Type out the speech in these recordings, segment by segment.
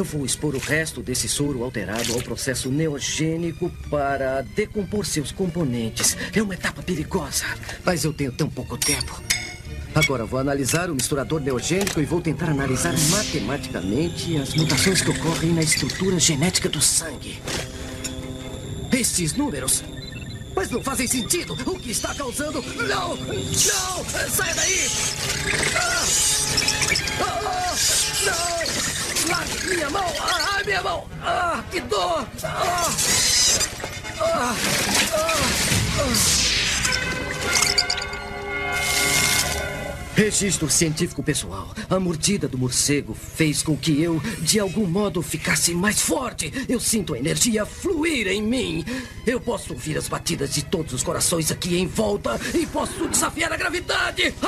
Eu vou expor o resto desse soro alterado ao processo neogênico para decompor seus componentes. É uma etapa perigosa, mas eu tenho tão pouco tempo. Agora vou analisar o misturador neogênico e vou tentar analisar matematicamente as mutações que ocorrem na estrutura genética do sangue. Estes números. Mas não fazem sentido. O que está causando. Não! Não! Saia daí! Ah! Ah! Não! Largue minha mão! Ah, minha mão! Ah, que dor! Ah! Ah! Ah! Registro científico pessoal. A mordida do morcego fez com que eu, de algum modo, ficasse mais forte. Eu sinto a energia fluir em mim. Eu posso ouvir as batidas de todos os corações aqui em volta e posso desafiar a gravidade.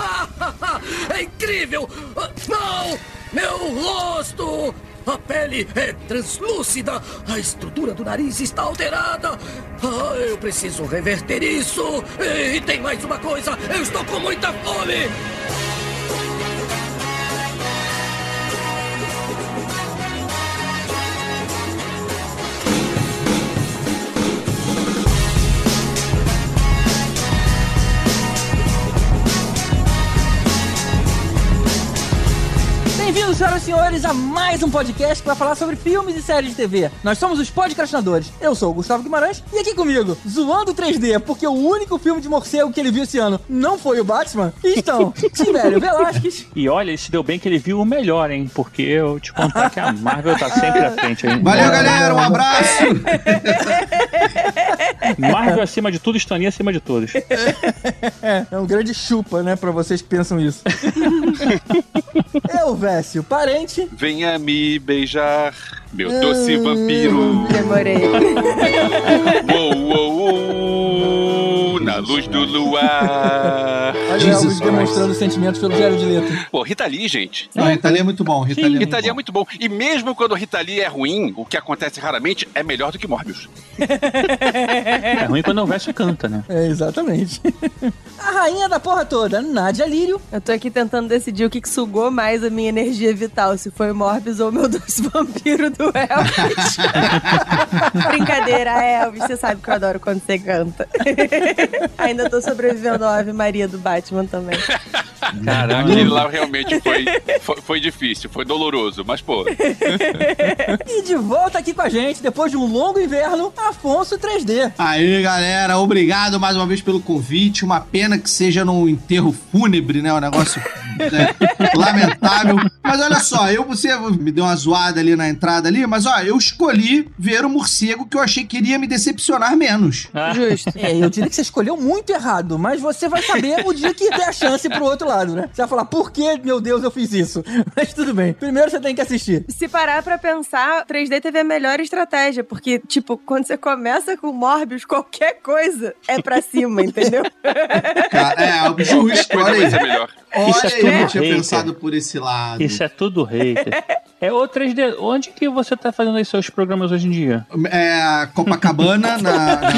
É incrível! Ah, Não! Meu rosto! A pele é translúcida. A estrutura do nariz está alterada. Ah, eu preciso reverter isso. E tem mais uma coisa. Eu estou com muita fome. Senhoras e senhores, a mais um podcast vai falar sobre filmes e séries de TV. Nós somos os podcastinadores. Eu sou o Gustavo Guimarães e aqui comigo, zoando 3D, porque o único filme de morcego que ele viu esse ano não foi o Batman, estão Tibério Velasquez. E olha, se deu bem que ele viu o melhor, hein? Porque eu te contar que a Marvel tá sempre à frente, hein? Valeu, galera, um abraço! Marvel acima de tudo, Staninha acima de todos. É um grande chupa, né, pra vocês que pensam isso. Eu, Vécio, parente. Venha me beijar, meu doce vampiro. Demorei. Uou, uou, uou, na luz do luar. Olha Jesus demonstrando sentimentos pelo Jared Leto. Pô, Rita Lee, gente. Não, Rita Lee é muito bom. Rita Lee é Rita muito Lee é bom. muito bom. E mesmo quando Rita Lee é ruim, o que acontece raramente é melhor do que Morbius. É ruim quando o Veste canta, né? É, exatamente. A rainha da porra toda, Nádia Lírio. Eu tô aqui tentando decidir o que, que sugou mais a minha energia vital, se foi Morbius ou meu doce vampiro do Elvis. Brincadeira, Elvis, você sabe que eu adoro quando você canta. Ainda tô sobrevivendo à Ave Maria do Batman também. Cara, aquele lá realmente foi, foi, foi difícil, foi doloroso, mas pô. E de volta aqui com a gente, depois de um longo inverno, Afonso 3D. Aí, galera, obrigado mais uma vez pelo convite. Uma pena que seja num enterro fúnebre, né? Um negócio né, lamentável. Mas olha só, eu você me deu uma zoada ali na entrada ali, mas ó, eu escolhi ver o morcego que eu achei que iria me decepcionar menos. Justo. É, eu diria que você escolheu muito errado, mas você vai saber o dia que der a chance pro outro lado, né? Você vai falar, por que, meu Deus, eu fiz isso? Mas tudo bem. Primeiro você tem que assistir. Se parar pra pensar, 3D teve a melhor estratégia, porque, tipo, quando você começa com Morbius, qualquer coisa é pra cima, entendeu? Cara, é, justo, olha aí. melhor. Isso Olha é eu não tinha hater. pensado por esse lado. Isso é tudo hater. É o 3D. Onde que você tá fazendo aí seus programas hoje em dia? É, Copacabana, na, na, na-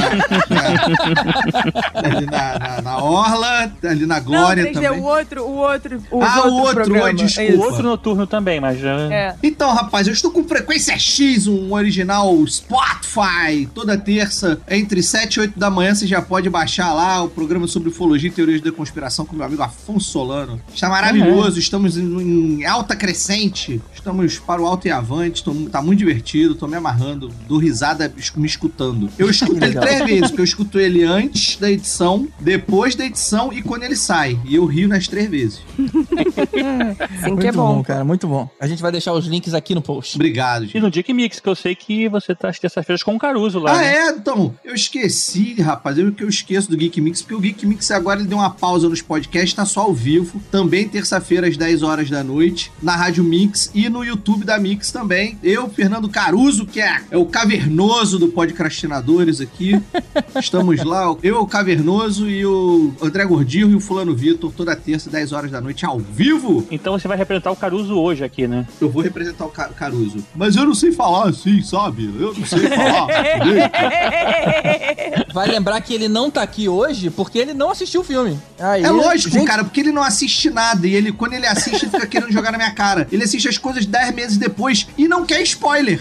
ali na, na- na Orla, ali na Glória não, 3D, também. o outro, o outro, o Ah, o outro, outro, programa. é. Isso. O outro noturno também, mas já. É. Então, rapaz, eu estou com frequência X, um original Spotify, toda terça, entre 7 e 8 da manhã. Você já pode baixar lá o programa sobre ufologia e teorias da conspiração com meu amigo Afonso Solano. Está maravilhoso, estamos em, em alta crescente, estamos para o alto e avante, tô, tá muito divertido, tô me amarrando, dou risada me escutando. Eu escuto ele três vezes, porque eu escuto ele antes da edição, depois da edição e quando ele sai. E eu rio nas três vezes. Sim, muito que é bom. cara, muito bom. A gente vai deixar os links aqui no post. Obrigado, gente. E no Dick Mix, que eu sei que você tá às terças-feiras com o Caruso lá. Ah, né? é? Então, eu esqueci, rapaz. Eu que eu esqueço do Geek Mix, porque o Geek Mix agora ele deu uma pausa nos podcasts, tá só ao vivo. Também terça-feira, às 10 horas da noite, na Rádio Mix e no YouTube da Mix também. Eu, Fernando Caruso, que é, é o cavernoso do Podcrastinadores aqui. Estamos lá, eu, o Cavernoso e o André Gordillo e o Fulano Vitor, toda terça, 10 horas da noite, ao vivo. Então você vai representar o Caruso hoje aqui, né? Eu vou representar o Ca- Caruso. Mas eu não sei falar assim, sabe? Eu não sei falar. Vai lembrar que ele não tá aqui hoje porque ele não assistiu o filme. Aí, É lógico, gente, cara, porque ele não assiste nada. nada. E ele, quando ele assiste, ele fica querendo jogar na minha cara. Ele assiste as coisas 10 meses depois e não quer spoiler.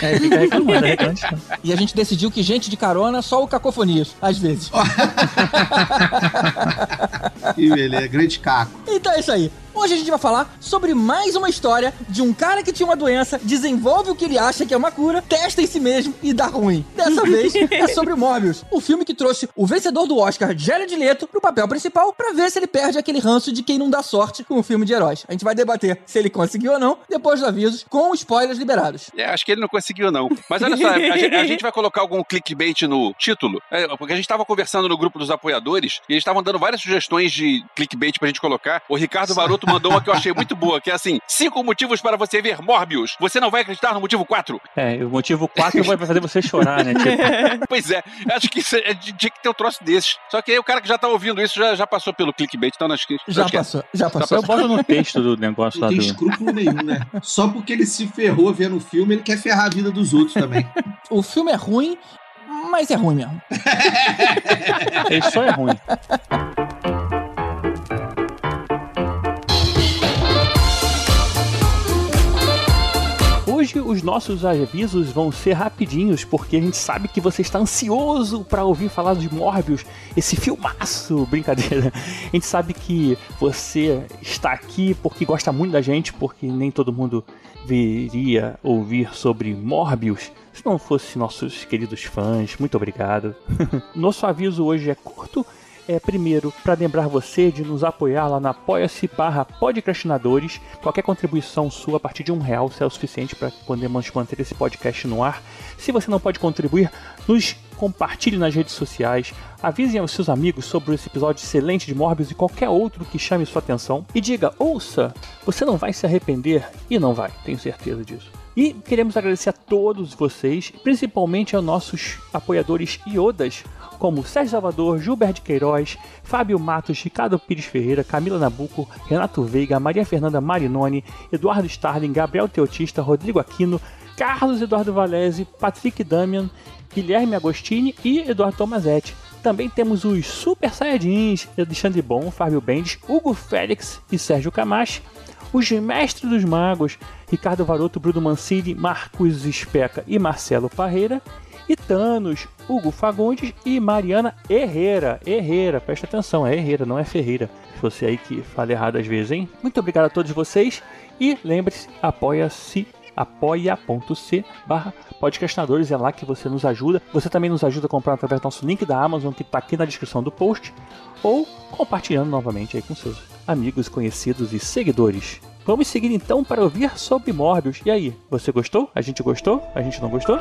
É, fica reclamando, reclamando. E a gente decidiu que gente de carona, só o cacofonias, às vezes. que beleza, grande caco. Então é isso aí. Hoje a gente vai falar sobre mais uma história de um cara que tinha uma doença, desenvolve o que ele acha que é uma cura, testa em si mesmo e dá ruim. Dessa vez é sobre Morbius, o filme que trouxe o vencedor do Oscar, Jared Leto, pro papel principal pra ver se ele perde aquele ranço de quem não dá sorte com o filme de heróis. A gente vai debater se ele conseguiu ou não, depois dos avisos, com spoilers liberados. É, acho que ele não conseguiu, não. Mas olha só, a gente, a gente vai colocar algum clickbait no título, é, porque a gente tava conversando no grupo dos apoiadores e eles estavam dando várias sugestões de clickbait pra gente colocar. O Ricardo Mandou uma que eu achei muito boa, que é assim: cinco motivos para você ver Morbius. Você não vai acreditar no motivo 4. É, o motivo 4 vai fazer você chorar, né? Tipo, Pois é, acho que isso é, tinha que ter um troço desses. Só que aí o cara que já tá ouvindo isso já, já passou pelo clickbait, então acho que. Já é. passou, já passou. eu boto no texto do negócio Não lá tem do. escrúpulo nenhum, né? Só porque ele se ferrou vendo o filme, ele quer ferrar a vida dos outros também. O filme é ruim, mas é ruim mesmo. Ele só é ruim. Os nossos avisos vão ser rapidinhos, porque a gente sabe que você está ansioso para ouvir falar de Morbius, esse filmaço, brincadeira. A gente sabe que você está aqui porque gosta muito da gente, porque nem todo mundo viria ouvir sobre Morbius se não fosse nossos queridos fãs. Muito obrigado. Nosso aviso hoje é curto é primeiro para lembrar você de nos apoiar lá na apoia-se barra podcastinadores. Qualquer contribuição sua a partir de um real se é o suficiente para podermos manter esse podcast no ar. Se você não pode contribuir, nos compartilhe nas redes sociais, avisem aos seus amigos sobre esse episódio excelente de Morbius e qualquer outro que chame sua atenção. E diga, ouça, você não vai se arrepender e não vai, tenho certeza disso. E queremos agradecer a todos vocês, principalmente aos nossos apoiadores iodas, como Sérgio Salvador, Gilberto Queiroz, Fábio Matos, Ricardo Pires Ferreira, Camila Nabuco, Renato Veiga, Maria Fernanda Marinoni, Eduardo Starling, Gabriel Teotista, Rodrigo Aquino, Carlos Eduardo Valese, Patrick Damian, Guilherme Agostini e Eduardo Tomazetti. Também temos os Super Saiyajins, Alexandre Bom, Fábio Mendes, Hugo Félix e Sérgio Camacho, os Mestres dos Magos, Ricardo Varoto, Bruno Mancini, Marcos Especa e Marcelo Parreira, e Thanos, Hugo Fagundes e Mariana Herrera. Herrera, presta atenção, é Herrera, não é Ferreira. Você aí que fala errado às vezes, hein? Muito obrigado a todos vocês e lembre-se, apoia-se apoia.c barra podcastinadores, é lá que você nos ajuda. Você também nos ajuda a comprar através do nosso link da Amazon, que está aqui na descrição do post, ou compartilhando novamente aí com seus amigos, conhecidos e seguidores. Vamos seguir então para ouvir sobre Morbius. E aí, você gostou? A gente gostou? A gente não gostou?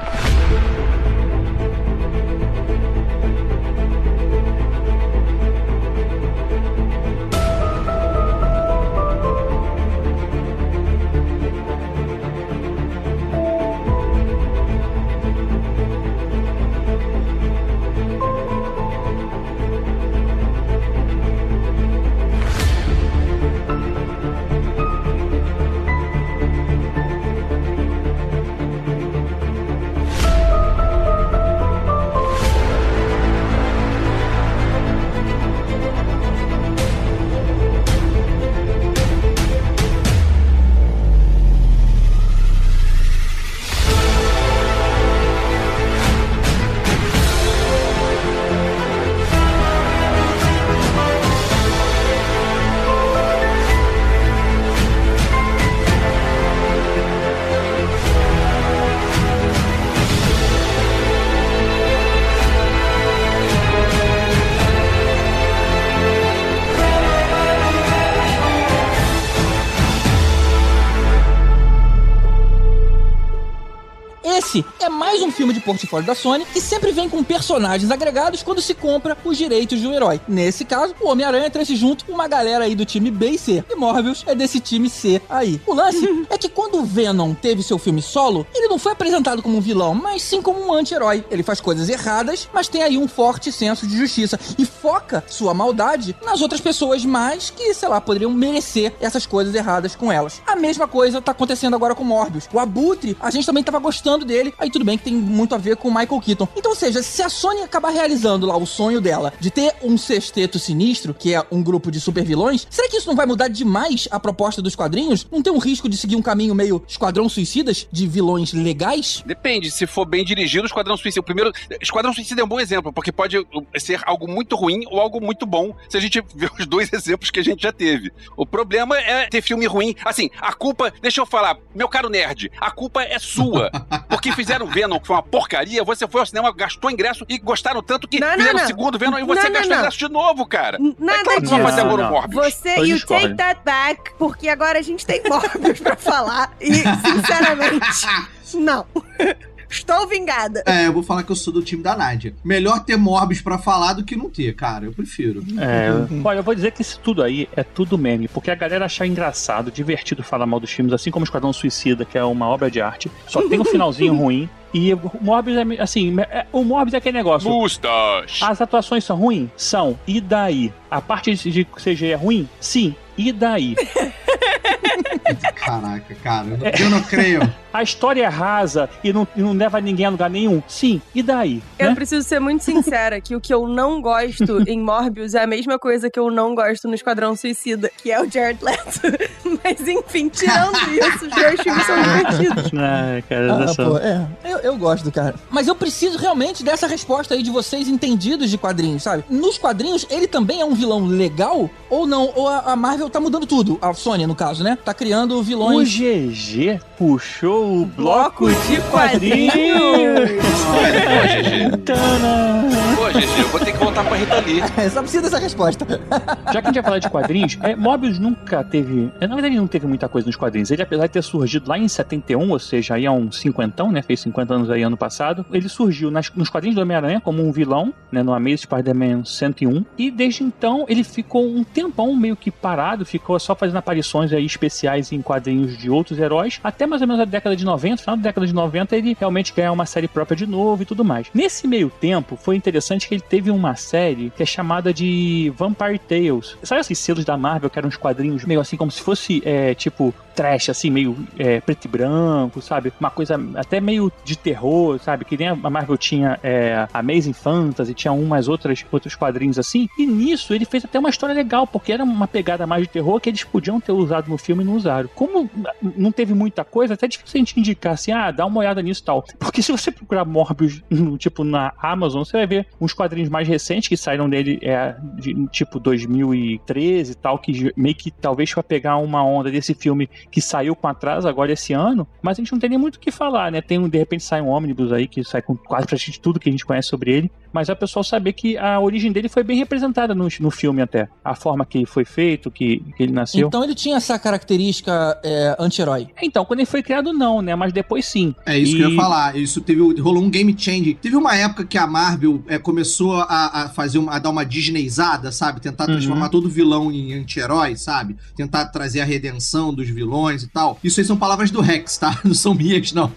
Mais um filme de portfólio da Sony que sempre vem com personagens agregados quando se compra os direitos de um herói. Nesse caso, o Homem-Aranha trouxe junto uma galera aí do time B e C. E Morbius é desse time C aí. O lance é que quando o Venom teve seu filme solo, ele não foi apresentado como um vilão, mas sim como um anti-herói. Ele faz coisas erradas, mas tem aí um forte senso de justiça e foca sua maldade nas outras pessoas mais que, sei lá, poderiam merecer essas coisas erradas com elas. A mesma coisa tá acontecendo agora com Morbius. O Abutre, a gente também tava gostando dele. Aí tudo bem tem muito a ver com o Michael Keaton. Então, ou seja, se a Sony acabar realizando lá o sonho dela de ter um sexteto sinistro, que é um grupo de super vilões, será que isso não vai mudar demais a proposta dos quadrinhos? Não tem um risco de seguir um caminho meio Esquadrão Suicidas, de vilões legais? Depende, se for bem dirigido, o Esquadrão Suicida. O primeiro. Esquadrão Suicida é um bom exemplo, porque pode ser algo muito ruim ou algo muito bom, se a gente ver os dois exemplos que a gente já teve. O problema é ter filme ruim. Assim, a culpa. Deixa eu falar, meu caro nerd, a culpa é sua. Porque fizeram Venom, que foi uma porcaria, você foi ao cinema, gastou ingresso e gostaram tanto que Não, fizeram o segundo Venom e você Não, gastou não. ingresso de novo, cara. N- Nada é claro que disso. vai fazer agora o. Morbius. Você, you discordo. take that back, porque agora a gente tem Morbius pra falar. E, sinceramente, não. Estou vingada. É, eu vou falar que eu sou do time da Nádia. Melhor ter Morbius pra falar do que não ter, cara. Eu prefiro. É, olha, eu vou dizer que isso tudo aí é tudo meme, porque a galera achar engraçado, divertido falar mal dos filmes, assim como Esquadrão Suicida, que é uma obra de arte, só tem um finalzinho ruim. E o Morbius é, assim, é- o Morbius é aquele negócio. Mustache. As atuações são ruins? São. E daí? A parte de de CG é ruim? Sim. E daí? Caraca, cara. Eu não creio. A história é rasa e não, e não leva ninguém a lugar nenhum? Sim. E daí? Eu né? preciso ser muito sincera que o que eu não gosto em Morbius é a mesma coisa que eu não gosto no Esquadrão Suicida, que é o Jared Leto. Mas enfim, tirando isso, os dois filmes são divertidos. Ai, cara, Ah, só. pô, é. Eu, eu gosto do cara. Mas eu preciso realmente dessa resposta aí de vocês entendidos de quadrinhos, sabe? Nos quadrinhos, ele também é um vilão legal ou não? Ou a, a Marvel tá mudando tudo? A Sony, no caso, né? Tá criando O vilões. GG puxou o bloco, de quadrinhos. Pô, GG. Tana. Pô, GG, eu vou ter que voltar pra Rita Lee. É, só precisa dessa resposta. Já que a gente vai falar de quadrinhos, é, Mobius nunca teve. é, Na verdade, ele não teve muita coisa nos quadrinhos. Ele, apesar de ter surgido lá em 71, ou seja, aí há um cinquentão, né? Fez 50 anos aí ano passado. Ele surgiu nas- nos quadrinhos do Homem-Aranha como um vilão, né? No Amazing Spider-Man 101. E desde então ele ficou um tempão meio que parado, ficou só fazendo aparições aí especiais em quadrinhos de outros heróis. Até mais ou menos a década de 90, final da década de 90, ele realmente ganhou uma série própria de novo e tudo mais. Nesse meio tempo, foi interessante que ele teve uma série que é chamada de Vampire Tales. Sabe esses selos da Marvel que eram uns quadrinhos meio assim, como se fosse, é, tipo, trash, assim, meio é, preto e branco, sabe? Uma coisa até meio de terror, sabe? Que nem a Marvel tinha é, Amazing Fantasy, tinha umas outras outros quadrinhos assim. E nisso ele fez até uma história legal, porque era uma pegada mais de terror que eles podiam ter usado no filme e não usaram. Como não teve muita coisa, até difícil gente indicar assim, ah, dá uma olhada nisso e tal. Porque se você procurar Morbius, no, tipo, na Amazon, você vai ver uns quadrinhos mais recentes que saíram dele, é, de, tipo 2013 e tal, que meio que talvez pra pegar uma onda desse filme que saiu com atraso agora esse ano, mas a gente não tem nem muito o que falar, né? Tem de repente sai um ônibus aí que sai com quase praticamente tudo que a gente conhece sobre ele, mas é o pessoal saber que a origem dele foi bem representada no, no filme até. A forma que foi feito, que, que ele nasceu. Então ele tinha essa característica é, anti-herói. Então, quando ele foi criado, não, né? Mas depois sim. É isso E- que eu ia falar. Isso teve, rolou um game change. Teve uma época que a Marvel é, começou a, a fazer uma, a dar uma Disneyzada, sabe? Tentar Uhum. transformar todo vilão em anti-herói, sabe? Tentar trazer a redenção dos vilões e tal. Isso aí são palavras do Rex, tá? Não são minhas, não.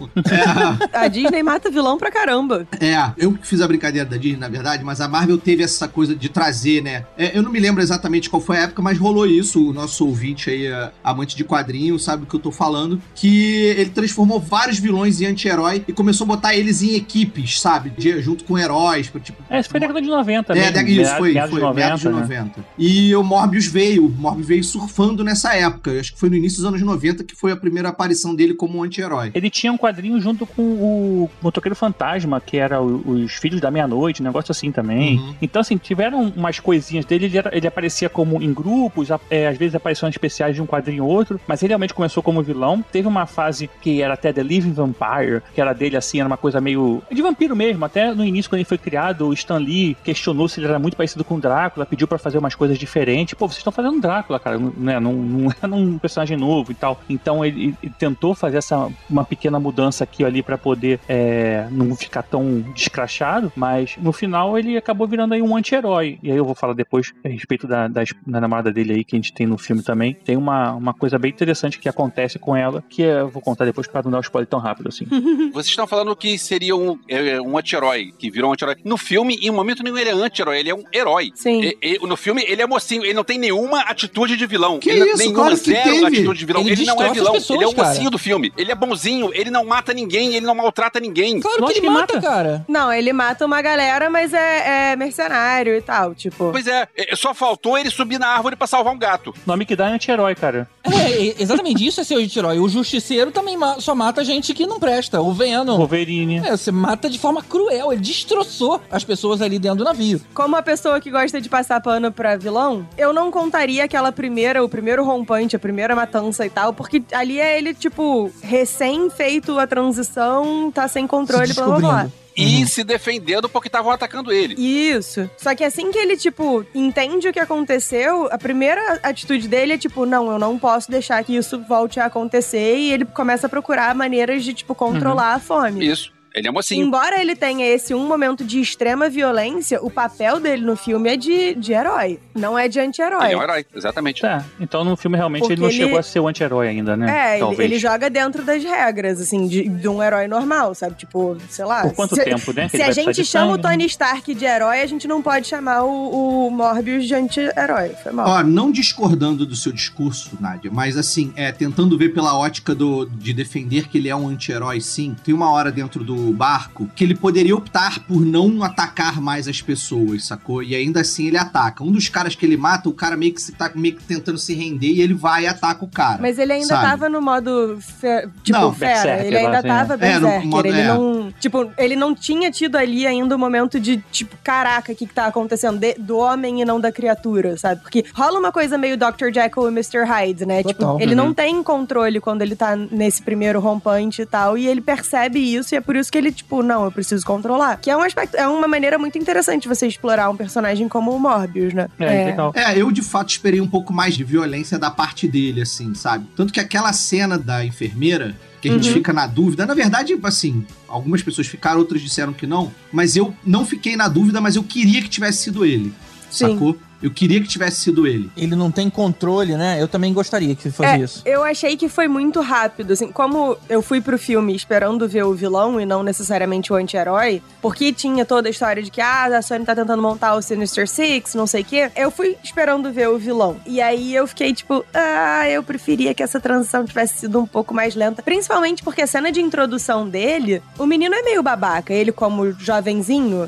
É, A Disney mata vilão pra caramba. É, eu que fiz a brincadeira da Disney, na verdade, mas a Marvel teve essa coisa de trazer, né? É, eu não me lembro exatamente qual foi a época, mas rolou isso. O nosso ouvinte aí, é, amante de quadrinhos, sabe do que eu tô falando. Que ele transformou vários vilões em anti-herói e começou a botar eles em equipes, sabe? De- junto com heróis. Tipo, É, isso foi década de 90 é, mesmo. de- isso meados- foi, foi de 90, meados de né? 90. E o Morbius veio, o Morbius veio surfando nessa época. Eu Acho que foi no início dos anos 90 que foi a primeira aparição dele como um anti-herói. Ele tinha um quadrinho junto com o Motoqueiro Fantasma, que era o- os Filhos da Meia-Noite, um negócio assim também. Uhum. Então, assim, tiveram umas coisinhas dele. Ele, era- ele aparecia como em grupos, é, às vezes aparições especiais de um quadrinho ou outro, mas ele realmente começou como vilão. Teve uma fase que era até The Living Vampire, que era dele assim, era uma coisa meio. de vampiro mesmo. Até no início, quando ele foi criado, o Stan Lee questionou se ele era muito parecido com o Drácula, pediu pra fazer umas coisas diferentes. Pô, vocês estão fazendo Drácula, cara, não, né? não, não é um personagem novo e tal. Então ele, ele tentou fazer essa uma pequena mudança aqui ali pra poder é, não ficar tão descrachado, mas no final ele acabou virando aí um anti-herói. E aí eu vou falar depois a respeito da, da, da namorada dele aí, que a gente tem no filme também. Tem uma, uma coisa bem interessante que acontece com ela, que é, eu vou contar depois pra não dar um spoiler tão rápido assim. Vocês estão falando que seria um, é, um anti-herói, que virou um anti-herói. No filme, em momento nenhum, ele é anti-herói, ele é um herói. Sim. E- e- no filme, ele é mocinho, ele não tem nenhuma atitude de vilão. Que ele, isso, nenhuma, claro que zero teve. atitude de vilão. Ele Ele, não é vilão, pessoas, ele é o cara. mocinho do filme. Ele é bonzinho, ele não mata ninguém, ele não maltrata ninguém. Claro que ele que mata, mata. cara. Não, ele mata uma galera, mas é, é mercenário e tal, tipo. Pois é, é, só faltou ele subir na árvore pra salvar um gato. O nome que dá é anti-herói, cara. É, e- exatamente isso é ser anti-herói. O justiceiro também ma- só mata gente que não presta. O Venom. Wolverine. É, você mata de forma cruel. Ele destroçou as pessoas ali dentro do navio. Como a pessoa que gosta de passar pano pra vilão, eu não contaria aquela primeira, o primeiro rompante, a primeira matança e tal, porque ali é ele, tipo, recém feito a transição, tá sem controle, blá blá blá. E se defendendo porque estavam atacando ele. Isso. Só que assim que ele, tipo, entende o que aconteceu, a primeira atitude dele é tipo, não, eu não posso deixar que isso volte a acontecer. E ele começa a procurar maneiras de, tipo, controlar a fome. Isso. Ele é mocinho. Embora ele tenha esse um momento de extrema violência, o papel dele no filme é de, de herói, não é de anti-herói. Ele é um herói, exatamente. Tá, então no filme realmente Porque ele não ele- chegou a ser o anti-herói ainda, né? É, ele, Talvez. ele joga dentro das regras, assim, de, de um herói normal, sabe? Tipo, sei lá. Por quanto se, tempo, né? Se a gente chama o sangue, né? Tony Stark de herói, a gente não pode chamar o, o Morbius de anti-herói. Foi mal. Ó, não discordando do seu discurso, Nádia, mas assim, é, tentando ver pela ótica do, de defender que ele é um anti-herói, sim. Tem uma hora dentro do barco que ele poderia optar por não atacar mais as pessoas, sacou? E ainda assim ele ataca. Um dos caras que ele mata, o cara meio que se tá meio que tentando se render e ele vai e ataca o cara. Mas ele ainda sabe? tava no modo fe- tipo Não, fera. Berserker Ele ainda assim, tava É, no berserker. modo- ele é. não. Tipo, ele não tinha tido ali ainda o momento de, tipo, caraca, o que, que tá acontecendo? De- do homem e não da criatura, sabe? Porque rola uma coisa meio Dr. Jekyll e Mr. Hyde, né? Total. Tipo, ele Uhum. não tem controle quando ele tá nesse primeiro rompante e tal. E ele percebe isso, e é por isso que ele, tipo, não, eu preciso controlar. Que é um aspecto, é uma maneira muito interessante você explorar um personagem como o Morbius, né? É, legal. É, eu de fato esperei um pouco mais de violência da parte dele, assim, sabe? Tanto que aquela cena da enfermeira, que a gente Uhum. fica na dúvida, na verdade, assim, algumas pessoas ficaram, outras disseram que não, mas eu não fiquei na dúvida, mas eu queria que tivesse sido ele, Sim. sacou? Eu queria que tivesse sido ele. Ele não tem controle, né? Eu também gostaria que fosse É, isso. Eu achei que foi muito rápido, assim, como eu fui pro filme esperando ver o vilão e não necessariamente o anti-herói, porque tinha toda a história de que, ah, a Sony tá tentando montar o Sinister Six, não sei o quê, eu fui esperando ver o vilão. E aí eu fiquei tipo, ah, eu preferia que essa transição tivesse sido um pouco mais lenta, principalmente porque a cena de introdução dele, o menino é meio babaca, ele como jovenzinho,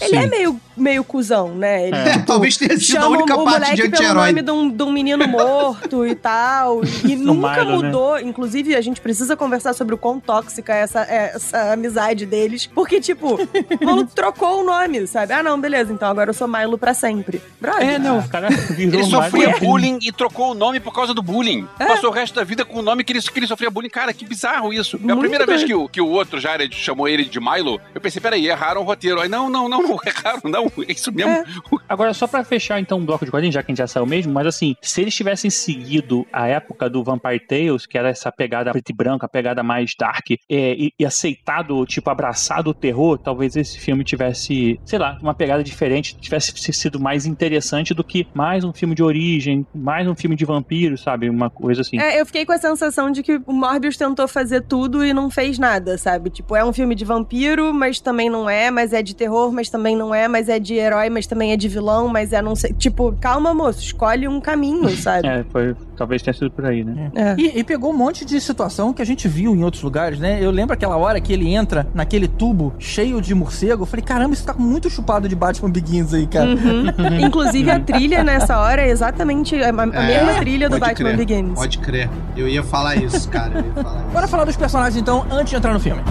ele é meio, meio cuzão, né? Ele, É, talvez tenha sido a chama única o parte moleque de pelo anti-herói. nome de um, de um menino morto e tal. E nunca Milo, né? mudou. Inclusive, a gente precisa conversar sobre o quão tóxica é essa, é essa amizade deles. Porque, tipo, o maluco trocou o nome, sabe? Ah, não, beleza. Então agora eu sou Milo pra sempre. Brother. É, não, o cara virou Ele sofria bullying e trocou o nome por causa do bullying. É. Passou o resto da vida com o nome que ele, que ele sofria bullying. Cara, que bizarro isso. É a Muito primeira vez que o, que o outro Jared chamou ele de Milo, eu pensei, peraí, erraram o roteiro. Aí, não, não, não, não erraram, não. É isso mesmo. É. Agora, só pra fechar então o bloco de quadrinhos, já que a gente já saiu mesmo, mas assim, se eles tivessem seguido a época do Vampire Tales, que era essa pegada preto e branco, a pegada mais dark, é, e, e aceitado, tipo, abraçado o terror, talvez esse filme tivesse, sei lá, uma pegada diferente, tivesse sido mais interessante do que mais um filme de origem, mais um filme de vampiro, sabe? Uma coisa assim. É, eu fiquei com a sensação de que o Morbius tentou fazer tudo e não fez nada, sabe? Tipo, é um filme de vampiro, mas também não é, mas é de terror, mas também não é, mas é de herói, mas também é de vilão, mas é não sei. Tipo, calma, moço, escolhe um caminho, sabe? É, foi, talvez tenha sido por aí, né? É. E, e pegou um monte de situação que a gente viu em outros lugares, né? Eu lembro aquela hora que ele entra naquele tubo cheio de morcego. Eu falei, caramba, isso tá muito chupado de Batman Begins aí, cara. Uhum. Inclusive, a trilha nessa hora é exatamente a, a É, mesma trilha do Batman crer, Begins. Pode crer. Eu ia falar isso, cara. Eu ia falar isso. Bora falar dos personagens então, antes de entrar no filme.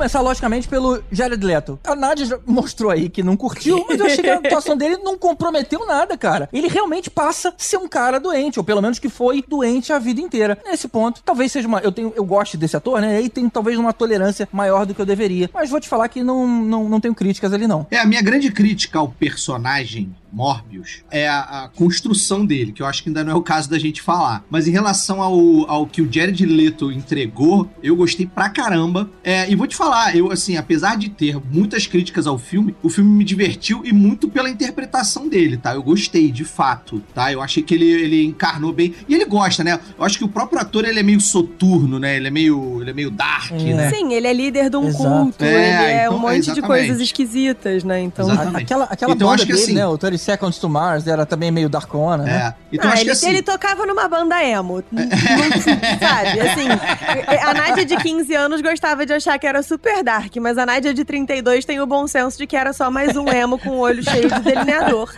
Começar logicamente pelo Jared Leto. A Nadia já mostrou aí que não curtiu, mas eu achei que a atuação dele não comprometeu nada, cara. Ele realmente passa a ser um cara doente, ou pelo menos que foi doente a vida inteira. Nesse ponto, talvez seja uma. Eu, tenho, eu gosto desse ator, né? E tem talvez uma tolerância maior do que eu deveria. Mas vou te falar que não, não, não tenho críticas ali, não. É, a minha grande crítica ao personagem Morbius é a, a, construção dele, que eu acho que ainda não é o caso da gente falar. Mas em relação ao, ao que o Jared Leto entregou, eu gostei pra caramba. É, e vou te falar, eu, assim, apesar de ter muitas críticas ao filme, o filme me divertiu e muito pela interpretação dele, tá? Eu gostei, de fato, tá? Eu achei que ele, ele encarnou bem. E ele gosta, né? Eu acho que o próprio ator, ele é meio soturno, né? Ele é meio, ele é meio dark, é. né? Sim, ele é líder de um Exato. culto, é, ele é então, um monte de coisas esquisitas, né? Então, aquela, aquela então, banda dele, assim, né? O Tony Seconds to Mars era também meio darkona, né? É. Então, ah, ele, assim... ele tocava numa banda emo. sabe? Assim, a Nádia de 15 anos gostava de achar que era super dark, mas a Nádia de 32 tem o bom senso de que era só mais um emo com o olho cheio de delineador.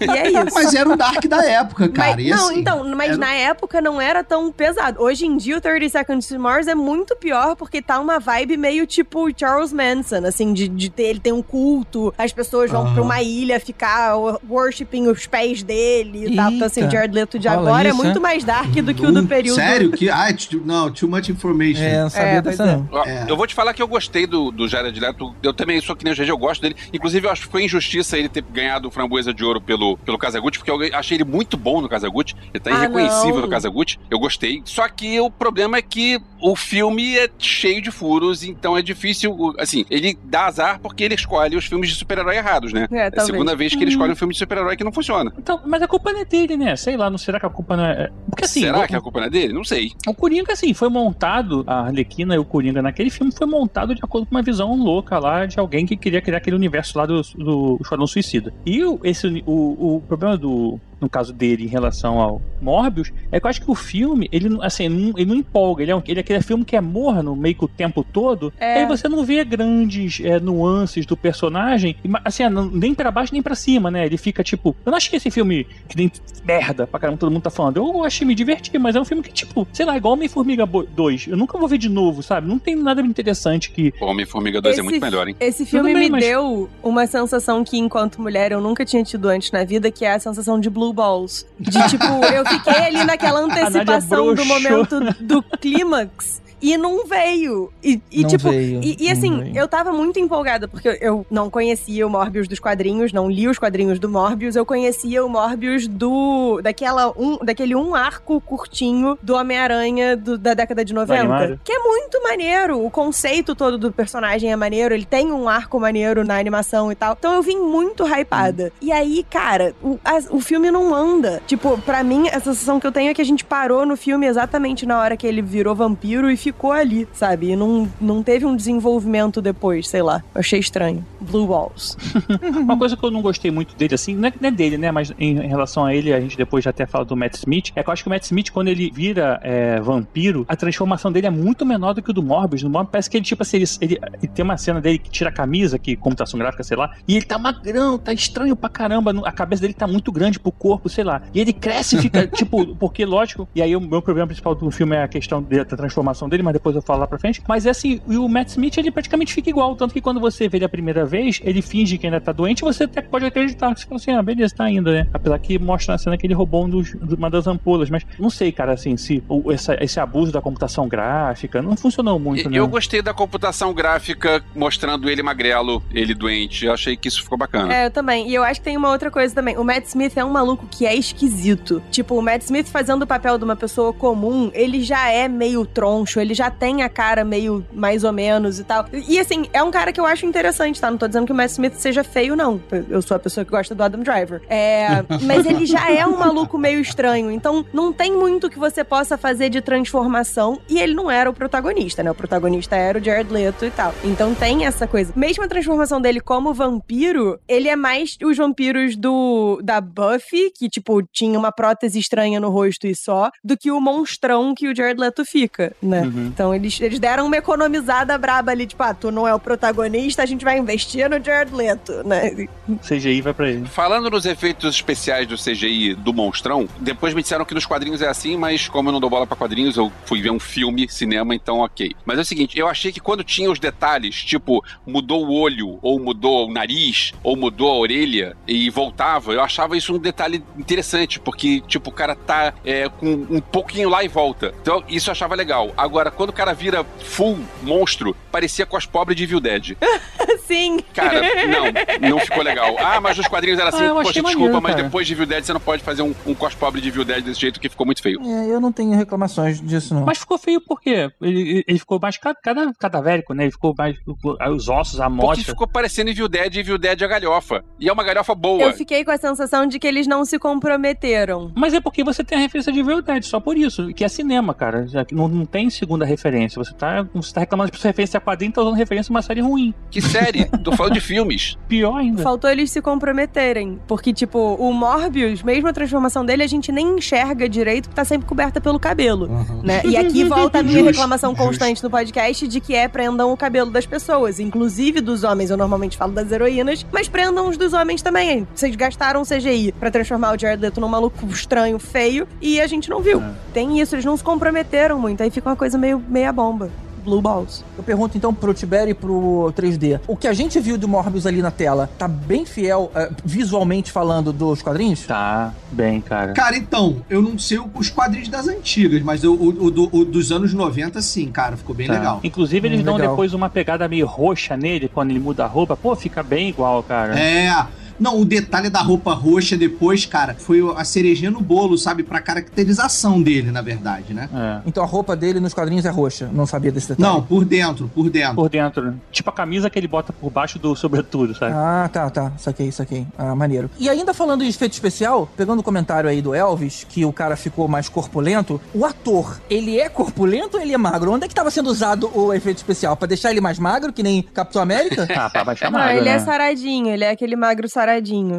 E é isso. Mas era o dark da época, cara. Mas, não, assim, então, mas era... na época não era tão pesado. Hoje em dia, o 30 Seconds to Mars é muito pior porque tá uma vibe meio tipo Charles Manson, assim, de, de ter, ele tem um culto, as pessoas vão uhum. pra uma ilha ficar worshiping os pés dele e tal. Então, assim, Jared Leto de agora é isso, é muito mais dark do que o do período. Sério? Que, ah, não, too much information. É, não sabia é, dessa é. não. É. Eu vou te falar que eu gostei do, do Jared Leto. Eu também sou que nem o GG, eu gosto dele. Inclusive, eu acho que foi injustiça ele ter ganhado o Framboesa de Ouro pelo, pelo Kazaguchi, porque eu achei ele muito bom no Kazaguchi. Ele tá ah, irreconhecível não. no Kazaguchi. Eu gostei. Só que o problema é que o filme é cheio de furos, então é difícil. Assim, ele dá azar porque ele escolhe os filmes de super-herói errados, né? É, é a segunda vez que ele escolhe um filme de super-herói que não funciona. Então, mas a culpa não é dele, né? Sei lá, não será que a culpa não é. Porque assim. Será o... que a culpa não é dele? Não sei. O Coringa, assim, foi montado, a Arlequina e o Coringa naquele filme foi montado de acordo com uma visão louca lá de alguém que queria criar aquele universo lá do, do Esquadrão Suicida. E o, esse, o, o problema do, no caso dele, em relação ao Morbius, é que eu acho que o filme, ele, assim, não, ele não empolga. Ele é, um, ele é aquele filme que é morno meio que o tempo todo. É. E aí você não vê grandes é, nuances do personagem, assim, nem para baixo nem para cima, né? Ele fica tipo. Eu não acho que esse filme que nem merda pra caramba, todo mundo tá falando. Eu achei me divertir, mas é um filme que, tipo, sei lá, igual Homem-Formiga 2. Eu nunca vou ver de novo, sabe? Não tem nada interessante que. Homem-Formiga 2 é muito melhor, hein? Esse filme bem, me mas... deu uma sensação que, enquanto mulher, eu nunca tinha tido antes na vida, que é a sensação de Blue Balls. De tipo, eu fiquei ali naquela antecipação do momento do clímax e não veio. E, e não tipo, veio, e, e assim, eu tava muito empolgada, porque eu não conhecia o Morbius dos quadrinhos, não li os quadrinhos do Morbius, eu conhecia o Morbius do. daquela um, daquele um arco curtinho do Homem-Aranha da década de 90. Que é muito maneiro. O conceito todo do personagem é maneiro, ele tem um arco maneiro na animação e tal. Então eu vim muito hypada. Hum. E aí, cara, o, a, o filme não anda. Tipo, pra mim, a sensação que eu tenho é que a gente parou no filme exatamente na hora que ele virou vampiro e ficou ali, sabe? E não, não teve um desenvolvimento depois, sei lá. Eu achei estranho. Blue Walls. Uma coisa que eu não gostei muito dele, assim, não é, não é dele, né? Mas em, em, relação a ele, a gente depois já até fala do Matt Smith, é que eu acho que o Matt Smith, quando ele vira é, vampiro, a transformação dele é muito menor do que o do Morbius. No Morbius parece que ele, tipo assim, ele, ele, ele, tem uma cena dele que tira a camisa, que computação gráfica, sei lá, e ele tá magrão, tá estranho pra caramba, a cabeça dele tá muito grande pro corpo, sei lá. E ele cresce e fica, tipo, porque lógico, e aí o meu problema principal do filme é a questão da transformação dele, mas depois eu falo lá pra frente. Mas é assim, o Matt Smith, ele praticamente fica igual. Tanto que quando você vê ele a primeira vez, ele finge que ainda tá doente, você até pode acreditar. Você fala assim, ah, beleza, tá ainda, né? Apesar que mostra na cena que ele roubou um dos, uma das ampolas. Mas não sei, cara, assim, se o, essa, esse abuso da computação gráfica não funcionou muito, né? Eu gostei da computação gráfica mostrando ele magrelo, ele doente. Eu achei que isso ficou bacana. É, eu também. E eu acho que tem uma outra coisa também. O Matt Smith é um maluco que é esquisito. Tipo, o Matt Smith fazendo o papel de uma pessoa comum, ele já é meio troncho, ele já tem a cara meio mais ou menos e tal. E assim, é um cara que eu acho interessante, tá? Não tô dizendo que o Matt Smith seja feio, não. Eu sou a pessoa que gosta do Adam Driver. É, mas ele já é um maluco meio estranho. Então, não tem muito que você possa fazer de transformação. E ele não era o protagonista, né? O protagonista era o Jared Leto e tal. Então tem essa coisa. Mesmo a transformação dele como vampiro, ele é mais os vampiros do da Buffy, que, tipo, tinha uma prótese estranha no rosto e só, do que o monstrão que o Jared Leto fica, né? Uhum. Uhum. Então eles, eles deram uma economizada braba ali, tipo, ah, tu não é o protagonista, a gente vai investir no Jared Leto, né? CGI vai pra ele. Falando nos efeitos especiais do CGI do Monstrão, depois me disseram que nos quadrinhos é assim, mas como eu não dou bola pra quadrinhos, eu fui ver um filme, cinema, então ok. Mas é o seguinte, eu achei que quando tinha os detalhes, tipo, mudou o olho, ou mudou o nariz, ou mudou a orelha, e voltava, eu achava isso um detalhe interessante, porque, tipo, o cara tá é, com um pouquinho lá e volta. Então, isso eu achava legal. Agora, quando o cara vira full monstro, parecia com as pobres de Evil Dead. Sim. Cara, não, não ficou legal. Ah, mas nos quadrinhos era assim, Ah, poxa, desculpa, maneiro, mas cara. depois de Evil Dead você não pode fazer um, um cos pobre de Evil Dead desse jeito que ficou muito feio. É, eu não tenho reclamações disso, não. Mas ficou feio por quê? Ele, ele ficou mais ca- cada, cadavérico, né? Ele ficou mais. Os ossos, a Porque amostra. ficou parecendo Evil Dead e Evil Dead é galhofa. E é uma galhofa boa. Eu fiquei com a sensação de que eles não se comprometeram. Mas é porque você tem a referência de Evil Dead, só por isso. Que é cinema, cara. Não, não tem segunda referência. Você tá, você tá reclamando de referência a quadrinho, tá usando referência a uma série ruim. Que série? Tô falando de filmes. Pior ainda. Faltou eles se comprometerem. Porque, tipo, o Morbius, mesmo a transformação dele, a gente nem enxerga direito, porque tá sempre coberta pelo cabelo. Né? E aqui volta a minha reclamação constante no podcast de que é prendam o cabelo das pessoas, inclusive dos homens. Eu normalmente falo das heroínas, mas prendam os dos homens também. Vocês gastaram CGI pra transformar o Jared Leto num maluco estranho, feio, e a gente não viu. Tem isso, eles não se comprometeram muito. Aí fica uma coisa meio meia bomba. Blue balls. Eu pergunto então pro Tiberi e pro 3D. O que a gente viu do Morbius ali na tela tá bem fiel, eh, visualmente falando, dos quadrinhos? Tá, bem, cara. Cara, então, eu não sei os quadrinhos das antigas, mas eu- o, o do- o dos anos 90, sim, cara, ficou bem Tá. legal. Inclusive, eles Hum, dão legal. depois uma pegada meio roxa nele, quando ele muda a roupa. Pô, fica bem igual, cara. É. Não, o detalhe da roupa roxa depois, cara, foi a cerejinha no bolo, sabe? Pra caracterização dele, na verdade, né? É. Então a roupa dele nos quadrinhos é roxa. Não sabia desse detalhe. Não, por dentro, por dentro. Por dentro. né? Tipo a camisa que ele bota por baixo do sobretudo, sabe? Ah, tá, tá. Saquei, saquei. Ah, maneiro. E ainda falando de efeito especial, pegando o comentário aí do Elvis, que o cara ficou mais corpulento, o ator, ele é corpulento ou ele é magro? Onde é que tava sendo usado o efeito especial? Pra deixar ele mais magro, que nem Capitão América? Ah, pra baixar Não, magro, ele né? é saradinho, ele é aquele magro saradinho.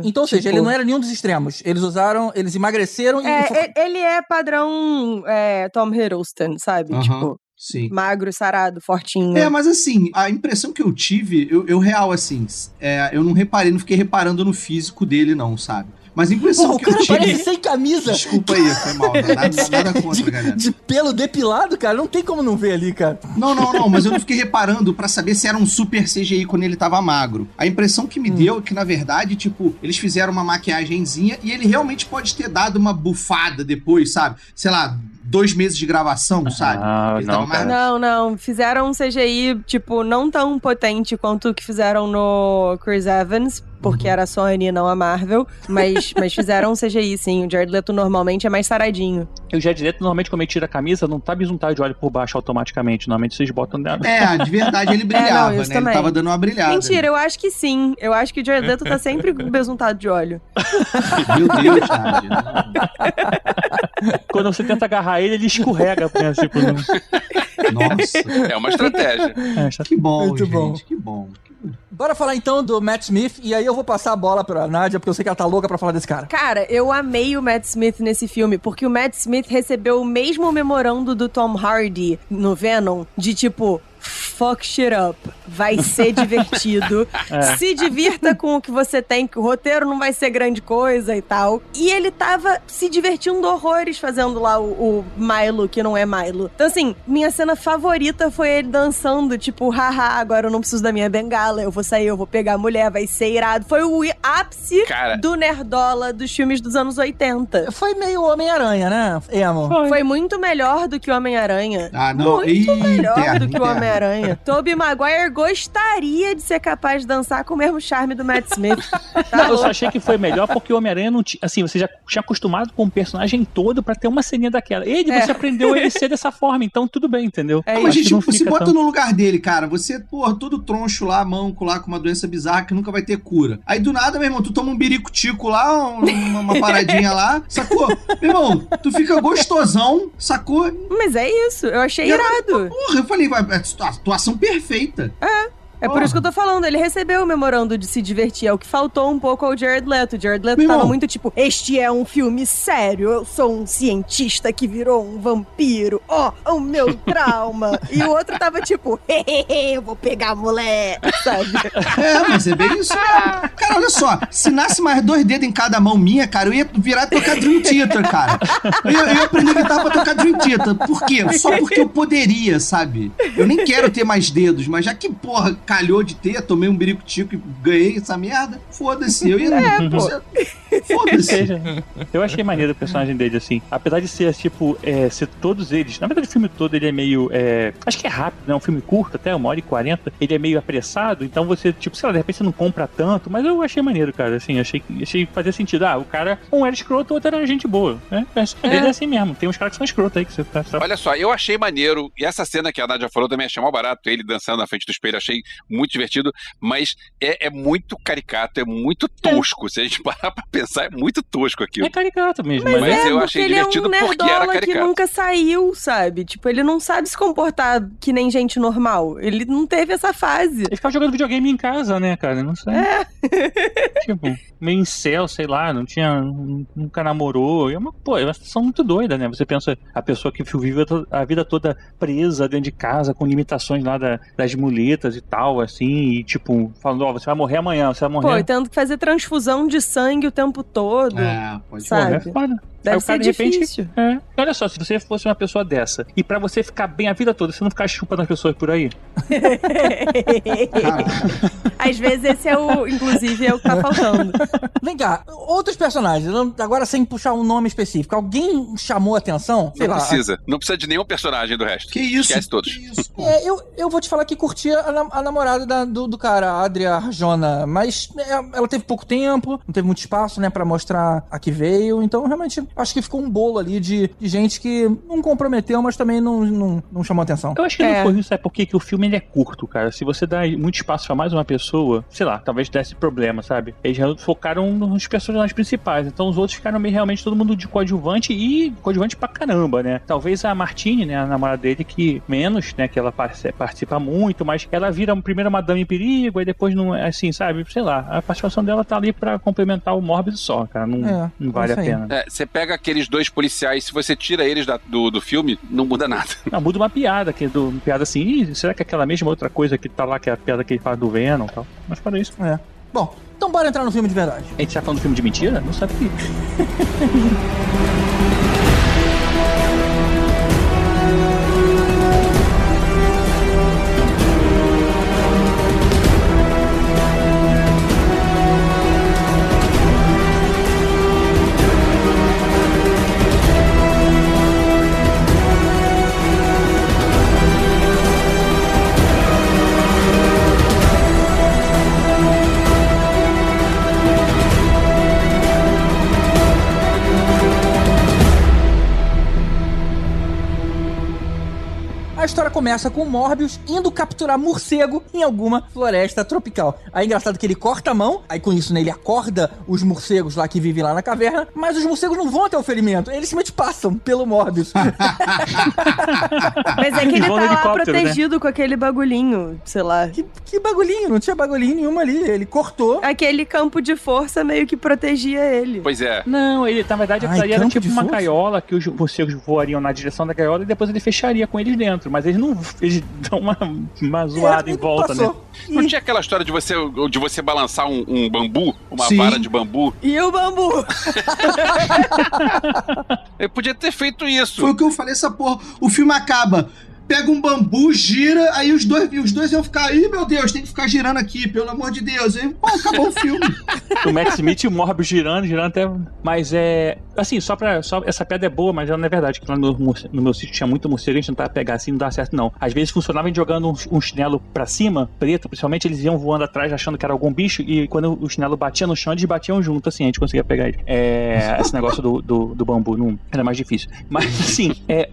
Então, ou seja, Tipo- ele não era nenhum dos extremos. Eles usaram, eles emagreceram e... É, e- ele é padrão é, Tom Hiddleston, sabe? Aham. Tipo, Sim. magro, sarado, fortinho. É, mas assim, a impressão que eu tive, eu, eu real, assim, é, eu não reparei, não fiquei reparando no físico dele, não, sabe? Mas a impressão Pô, o que eu cara tive. parece sem camisa. Desculpa aí, foi mal. Nada, nada contra, galera. De pelo depilado, cara. Não tem como não ver ali, cara. Não, não, não, mas eu não fiquei reparando pra saber se era um super CGI quando ele tava magro. A impressão que me deu é que, na verdade, tipo, eles fizeram uma maquiagenzinha e ele realmente pode ter dado uma bufada depois, sabe? Sei lá, dois meses de gravação, sabe? Ah, não, mais-. Não, não. Fizeram um CGI, tipo, não tão potente quanto o que fizeram no Chris Evans, porque Uhum. era a Sony e não a Marvel. Mas, mas fizeram um CGI, sim. O Jared Leto normalmente é mais saradinho. E o Jared Leto, normalmente, quando ele tira a camisa, não tá bisuntado de óleo por baixo automaticamente. Normalmente vocês botam nela. É, de verdade ele brilhava, isso né? Ele também. tava dando uma brilhada. Mentira, eu acho que sim. Eu acho que o Jared Leto tá sempre besuntado de óleo. Meu Deus, Nádia. Quando você tenta agarrar ele, ele escorrega. Né? Tipo, não... Nossa, É uma estratégia. é, que bom, Muito gente, bom. que bom. Bora falar então do Matt Smith. E aí eu vou passar a bola pra Nádia, porque eu sei que ela tá louca pra falar desse cara. Cara, eu amei o Matt Smith nesse filme, porque o Matt Smith recebeu o mesmo memorando do Tom Hardy no Venom, de tipo. Fuck shit up. Vai ser divertido. É. Se divirta com o que você tem, que o roteiro não vai ser grande coisa e tal. E ele tava se divertindo horrores fazendo lá o, o Milo, que não é Milo. Então, assim, minha cena favorita foi ele dançando, tipo, haha, agora eu não preciso da minha bengala, eu vou sair, eu vou pegar a mulher, vai ser irado. Foi o ápice Cara. do Nerdola dos filmes dos anos 80. Foi meio Homem-Aranha, né, Emo? Foi muito melhor do que o Homem-Aranha. Ah, não. Muito Eita, melhor do que o eita. Homem-Aranha. Tobey Maguire gostaria de ser capaz de dançar com o mesmo charme do Matt Smith. Tá Não, eu só achei que foi melhor porque o Homem-Aranha não tinha. Assim, você já tinha acostumado com o personagem todo pra ter uma ceninha daquela. Ele, É. você aprendeu ele ser dessa forma, então tudo bem, entendeu? É isso. mas, tipo, se fica bota tão- no lugar dele, cara. Você, porra, todo troncho lá, manco lá, com uma doença bizarra que nunca vai ter cura. Aí do nada, meu irmão, tu toma um birico-tico lá, um- uma, uma paradinha lá, sacou? Meu irmão, tu fica gostosão, sacou? Mas é isso, eu achei E eu- irado. Porra, eu falei, vai, é atuação perfeita. É por isso que eu tô falando, ele recebeu o memorando de se divertir. É o que faltou um pouco ao Jared Leto. O Jared Leto Meu tava irmão. muito tipo, este é um filme sério, eu sou um cientista que virou um vampiro, ó, o meu trauma. e o outro tava tipo, hehehe, eu vou pegar a mulher, sabe? É, mas é bem isso mesmo. Cara, olha só, se nasce mais dois dedos em cada mão minha, cara, eu ia virar e tocar Dream Theater, cara. Eu, eu ia aprender guitarra pra tocar Dream Theater. Por quê? Só porque eu poderia, sabe? Eu nem quero ter mais dedos, mas já que, porra, calhou de ter, tomei um birico-tico e ganhei essa merda, foda-se. Eu ia... É, pô. Foda-se. Eu achei maneiro o personagem dele, assim. Apesar de ser, tipo, é, ser todos eles. Na verdade, o filme todo ele é meio. é, acho que é rápido, né? Um filme curto, até uma hora e quarenta. Ele é meio apressado, então você, tipo, sei lá, de repente você não compra tanto. Mas eu achei maneiro, cara. Assim, achei, achei que fazia sentido. Ah, o cara, um era escroto, o outro era gente boa. Né? Ele é assim mesmo. Tem uns caras que são escrotos aí que você tá. Olha só, eu achei maneiro, e essa cena que a Nádia falou também achei mal barato, ele dançando na frente do espelho, achei muito divertido, mas é, é muito caricato, é muito tosco. Se a gente parar pra pensar, é muito tosco aquilo. É caricato mesmo. Mas, Mas, Mas é, eu porque achei ele divertido é um porque era nerdola que caricato. nunca saiu, sabe? Tipo, ele não sabe se comportar que nem gente normal. Ele não teve essa fase. Ele ficava jogando videogame em casa, né, cara? Não sei. É. tipo, meio em céu, sei lá, não tinha. Nunca namorou. É uma, pô, é uma situação muito doida, né? Você pensa a pessoa que vive a vida toda presa dentro de casa, com limitações lá da- das muletas e tal, assim, e tipo, falando, ó, você vai morrer amanhã, você vai Pô, morrer. e tendo que fazer transfusão de sangue o tempo todo. É, pode Pô, sabe? é foda. Deve Aí o ser cara, de repente, difícil. É. Olha só, se você fosse uma pessoa dessa, e pra você ficar bem a vida toda, você não ficar chupando as pessoas por aí? Às vezes esse é o, inclusive, é o que tá faltando. Vem cá, outros personagens, agora sem puxar um nome específico. Alguém chamou a atenção? Sei Não lá. precisa. Não precisa de nenhum personagem do resto. que isso? Esquece todos. Que isso? É, eu, eu vou te falar que curtia a, nam- a namorada da- do, do cara, a Adria Arjona, mas é, ela teve pouco tempo, não teve muito espaço, né, pra mostrar a que veio, então realmente acho que ficou um bolo ali de, de gente que não comprometeu, mas também não, não, não chamou atenção. Eu acho que É. não foi isso, sabe por quê? Que o filme ele é curto, cara. Se você dá muito espaço pra mais uma pessoa, sei lá, talvez desse problema, sabe? Eles já focaram nos personagens principais, então os outros ficaram meio realmente todo mundo de coadjuvante e coadjuvante pra caramba, né? Talvez a Martine, né, a namorada dele, que menos, né, que ela participa muito, mas ela vira primeiro uma dama em perigo, aí depois não é assim, sabe? Sei lá, a participação dela tá ali pra complementar o Morbius só, cara. Não, É, não vale é a pena. É, você pega aqueles dois policiais, se você tira eles da- do, do filme, não muda nada. Não, muda uma piada, que é do, uma piada assim, "Ih, será que é aquela mesma outra coisa que tá lá, que é a piada que ele faz do Venom e tal? Mas para isso. É. Bom, então bora entrar no filme de verdade. A gente tá falando do filme de mentira? Não sabe que. começa com o Morbius indo capturar morcego em alguma floresta tropical. Aí é engraçado que ele corta a mão, aí com isso né, ele acorda os morcegos lá que vivem lá na caverna, mas os morcegos não vão até o ferimento, eles simplesmente passam pelo Morbius. Mas é que ele tá lá helicóptero, protegido com aquele bagulhinho, sei lá. que, que bagulhinho, não tinha bagulhinho nenhum ali, ele cortou. Aquele campo de força meio que protegia ele. Pois é. Não, ele, na verdade, Ai, era tipo de uma força? gaiola que os morcegos voariam na direção da gaiola e depois ele fecharia com eles dentro. Mas eles não. Eles dão uma, uma zoada É, em volta, né? passou. Não E- tinha aquela história de você, de você balançar um, um bambu, uma Sim. vara de bambu? E o bambu? Eu podia ter feito isso. Foi o que eu falei, essa porra. O filme acaba. Pega um bambu, gira, aí os dois, os dois iam ficar, ih, meu Deus, tem que ficar girando aqui, pelo amor de Deus. Aí, pô, acabou o filme. o Matt Smith e o Morbius girando, girando até. Mas é. Assim, só pra. Só, essa piada é boa, mas ela não é verdade. Que lá no, no meu sítio tinha muito morcego, a gente tentava pegar assim, não dá certo, não. Às vezes funcionava em jogando um, um chinelo pra cima, preto, principalmente, eles iam voando atrás achando que era algum bicho, e quando o chinelo batia no chão, eles batiam junto, assim, a gente conseguia pegar ele. É, esse negócio do, do, do bambu não era mais difícil. Mas assim, é,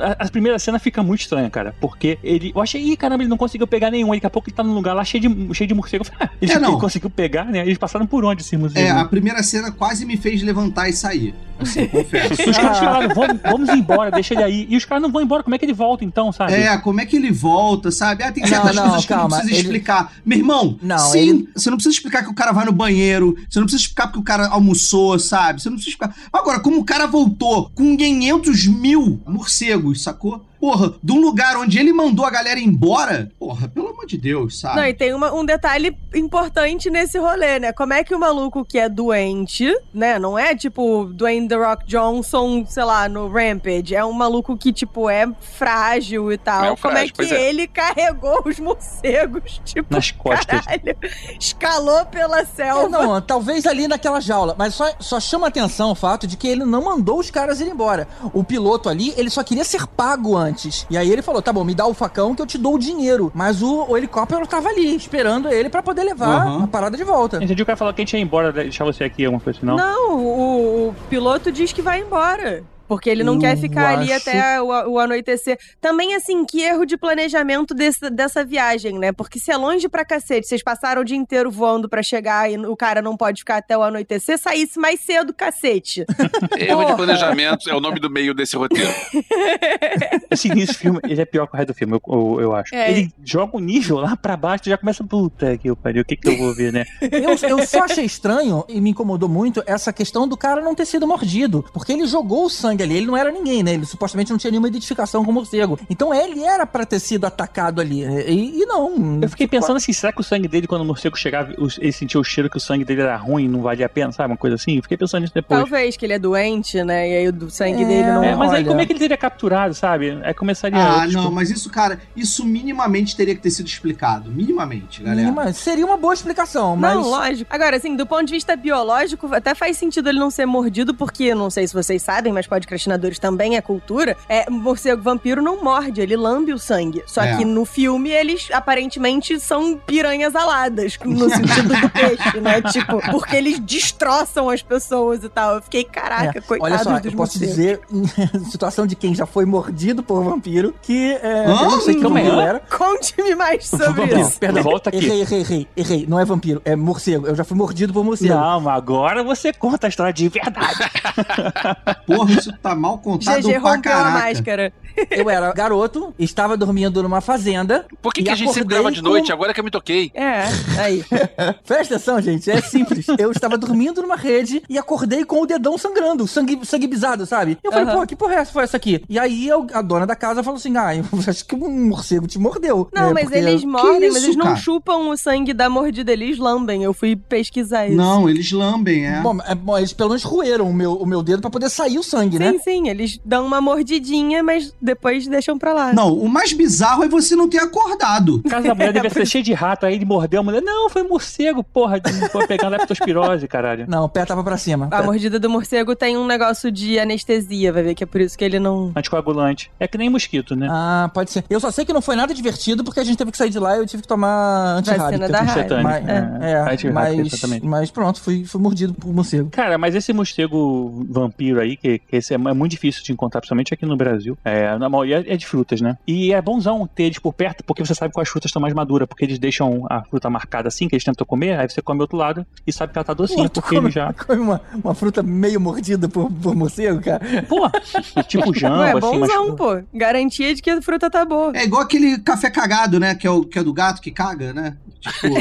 a, a primeira cena fica muito estranha, cara. Porque ele. Eu achei, ih, caramba, ele não conseguiu pegar nenhum. Daqui a pouco ele tá num lugar lá cheio de, cheio de morcego. Eu falei, ah, ele, É, não. ele conseguiu pegar, né? Eles passaram por onde esse morcego? É, a primeira cena quase me fez levantar e sair. Assim, confesso. Os caras falaram, vamos, vamos embora, deixa ele aí. E os caras não vão embora, como é que ele volta então, sabe? É, como é que ele volta, sabe? Ah, tem Não, certas não, coisas que calma, não precisa ele- explicar. Meu irmão, Não, sim, ele- você não precisa explicar que o cara vai no banheiro, você não precisa explicar porque o cara almoçou, sabe? Você não precisa explicar. Agora, como o cara voltou com 500 mil morcegos, sacou? Porra, de um lugar onde ele mandou a galera embora, porra, pelo amor de Deus, sabe? Não, e tem uma- um detalhe importante nesse rolê, né? Como é que o maluco que é doente, né? Não é tipo Dwayne The Rock Johnson, sei lá, no Rampage. É um maluco que, tipo, é frágil e tal. É um Como é que é. ele carregou os morcegos? Tipo, Nas costas. caralho, escalou pela selva. É, não, talvez ali naquela jaula, mas só, só chama atenção o fato de que ele não mandou os caras ir embora. O piloto ali, ele só queria ser pago antes. E aí ele falou: tá bom, me dá o facão que eu te dou o dinheiro. Mas o, o helicóptero tava ali, esperando ele pra poder levar Aham. a parada de volta. Entendi o cara falou que a gente ia embora, deixar você aqui, alguma coisa assim, não? Não, o, o piloto diz que vai embora. Porque ele não Eu quer ficar ali acho- até o, o anoitecer. Também, assim, que erro de planejamento desse- dessa viagem, né? Porque se é longe pra cacete, vocês passaram o dia inteiro voando pra chegar e o cara não pode ficar até o anoitecer, saísse mais cedo, cacete. Erro de planejamento é o nome do meio desse roteiro. Esse início do filme, ele é pior que o resto do filme, eu, eu, acho. É. Ele joga o nível lá pra baixo e já começa, puta que eu pariu, o que que eu vou ver, né? Eu, eu só achei estranho e me incomodou muito essa questão do cara não ter sido mordido. Porque ele jogou o sangue ali, ele não era ninguém, né? Ele supostamente não tinha nenhuma identificação com o morcego. Então ele era pra ter sido atacado ali. E, e não. Eu fiquei pensando assim, será que o sangue dele, quando o morcego chegava, ele sentiu o cheiro que o sangue dele era ruim, não valia a pena, sabe? Uma coisa assim. Eu fiquei pensando nisso depois. Talvez que ele é doente, né? E aí o sangue É, dele não. É, mas aí como é que ele teria capturado, sabe? Aí começaria. Ah, não, mas isso, cara, isso minimamente teria que ter sido explicado. Minimamente, galera. Mínima- seria uma boa explicação, mas. Não, lógico. Agora, assim, do ponto de vista biológico, até faz sentido ele não ser mordido, porque, não sei se vocês sabem, mas podcastinadores também é cultura. É, morcego vampiro não morde, ele lambe o sangue. Só É. que no filme eles aparentemente são piranhas aladas, no sentido do peixe, né? Tipo, porque eles destroçam as pessoas e tal. Eu fiquei, caraca, É, coitados Olha só, dos eu posso morcegos. dizer, em situação de quem já foi mordido por vampiro, que é, Hã? eu não sei que Calma aí, vampiro era. Conte-me mais sobre Não, isso. perdão, Volta aqui. errei, errei, errei, errei. Não é vampiro, é morcego. Eu já fui mordido por morcego. Não, mas agora você conta a história de verdade. Porra, isso tá mal contado GG pra rompeu a caraca. máscara. Eu era garoto, estava dormindo numa fazenda. Por que, que a gente sempre grava de com- noite? Agora que eu me toquei. É, aí. Presta atenção, gente, é simples. Eu estava dormindo numa rede e acordei com o dedão sangrando, sangue, sangue bisado, sabe? Eu falei, pô, que porra é essa, foi essa aqui? E aí eu- a dona da casa falou assim: ah, eu acho que um morcego te mordeu. Não, né? mas Porque- eles mordem, mas isso, eles não cara? chupam o sangue da mordida, eles lambem. Eu fui pesquisar isso. Não, eles lambem, é. Bom, é, bom, eles pelo menos roeram o meu, o meu dedo pra poder sair o sangue, né? Sim, sim, eles dão uma mordidinha, mas depois deixam pra lá. Não, o mais bizarro é você não ter acordado. A casa da mulher devia ser cheia de rato, aí ele mordeu a mulher. Não, foi morcego, porra, de- foi pegando leptospirose, caralho. Não, o pé tava pra cima. A mordida do morcego tem um negócio de anestesia, vai ver que é por isso que ele não. Anticoagulante. É que nem mosquito, né? Ah, pode ser. Eu só sei que não foi nada divertido porque a gente teve que sair de lá e eu tive que tomar antirrábica. Da. Mas, É. é, Antirrábica, mas, mas pronto, fui, fui mordido por morcego. Cara, mas esse morcego vampiro aí, que, que esse é, é muito difícil de encontrar, principalmente aqui no Brasil. É, na maioria é de frutas, né? E é bonzão ter eles por perto, porque você sabe quais frutas estão mais maduras, porque eles deixam a fruta marcada assim, que eles tentam comer, aí você come do outro lado e sabe que ela tá docinha, Pô, porque come, ele já. come uma, uma fruta meio mordida por, por morcego, cara. Pô, tipo jambo, Não, é assim, mas. bonzão, pô. Garantia de que a fruta tá boa. É igual aquele café cagado, né? Que é, o, que é do gato que caga, né? Tipo,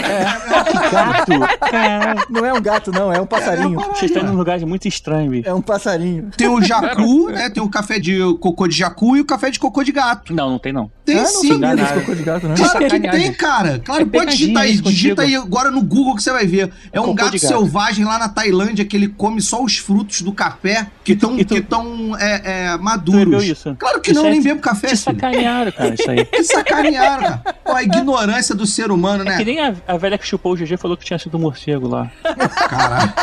Gato! Caralho, Não é um gato, não, é um passarinho. Vocês estão em um lugar muito estranho, bicho. É um passarinho. tem o jacu, né? Tem o café de cocô de jacu e o café de cocô de gato. Não, não tem não. Tem ah, não sim. desse Nada. cocô de gato, né? Claro que sacanagem. tem, cara. Claro, É pode digitar aí. isso Digita aí agora no Google que você vai ver. É um gato, gato. selvagem lá na Tailândia que ele come só os frutos do café que estão tu- que tão, é, é, maduros. isso? Claro que Isso não, é nem bebo café, Te filho. sacanearam, cara, isso aí. Que sacanearam, cara. Pô, a ignorância do ser humano, né? É que nem a, a velha que chupou o GG falou que tinha sido um morcego lá. Caralho.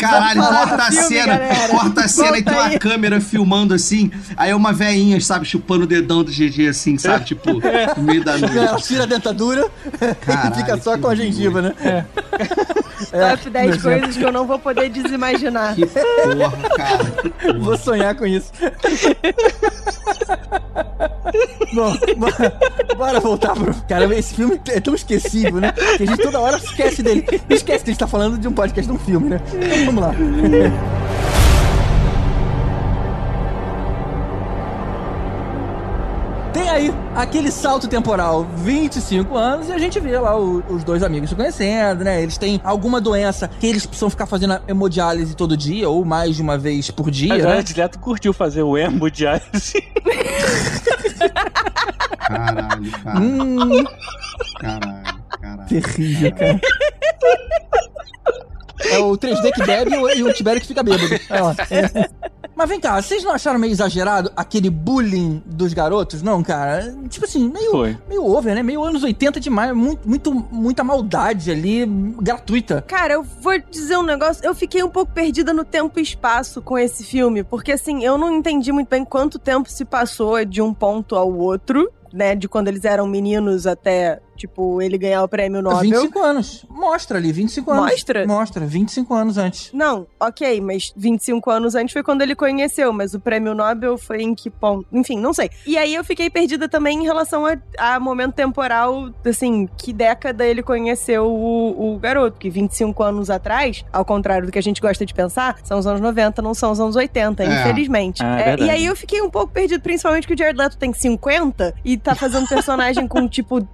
Caralho, falar corta a cena, corta a cena e tem uma aí. câmera filmando assim. Aí é uma veinha, sabe, chupando o dedão do GG assim, sabe? Tipo, no meio da Ela noite. tira a dentadura Caralho, e fica só com a gengiva, né? Top 10 coisas que eu não vou poder desimaginar. Que porra, cara. Que porra. Vou sonhar com isso. Bom, bora, bora voltar pro. Cara, esse filme é tão esquecível, né? Que a gente toda hora esquece dele. Esquece que a gente tá falando de um podcast de um filme, né? Então vamos lá. Tem aí aquele salto temporal, 25 anos, e a gente vê lá o- os dois amigos se conhecendo, né? Eles têm alguma doença que eles precisam ficar fazendo hemodiálise todo dia, ou mais de uma vez por dia, Mas o né? Ed Leto curtiu fazer o assim. Caralho, cara. Hum, Caralho, caralho. terrível, cara. É o 3D que bebe e o- e o Tibério que fica bêbado. É lá. Mas vem cá, vocês não acharam meio exagerado aquele bullying dos garotos? Não, cara? Tipo assim, meio, Foi. meio over, né? Meio anos 80 demais. Muito, muito, muita maldade ali, gratuita. Cara, eu vou dizer um negócio. Eu fiquei um pouco perdida no tempo e espaço com esse filme, porque assim, eu não entendi muito bem quanto tempo se passou de um ponto ao outro, né? De quando eles eram meninos até, tipo, ele ganhar o prêmio Nobel. 25 anos. Mostra ali, 25 anos. Mostra? Mostra, 25 anos antes. Não, ok, mas 25 anos antes foi quando ele conheceu, mas o prêmio Nobel foi em que ponto? Enfim, não sei. E aí eu fiquei perdida também em relação a, a momento temporal, assim, que década ele conheceu o, o garoto, que 25 anos atrás, ao contrário do que a gente gosta de pensar, são os anos 90, não são os anos 80, É. infelizmente. Ah, é É, e aí eu fiquei um pouco perdido, principalmente que o Jared Leto tem 50 e tá fazendo personagem com, tipo,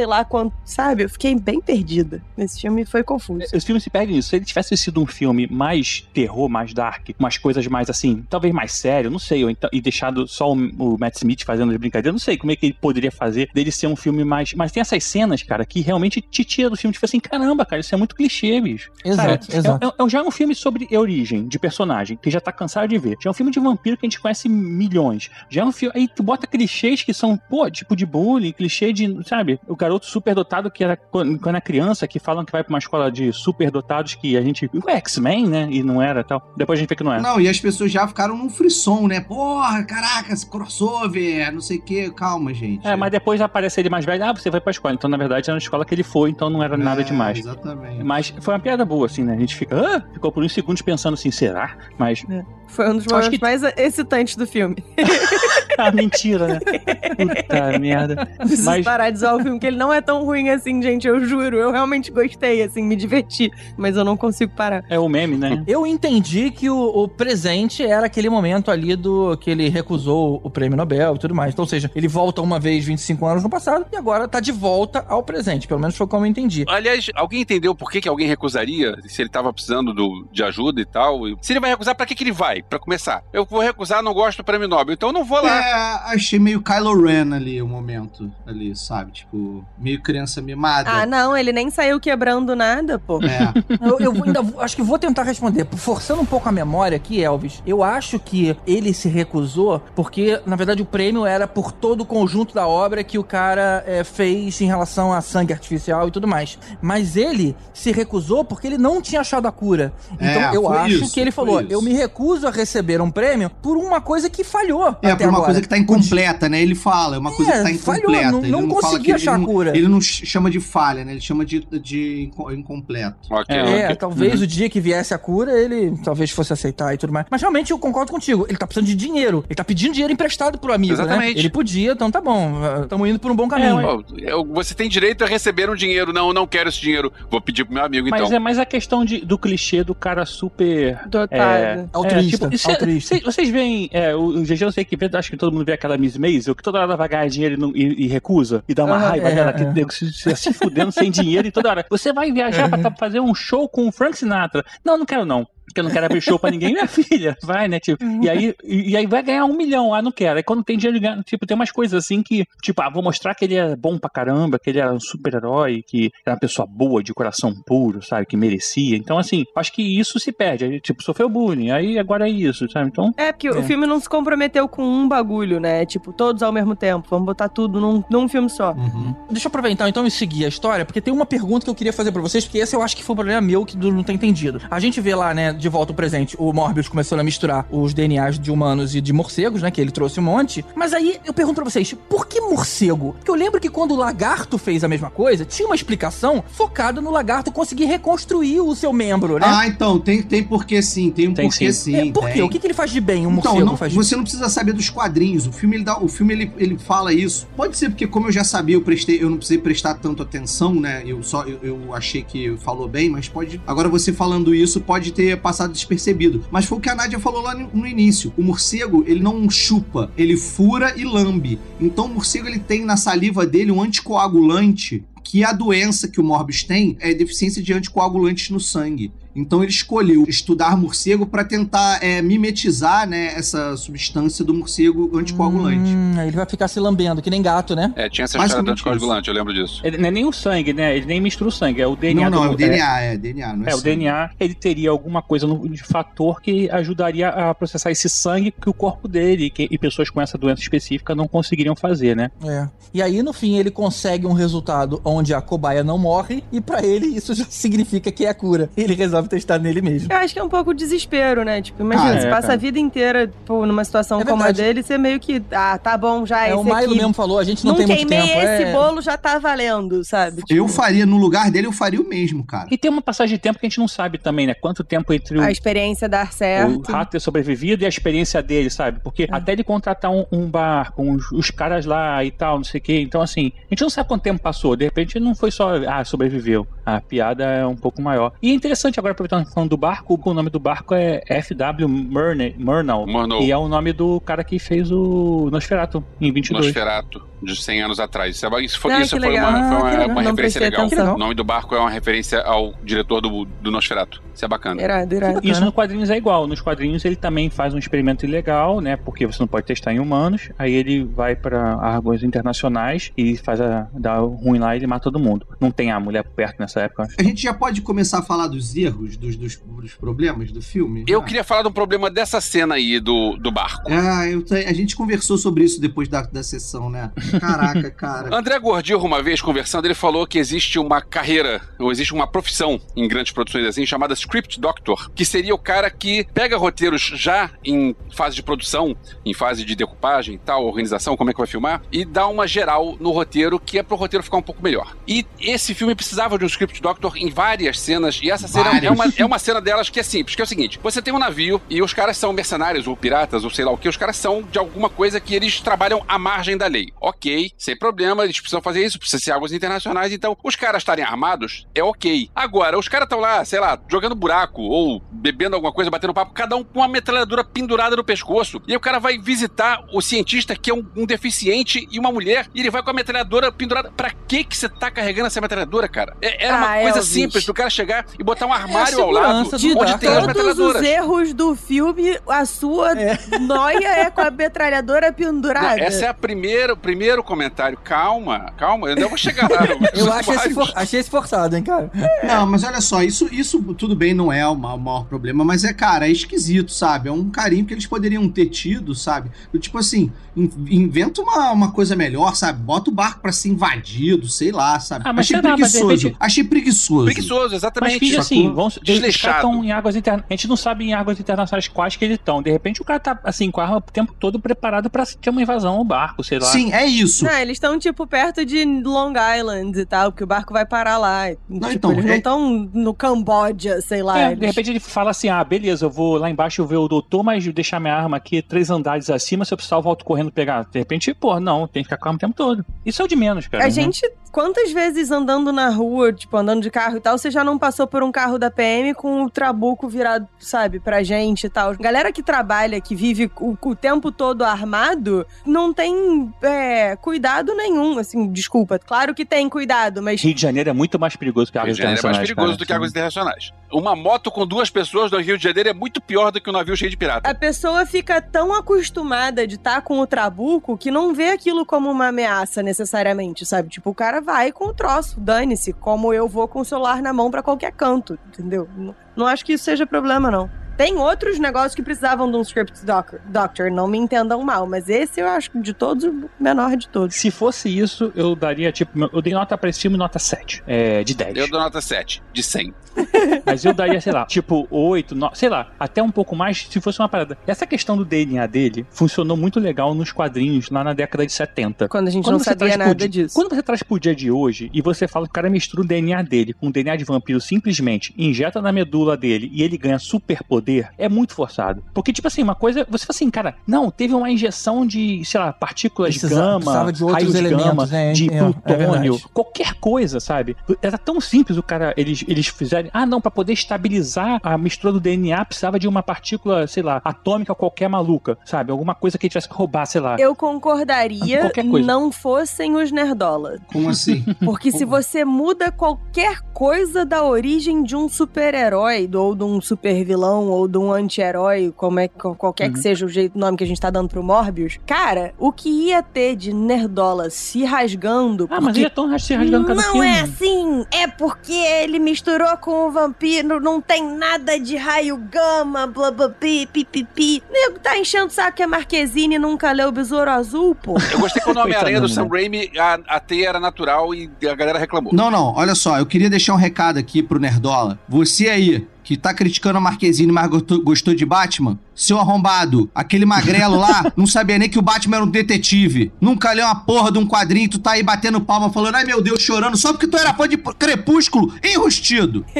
sei lá quanto, sabe? Eu fiquei bem perdida. Esse filme foi confuso. Esse filme se perde nisso. Se ele tivesse sido um filme mais terror, mais dark, umas coisas mais assim, talvez mais sério, não sei, ou então, e deixado só o, o Matt Smith fazendo as brincadeiras, não sei como é que ele poderia fazer dele ser um filme mais. Mas tem essas cenas, cara, que realmente te tira do filme. Tipo assim, caramba, cara, isso é muito clichê, bicho. Exato, Sabe? exato. É, é- é já é um filme sobre origem de personagem, que já tá cansado de ver. Já é um filme de vampiro que a gente conhece milhões. Já é um filme. Aí tu bota clichês que são, pô, tipo de bullying, clichê de, sabe, o garoto superdotado que era quando é criança, que falam que vai pra uma escola de superdotados que a gente. O X-Men, né? E não era tal. Depois a gente vê que não era. Não, e as pessoas já ficaram num frisson, né? Porra, caraca, esse crossover, não sei o quê. Calma, gente. É, mas depois aparece ele mais velho, ah, você vai pra escola. Então, na verdade, era na escola que ele foi, então não era nada É, demais. Exatamente. Mas foi uma piada boa, assim, né? A gente fica, ah, ficou por uns segundos pensando assim, será? Mas, Foi um dos momentos que- mais excitantes do filme. ah, mentira, né? Puta merda. Preciso Mas- parar de zoar o filme, que ele não é tão ruim assim, gente, eu juro. Eu realmente gostei, assim, me diverti. Mas eu não consigo parar. É o meme, né? Eu entendi que o, o presente era aquele momento ali do que ele recusou o prêmio Nobel e tudo mais. Então, ou seja, ele volta uma vez 25 anos no passado e agora tá de volta ao presente. Pelo menos foi como eu entendi. Aliás, alguém entendeu por que, que alguém recusaria? Se ele tava precisando do- de ajuda e tal? Se ele vai recusar, pra que, que ele vai? Pra começar. Eu vou recusar, não gosto do prêmio Nobel, então eu não vou lá. É, achei meio Kylo Ren ali o momento, ali, sabe? Tipo, meio criança mimada. Ah, não, ele nem saiu quebrando nada, pô. É. Eu, eu ainda acho que vou tentar responder. Forçando um pouco a memória aqui, Elvis, eu acho que ele se recusou porque, na verdade, o prêmio era por todo o conjunto da obra que o cara é, fez em relação a sangue artificial e tudo mais. Mas ele se recusou porque ele não tinha achado a cura. Então É, eu acho isso, que ele falou: isso. eu me recuso a receber um prêmio por uma coisa que falhou. É, até por uma agora. coisa que tá incompleta, né? Ele fala, é uma coisa É, que tá falhou, incompleta. não- ele não não fala consegui achar ele a não, cura. Ele não ch- chama de falha, né? Ele chama de, de inco- incompleto. Ok. É, ok. talvez o dia que viesse a cura, ele talvez fosse aceitar e tudo mais. Mas realmente eu concordo contigo. Ele tá precisando de dinheiro. Ele tá pedindo dinheiro emprestado pro amigo, né? Exatamente. Ele podia, então tá bom. Estamos indo por um bom caminho. Pô, eu- você tem direito a receber um dinheiro. Não, não quero esse dinheiro. Vou pedir pro meu amigo, Mas então. é mais a questão de, do clichê do cara super. Dotado. Altruísta, É, tipo, cê- altruísta. cê- vocês veem, é, o, o GG eu sei que acho que todo mundo vê aquela Miss Maisel, que toda hora ela vai ganhar dinheiro e, não- e- e recusa, e dá uma Aham, raiva é, dela, que é. se, se, fudendo sem dinheiro e toda hora. Você vai viajar pra tá- fazer um show com o Frank Sinatra. Não, não quero não. Porque eu não quero abrir show pra ninguém, minha filha. Vai, né? Tipo, e, aí, e, e aí vai ganhar um milhão. Ah, não quero. Aí quando tem dinheiro, ganha- tipo, tem umas coisas assim que, tipo, ah, vou mostrar que ele é bom pra caramba, que ele é um super-herói, que é uma pessoa boa, de coração puro, sabe? Que merecia. Então, assim, acho que isso se perde. Aí, tipo, sofreu bullying. Aí agora é isso, sabe? Então. É, porque É. o filme não se comprometeu com um bagulho, né? Tipo, todos ao mesmo tempo. Vamos botar tudo num, num filme só. Uhum. Deixa eu aproveitar então e seguir a história, porque tem uma pergunta que eu queria fazer pra vocês, porque esse eu acho que foi um problema meu que não ter entendido. A gente vê lá, né, de volta ao presente, o Morbius começou a misturar os DNAs de humanos e de morcegos, né? Que ele trouxe um monte. Mas aí eu pergunto pra vocês, por que morcego? Porque eu lembro que quando o lagarto fez a mesma coisa, tinha uma explicação focada no lagarto conseguir reconstruir o seu membro, né? Ah, então, tem, tem porquê sim, tem um Tem porquê sim. sim. É, por quê? tem. O que, que ele faz de bem, um Então, morcego não- faz de você não precisa saber dos quadrinhos. O filme, ele, dá, o filme ele, ele fala isso. Pode ser porque, como eu já sabia, eu prestei, eu não precisei prestar tanto atenção, né? Eu só eu, eu achei que falou bem, mas pode. Agora você falando isso pode ter passado despercebido. Mas foi o que a Nádia falou lá no, início. O morcego, ele não chupa, ele fura e lambe. Então o morcego ele tem na saliva dele um anticoagulante. Que a doença que o Morbius tem é deficiência de anticoagulantes no sangue. Então ele escolheu estudar morcego para tentar é, mimetizar né, essa substância do morcego anticoagulante. Hum, ele vai ficar se lambendo, que nem gato, né? É, tinha essa história do anticoagulante, eu lembro disso. Ele não é nem o sangue, né? Ele nem mistura o sangue, é o DNA não, não, do é o DNA, é, DNA, não é, É, o. DNA, ele teria alguma coisa no, de fator que ajudaria a processar esse sangue que o corpo dele que- e pessoas com essa doença específica não conseguiriam fazer, né? É. E aí, no fim, ele consegue um resultado onde a cobaia não morre, e pra ele isso já significa que é a cura. Ele resolve testar nele mesmo. Eu acho que é um pouco desespero, né? Tipo, imagina, Ah, você é, passa cara. a vida inteira pô, numa situação É como a dele, você meio que, ah, tá bom, já É, o esse Milo aqui. mesmo falou, a gente não, Não tem muito queimei tempo. esse é... bolo, já tá valendo, sabe? Eu Tipo, faria, no lugar dele, eu faria o mesmo, cara. E tem uma passagem de tempo que a gente não sabe também, né? Quanto tempo entre o, A experiência dar o certo. rato ter sobrevivido e a experiência dele, sabe? Porque até ele contratar um, um barco, os, os caras lá e tal, não sei o quê. Então, assim, a gente não sabe quanto tempo passou. De repente não foi só, ah, sobreviveu. A piada é um pouco maior. E é interessante, agora aproveitando falando do barco, o nome do barco é F.W. Murnau. Murnau. Murnau. E é o nome do cara que fez o Nosferatu em 22. Nosferatu, de 100 anos atrás. Isso, é- isso foi, Ah, isso foi legal. uma, foi Ah, uma, legal. uma referência legal. atenção. O nome do barco é uma referência ao diretor do, do Nosferatu. Isso é bacana. Irado, irado. Isso no quadrinhos é igual. Nos quadrinhos ele também faz um experimento ilegal, né? Porque você não pode testar em humanos. Aí ele vai pra argões internacionais e faz a dá ruim lá e ele mata todo mundo. Não tem a mulher perto nessa época. A gente já pode começar a falar dos erros, dos, dos, dos problemas do filme? Eu Ah. queria falar do problema dessa cena aí do, do barco. Ah, eu a gente conversou sobre isso depois da, da sessão, né? Caraca, cara. André Gordillo, uma vez conversando, ele falou que existe uma carreira, ou existe uma profissão em grandes produções assim, chamada Script Doctor, que seria o cara que pega roteiros já em fase de produção, em fase de decupagem e tal, organização, como é que vai filmar, e dá uma geral no roteiro, que é pro roteiro ficar um pouco melhor. E esse filme precisava de um Script Doctor em várias cenas, e essa cena Várias. é uma, é uma cena delas que é simples, que é o seguinte, você tem um navio e os caras são mercenários ou piratas ou sei lá o que, os caras são de alguma coisa que eles trabalham à margem da lei. Ok, sem problema, eles precisam fazer isso, precisa ser águas internacionais, então os caras estarem armados é ok. Agora, os caras estão lá, sei lá, jogando buraco ou bebendo alguma coisa, batendo papo, cada um com uma metralhadora pendurada no pescoço. E aí o cara vai visitar o cientista que é um, um deficiente e uma mulher, e ele vai com a metralhadora pendurada. Pra que que você tá carregando essa metralhadora, cara? É- era uma Ah, coisa Elvis. simples do cara chegar e botar um armário ao segurança lado do De onde tem as todos os metralhadoras. erros do filme, a sua noia é com a metralhadora pendurada. Não, essa é a primeira, o primeiro comentário. Calma, calma, eu ainda vou chegar lá. Eu acho esse for- achei esse forçado, hein, cara? Não, mas olha só, isso, isso tudo bem, não é o ma- o maior problema, mas é, cara, é esquisito, sabe? É um carinho que eles poderiam ter tido, sabe? Tipo assim, in- inventa uma, uma coisa melhor, sabe? Bota o barco pra ser invadido, sei lá, sabe? Ah, mas Achei mas preguiçoso. repente- Achei preguiçoso. Preguiçoso, Mas exatamente. finge sacou? assim, vamos, eles estão em águas internacionais. A gente não sabe em águas internacionais quais que eles estão. De repente o cara tá assim, com a arma o tempo todo preparado pra ter uma invasão ao barco, sei lá. Sim, é isso. Não, eles estão, tipo, perto de Long Island e tal, porque o barco vai parar lá. Tipo, então, eles é- não estão no Camboja, sei lá. É, eles- de repente ele fala assim: ah, beleza, eu vou lá embaixo ver o doutor, mas deixar minha arma aqui três andares acima, se eu precisar eu volto correndo pegar. De repente, pô, não, tem que ficar com a arma o tempo todo. Isso é o de menos, cara. A né? gente, quantas vezes andando na rua, tipo, andando de carro e tal, você já não passou por um carro da PM com o trabuco virado, sabe, pra gente e tal? Galera que trabalha, que vive o, o tempo todo armado, não tem é, cuidado nenhum, assim, desculpa. Claro que tem cuidado, mas Rio de Janeiro é muito mais perigoso que Rio águas de Janeiro é mais internacionais. perigoso cara. do que águas internacionais. Uma moto com duas pessoas no Rio de Janeiro é muito pior do que um navio cheio de pirata. a pessoa fica tão acostumada de estar com o trabuco que não vê aquilo como uma ameaça necessariamente, sabe? Tipo, o cara vai com o troço, dane-se, como eu vou com o celular na mão pra qualquer canto, entendeu? Não, não acho que isso seja problema, não. Tem outros negócios que precisavam de um script doc doctor, não me entendam mal, mas esse eu acho de todos o menor de todos. Se fosse isso, eu daria, tipo, eu dei nota pra esse filme nota 7, é, de 10. Eu dou nota 7, de 100. Mas eu daria, sei lá, tipo 8, 9, sei lá, até um pouco mais se fosse uma parada. Essa questão do DNA dele funcionou muito legal nos quadrinhos lá na década de 70. Quando a gente Quando não sabia nada di- disso. Quando você traz pro dia de hoje e você fala que o cara mistura o DNA dele com o DNA de vampiro simplesmente injeta na medula dele e ele ganha superpoder, é muito forçado. Porque, tipo assim, uma coisa, você fala assim, cara, não, teve uma injeção de, sei lá, partículas Precisa- gama, precisava de outros raios elementos, gama, né? de É, é plutônio, verdade. qualquer coisa, sabe? Era tão simples o cara, eles, eles fizerem, ah, não, pra poder estabilizar a mistura do DNA precisava de uma partícula, sei lá, atômica qualquer maluca, sabe? Alguma coisa que ele tivesse que roubar, sei lá. Eu concordaria Qualquer coisa. não fossem os nerdola. Como assim? Porque se você muda qualquer coisa da origem de um super-herói, ou de um super-vilão, ou de um anti-herói, como é, qual- qualquer Uhum. que seja o jeito, nome que a gente tá dando pro Morbius, cara, o que ia ter de nerdola se rasgando. Ah, mas ele é tão se rasgando cada não filme. é assim, é porque ele misturou com o vampiro, não tem nada de raio gama, blá blá pi, pi, pi, pi. Nego tá enchendo o saco que a Marquezine nunca leu o Besouro Azul, pô. Eu gostei quando o Homem-Aranha do Sam Raimi, a, a teia era natural e a galera reclamou. Não, não, olha só, eu queria deixar um recado aqui pro Nerdola. Você aí, que tá criticando a Marquezine, mas gostou, gostou de Batman, seu arrombado, aquele magrelo lá, não sabia nem que o Batman era um detetive. Nunca leu uma porra de um quadrinho, tu tá aí batendo palma falando, ai meu Deus, chorando, só porque tu era fã de Crepúsculo enrustido.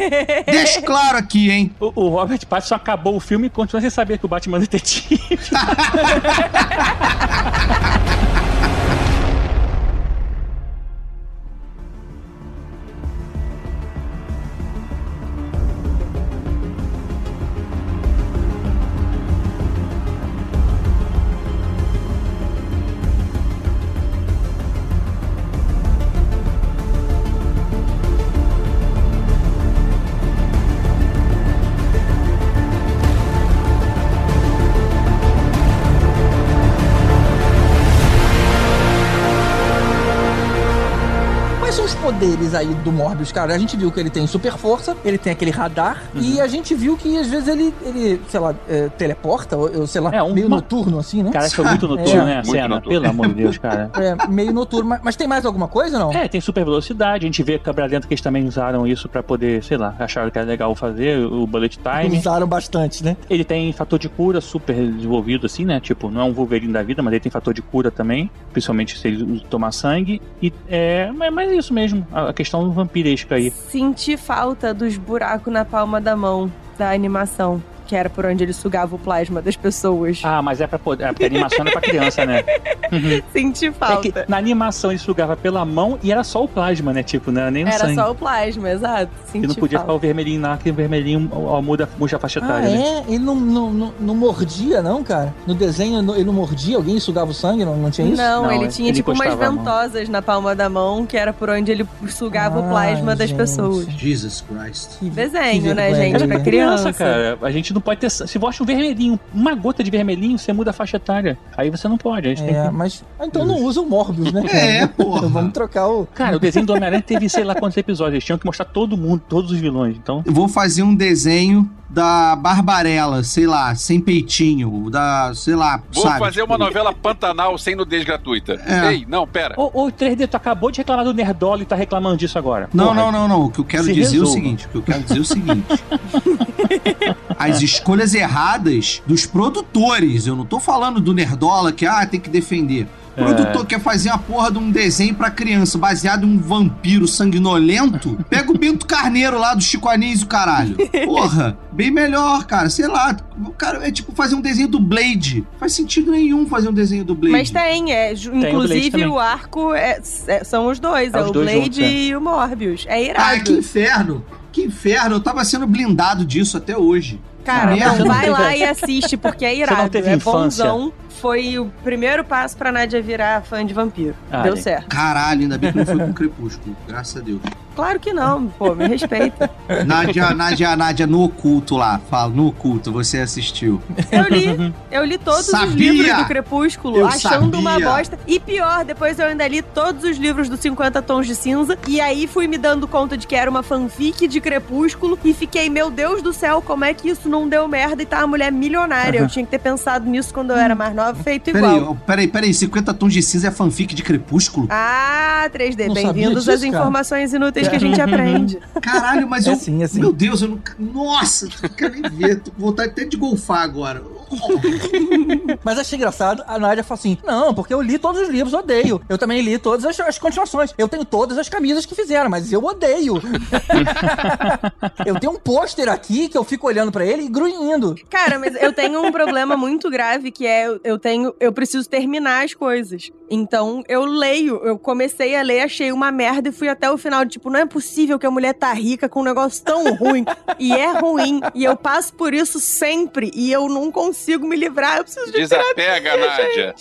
Deixa claro aqui, hein? O, o Robert Pattinson acabou o filme e continua sem saber que o Batman é detetive. poderes aí do Morbius, cara? A gente viu que ele tem super força, ele tem aquele radar, Uhum. e a gente viu que às vezes ele, ele sei lá, é, teleporta, ou, ou, sei lá, É, um- meio uma- noturno assim, né? Cara, foi muito noturno, É. né? A cena, noturno. pelo amor de Deus, cara. É, meio noturno. Mas, mas tem mais alguma coisa, não? É, tem super velocidade, a gente vê câmera lenta que eles também usaram isso pra poder, sei lá, acharam que era legal fazer, o bullet time. Usaram bastante, né? Ele tem fator de cura super desenvolvido, assim, né? Tipo, não é um Wolverine da vida, mas ele tem fator de cura também, principalmente se ele tomar sangue. E é, mas é isso mesmo, a questão vampiresca aí. Senti falta dos buracos na palma da mão da animação. Que era por onde ele sugava o plasma das pessoas. Ah, mas é pra poder. É porque a animação é pra criança, né? Uhum. Senti É falta. que na animação ele sugava pela mão e era só o plasma, né? Tipo, era nem o Era sangue. só o plasma, exato. Senti E não podia ficar falta. o vermelhinho lá, que o vermelhinho ó, muda, muda a faixa Ah, etária, né? é? Ele não, não, não, não mordia, não, cara? No desenho ele não mordia? Alguém sugava o sangue? Não, não tinha isso? Não, Não, ele ele tinha tipo umas ventosas na palma da mão, que era por onde ele sugava o plasma Ai, das gente. pessoas. Jesus Christ. Que- Desenho, que né, gente? Era pra pra criança. criança, cara. A gente não pode ter. Se você acha um vermelhinho, uma gota de vermelhinho, você muda a faixa etária. Aí você não pode. A gente tem É, que... mas. ah, Então não usa o Morbius, né? É, porra. Vamos trocar o. Cara, o desenho do Homem-Aranha teve sei lá quantos episódios. Eles tinham que mostrar todo mundo, todos os vilões. Então. Eu vou fazer um desenho da Barbarella, sei lá, sem peitinho, da, sei lá, Vou sabe? fazer uma tipo, novela Pantanal sem nudez gratuita. É. Ei, não, pera. Ô, ô 3D, tu acabou de reclamar do Nerdola e tá reclamando disso agora. Não, Porra. não, não, não. O que eu quero Se dizer é o resolva. seguinte: o que eu quero dizer é o seguinte. As escolhas erradas dos produtores. Eu não tô falando do Nerdola que, ah, tem que defender. O É. produtor quer fazer uma porra de um desenho pra criança baseado em um vampiro sanguinolento. Pega o Bento Carneiro lá do Chico Anísio, caralho. Porra, bem melhor, cara. Sei lá. O cara é tipo fazer um desenho do Blade. Faz sentido nenhum fazer um desenho do Blade. Mas tem, é. o Blade inclusive também. o arco é- é- são os dois, É é, os o dois Blade juntos, é. e o Morbius. É Ah, irado. que inferno. Que inferno. Eu tava sendo blindado disso até hoje. Cara, não, Você vai lá e assiste, porque é Você irado. não teve é infância. bonzão. Foi o primeiro passo pra Nádia virar fã de vampiro. Ah, Deu gente. certo. Caralho, ainda bem que não foi com Crepúsculo. Graças a Deus. Claro que não, pô, me respeita. Nádia, Nádia, Nádia, no oculto lá. Fala, no oculto, você assistiu. Eu li, eu li todos Sabia! os livros do Crepúsculo, Eu achando uma sabia! bosta. E pior, depois eu ainda li todos os livros do 50 Tons de Cinza. E aí fui me dando conta de que era uma fanfic de Crepúsculo. E fiquei, meu Deus do céu, como é que isso não deu merda e tá uma mulher milionária? Eu tinha que ter pensado nisso quando eu era mais nova, feito Peraí, igual. peraí, peraí. 50 tons de cinza é fanfic de Crepúsculo? Ah, 3D, Não sabia bem-vindos às informações inúteis que a gente aprende. Caralho, mas É eu. sim, é sim. Meu Deus, eu não. Nossa, não quero nem ver. Tô com vontade até de golfar agora. Mas achei engraçado, a Nádia fala assim: Não, porque eu li todos os livros, odeio. Eu também li todas as, as continuações. Eu tenho todas as camisas que fizeram, mas eu odeio. eu tenho um pôster aqui que eu fico olhando pra ele e grunhindo. Cara, mas eu tenho um problema muito grave que é eu- eu tenho, eu preciso terminar as coisas. Então eu leio, eu comecei a ler, achei uma merda e fui até o final, tipo, não é possível que a mulher tá rica com um negócio tão ruim. e é ruim, e eu passo por isso sempre e eu não consigo me livrar, eu preciso de Desapega, Nádia.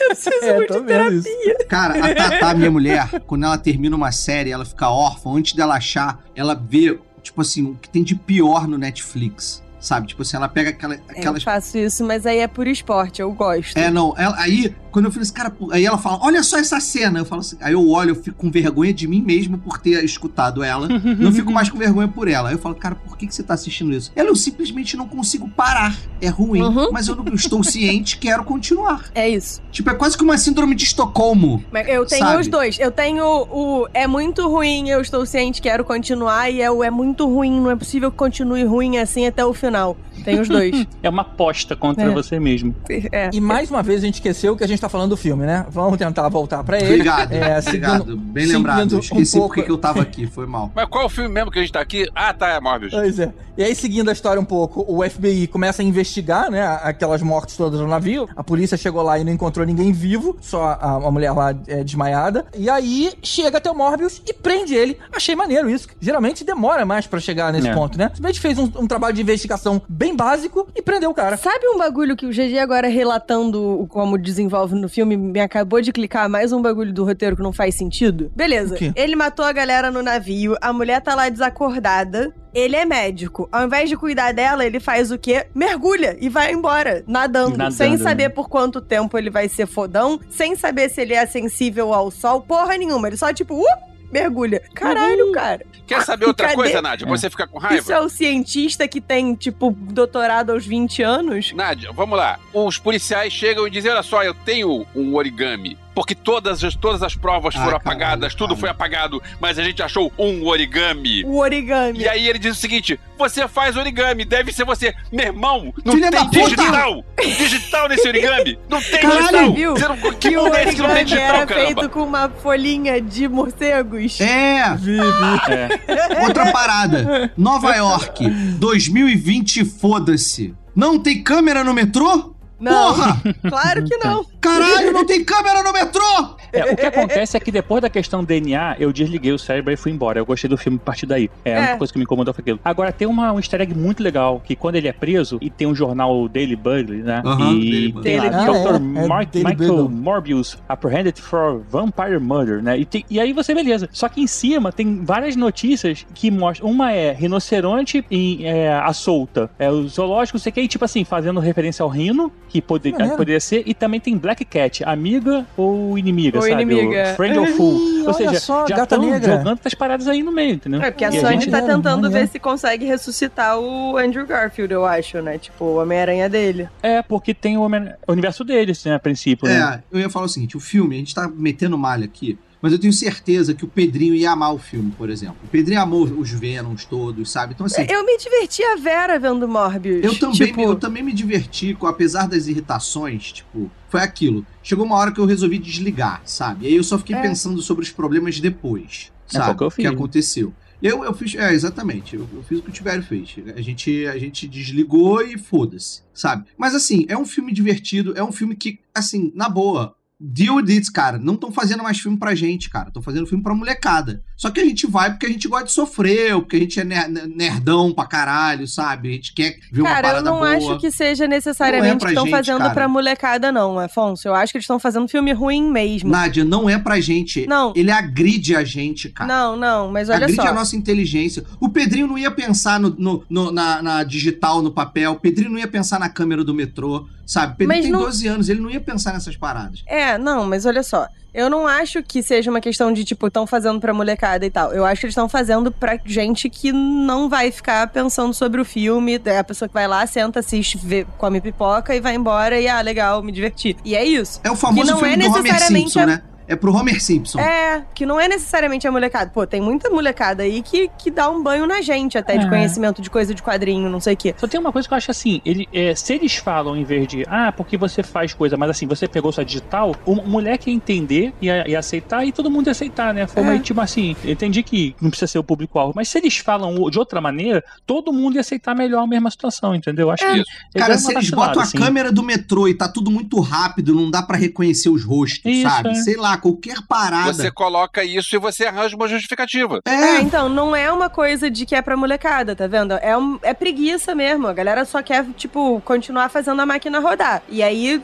eu preciso É, muito de terapia. isso. Cara, a Tatá, minha mulher, quando ela termina uma série, ela fica órfã, antes dela achar, ela vê, tipo assim, o que tem de pior no Netflix. Sabe? Tipo assim, ela pega aquela, aquelas. Eu faço isso, mas aí é por esporte, eu gosto. É, não. Ela, aí, quando eu falei assim, cara, aí ela fala, olha só essa cena. Eu falo assim, aí eu olho, eu fico com vergonha de mim mesmo por ter escutado ela. não fico mais com vergonha por ela. Aí eu falo, cara, por que, que você tá assistindo isso? Ela, eu simplesmente não consigo parar. É ruim, Uhum. mas eu não estou ciente, quero continuar. É isso. Tipo, é quase que uma síndrome de Estocolmo. Mas eu tenho Sabe? os dois. Eu tenho o é muito ruim, eu estou ciente, quero continuar, e é o é muito ruim, não é possível que continue ruim assim até o final. Tem os dois. É uma aposta contra É. você mesmo. é. E mais uma vez a gente esqueceu que a gente tá falando do filme, né? Vamos tentar voltar pra ele. Obrigado, É, obrigado. seguindo- Bem seguindo lembrado. um Esqueci pouco- porque que eu tava aqui, foi mal. Mas qual é o filme mesmo que a gente tá aqui? Ah, tá, é Morbius. Pois é. E aí, seguindo a história um pouco, o FBI começa a investigar, né, aquelas mortes todas no navio. A polícia chegou lá e não encontrou ninguém vivo, só a, a mulher lá é, desmaiada. E aí, chega até o Morbius e prende ele. Achei maneiro isso. Geralmente demora mais pra chegar nesse É. ponto, né? A gente fez um, um trabalho de investigação bem básico e prendeu o cara. Sabe um bagulho que o GG agora relatando o- como desenvolve no filme me acabou de clicar mais um bagulho do roteiro que não faz sentido? Beleza. Ele matou a galera no navio, a mulher tá lá desacordada. Ele é médico. Ao invés de cuidar dela, ele faz o quê? Mergulha e vai embora, nadando, Nadando, sem né? saber por quanto tempo ele vai ser fodão, sem saber se ele é sensível ao sol, porra nenhuma. Ele só tipo, uh, mergulha. Caralho, cara. Quer saber outra Cadê? coisa, Nádia? Pra Você fica com raiva? Isso é o cientista que tem, tipo, doutorado aos 20 anos? Nádia, vamos lá. Os policiais chegam e dizem: olha só, eu tenho um origami. Porque todas as, todas as provas Ah, foram caralho, apagadas, tudo foi apagado, mas a gente achou um origami. O origami. E aí ele diz o seguinte: você faz origami, deve ser você. Meu irmão, não Filha tem digital! Digital nesse origami! Não tem Caralho! digital! Viu? Você não, que mundo é esse que não tem origami digital, era caramba? feito com uma folhinha de morcegos. É, vi. É. outra parada. Nova York, 2020, foda-se. Não tem câmera no metrô? Não, Porra! claro que não. Caralho, não tem câmera no metrô! É, o que acontece é que depois da questão DNA, eu desliguei o cérebro e fui embora. Eu gostei do filme a partir daí. É, a única É. coisa que me incomodou foi aquilo. Agora, tem uma, um easter egg muito legal, que quando ele é preso, e tem um jornal Daily Bugle, né? Aham, e Daily Bugle. tem lá, Dr. é, é Michael. Morbius apprehended for vampire murder, né? E, tem- e aí você, beleza. Só que em cima tem várias notícias que mostram. Uma é rinoceronte em, é, à solta. É o zoológico, sei que, e, tipo assim, fazendo referência ao rino, que pode, Maneiro. poderia ser, e também tem Black Cat, amiga ou inimiga, Ou sabe? inimiga. O friend ou fool. Ou seja, só, já gata estão negra. jogando essas paradas aí no meio, entendeu? É porque a E Sony gente- tá tentando ver se consegue ressuscitar o Andrew Garfield, eu acho, né? Tipo, o Homem-Aranha dele. É, porque tem o, Homem- o universo deles, né, a princípio, né? É, eu ia falar o seguinte: o filme, a gente tá metendo malha aqui, mas eu tenho certeza que o Pedrinho ia amar o filme, por exemplo. O Pedrinho amou os Venoms todos, sabe? Então, assim. Eu me diverti a Vera vendo Morbius. Eu também, tipo, me- eu também me diverti, com, apesar das irritações, tipo, foi aquilo. Chegou uma hora que eu resolvi desligar, sabe? E aí eu só fiquei É. pensando sobre os problemas depois, É, sabe? que eu o que fiz. aconteceu. Eu, eu fiz, é, exatamente, eu, eu fiz o que o Tibério fez. A gente, a gente desligou e foda-se, sabe? Mas assim, é um filme divertido, é um filme que, assim, na boa, deal with it, cara. Não estão fazendo mais filme pra gente, cara. Estão fazendo filme pra molecada. Só que a gente vai porque a gente gosta de sofrer, porque a gente é ner- nerdão pra caralho, sabe? A gente quer ver uma Cara, eu parada não boa. acho que seja necessariamente pra que estão fazendo cara. pra molecada, não, Afonso. Eu acho que eles estão fazendo filme ruim mesmo. Nádia, não é pra gente. Não. Ele agride a gente, cara. Não, não, mas olha Agride só. a nossa inteligência. O Pedrinho não ia pensar no, no- no- na, na digital, no papel. O Pedrinho não ia pensar na câmera do metrô, sabe? O Pedrinho Mas tem não- 12 anos, ele não ia pensar nessas paradas. É, não, mas olha só. Eu não acho que seja uma questão de, tipo, estão fazendo pra molecada e tal. Eu acho que eles estão fazendo pra gente que não vai ficar pensando sobre o filme. É a pessoa que vai lá, senta, assiste, vê, come pipoca e vai embora e, ah, legal, me diverti. E é isso. É o famoso Que não filme é do Homer necessariamente Simpson, a- né? É pro Homer Simpson. É, que não é necessariamente a molecada. Pô, tem muita molecada aí que, que dá um banho na gente até de É. conhecimento de coisa de quadrinho, não sei o quê. Só tem uma coisa que eu acho assim, ele, é, se eles falam em vez de, ah, porque você faz coisa, mas assim, você pegou sua digital, o moleque ia entender e ia, ia aceitar e todo mundo ia aceitar, né? Foi É. tipo assim, eu entendi que não precisa ser o público-alvo, mas se eles falam de outra maneira, todo mundo ia aceitar melhor a mesma situação, entendeu? Acho que. Isso. é Cara, se eles botam a assim. câmera do metrô e tá tudo muito rápido, não dá pra reconhecer os rostos, Isso, sabe? é. Sei lá, qualquer parada. Você coloca isso e você arranja uma justificativa. É, É, então, não é uma coisa de que é pra molecada, tá vendo? É, um- é preguiça mesmo. A galera só quer, tipo, continuar fazendo a máquina rodar. E aí,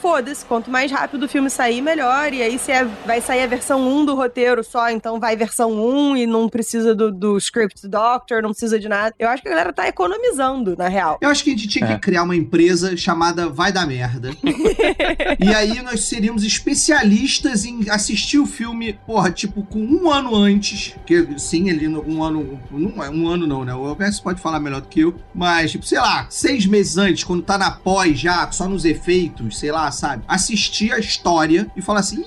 foda-se, quanto mais rápido o filme sair, melhor. E aí, se é- vai sair a versão 1 do roteiro só, então vai versão 1 e não precisa do, do script doctor, não precisa de nada. Eu acho que a galera tá economizando, na real. Eu acho que a gente tinha É. que criar uma empresa chamada Vai Dar Merda. e aí nós seríamos especialistas em assistir o filme, porra, tipo, com um ano antes. Que sim, no- um ano. Não é um ano, não, né? O Alberto pode falar melhor do que eu. Mas, tipo, sei lá, seis meses antes, quando tá na pós já, só nos efeitos, sei lá, sabe? Assistir a história e falar assim.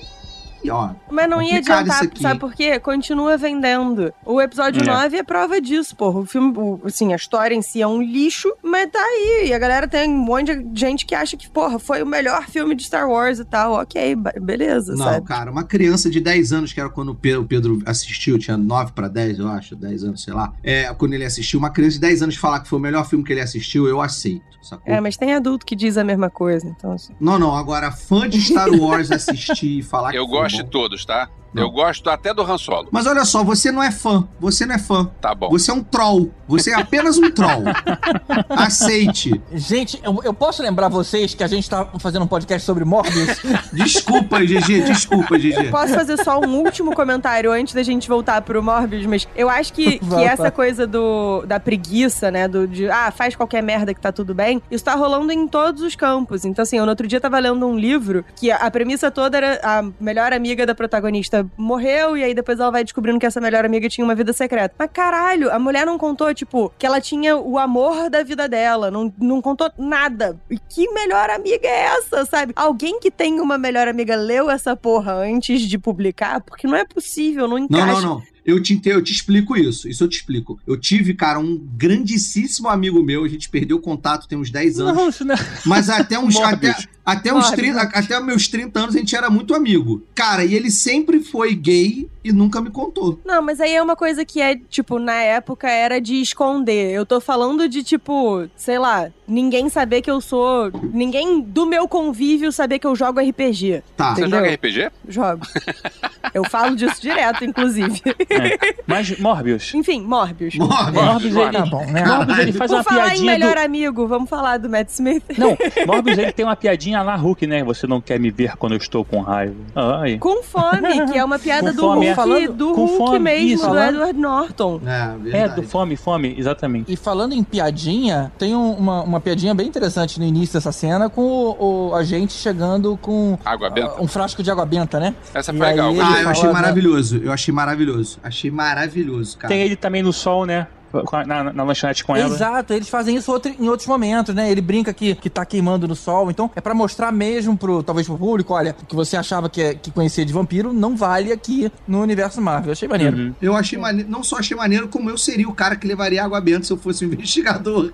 Ih, ó. Mas não ia adiantar, aqui, sabe por quê? Continua vendendo. O episódio É. 9 é prova disso, porra. O filme, o- assim, a história em si é um lixo, mas tá aí. E a galera tem um monte de gente que acha que, porra, foi o melhor filme de Star Wars e tal. Ok, beleza, Não, sabe? cara, uma criança de 10 anos, que era quando o Pe- o Pedro assistiu, tinha 9 pra 10, eu acho, 10 anos, sei lá. É, quando ele assistiu, uma criança de 10 anos falar que foi o melhor filme que ele assistiu, eu aceito, sacou? É, mas tem adulto que diz a mesma coisa, então assim. Não, não, agora fã de Star Wars assistir e falar que Eu foi gosto de todos, tá? Não. Eu gosto até do Han Solo. Mas olha só, você não é fã, você não é fã. Tá bom. Você é um troll. Você é apenas um troll. Aceite. Gente, eu, eu posso lembrar vocês que a gente tá fazendo um podcast sobre Morbius? Desculpa, GG, desculpa, GG. Posso fazer só um último comentário antes da gente voltar pro Morbius, mas eu acho que, que essa coisa do, da preguiça, né? Do de, ah, faz qualquer merda que tá tudo bem, isso tá rolando em todos os campos. Então, assim, eu no outro dia tava lendo um livro que a, a premissa toda era a melhor amiga da protagonista morreu e aí depois ela vai descobrindo que essa melhor amiga tinha uma vida secreta. Mas caralho, a mulher não contou, tipo, que ela tinha o amor da vida dela, não, não contou nada. E que melhor amiga é essa, sabe? Alguém que tem uma melhor amiga leu essa porra antes de publicar? Porque não é possível, não encaixa. Não, não, não. Eu te, eu te explico isso. Isso eu te explico. Eu tive, cara, um grandíssimo amigo meu. A gente perdeu o contato tem uns 10 anos. Não, isso não é- Mas até uns. até. Até, uns Morbius. 30, até meus 30 anos a gente era muito amigo. Cara, e ele sempre foi gay e nunca me contou. Não, mas aí é uma coisa que é, tipo, na época era de esconder. Eu tô falando de, tipo, sei lá, ninguém saber que eu sou. Ninguém do meu convívio saber que eu jogo RPG. Tá. Você Entendeu? joga RPG? Jogo. eu falo disso direto, inclusive. É. Mas Morbius. Enfim, Morbius. Morbius. Morbius, ele, Tá bom, né? Morbius, ele faz Por uma falar em piadinha melhor do... amigo, vamos falar do Matt Smith. Não, Morbius ele tem uma piadinha lá Hulk, né? Você não quer me ver quando eu estou com raiva. Ai. Com fome, que é uma piada do fome, Hulk. Falando- do com Hulk fome, mesmo, isso. do Falando- Edward Norton. É, É, do fome, fome, exatamente. E falando em piadinha, tem um- uma, uma piadinha bem interessante no início dessa cena com o, o agente chegando com Água benta. ah, um frasco de água benta, né? Essa E foi legal. aí- Ah, eu achei né? maravilhoso. Eu achei maravilhoso. Achei maravilhoso, cara. Tem ele também no sol, né? Na, na lanchonete com ela. Exato, eles fazem isso outro- em outros momentos, né? Ele brinca que, que tá queimando no sol. Então, é pra mostrar mesmo pro, talvez pro público, olha, o que você achava que, é- que conhecia de vampiro não vale aqui no universo Marvel. Eu achei maneiro. Uhum. Eu achei maneiro, não só achei maneiro, como eu seria o cara que levaria água benta se eu fosse um investigador.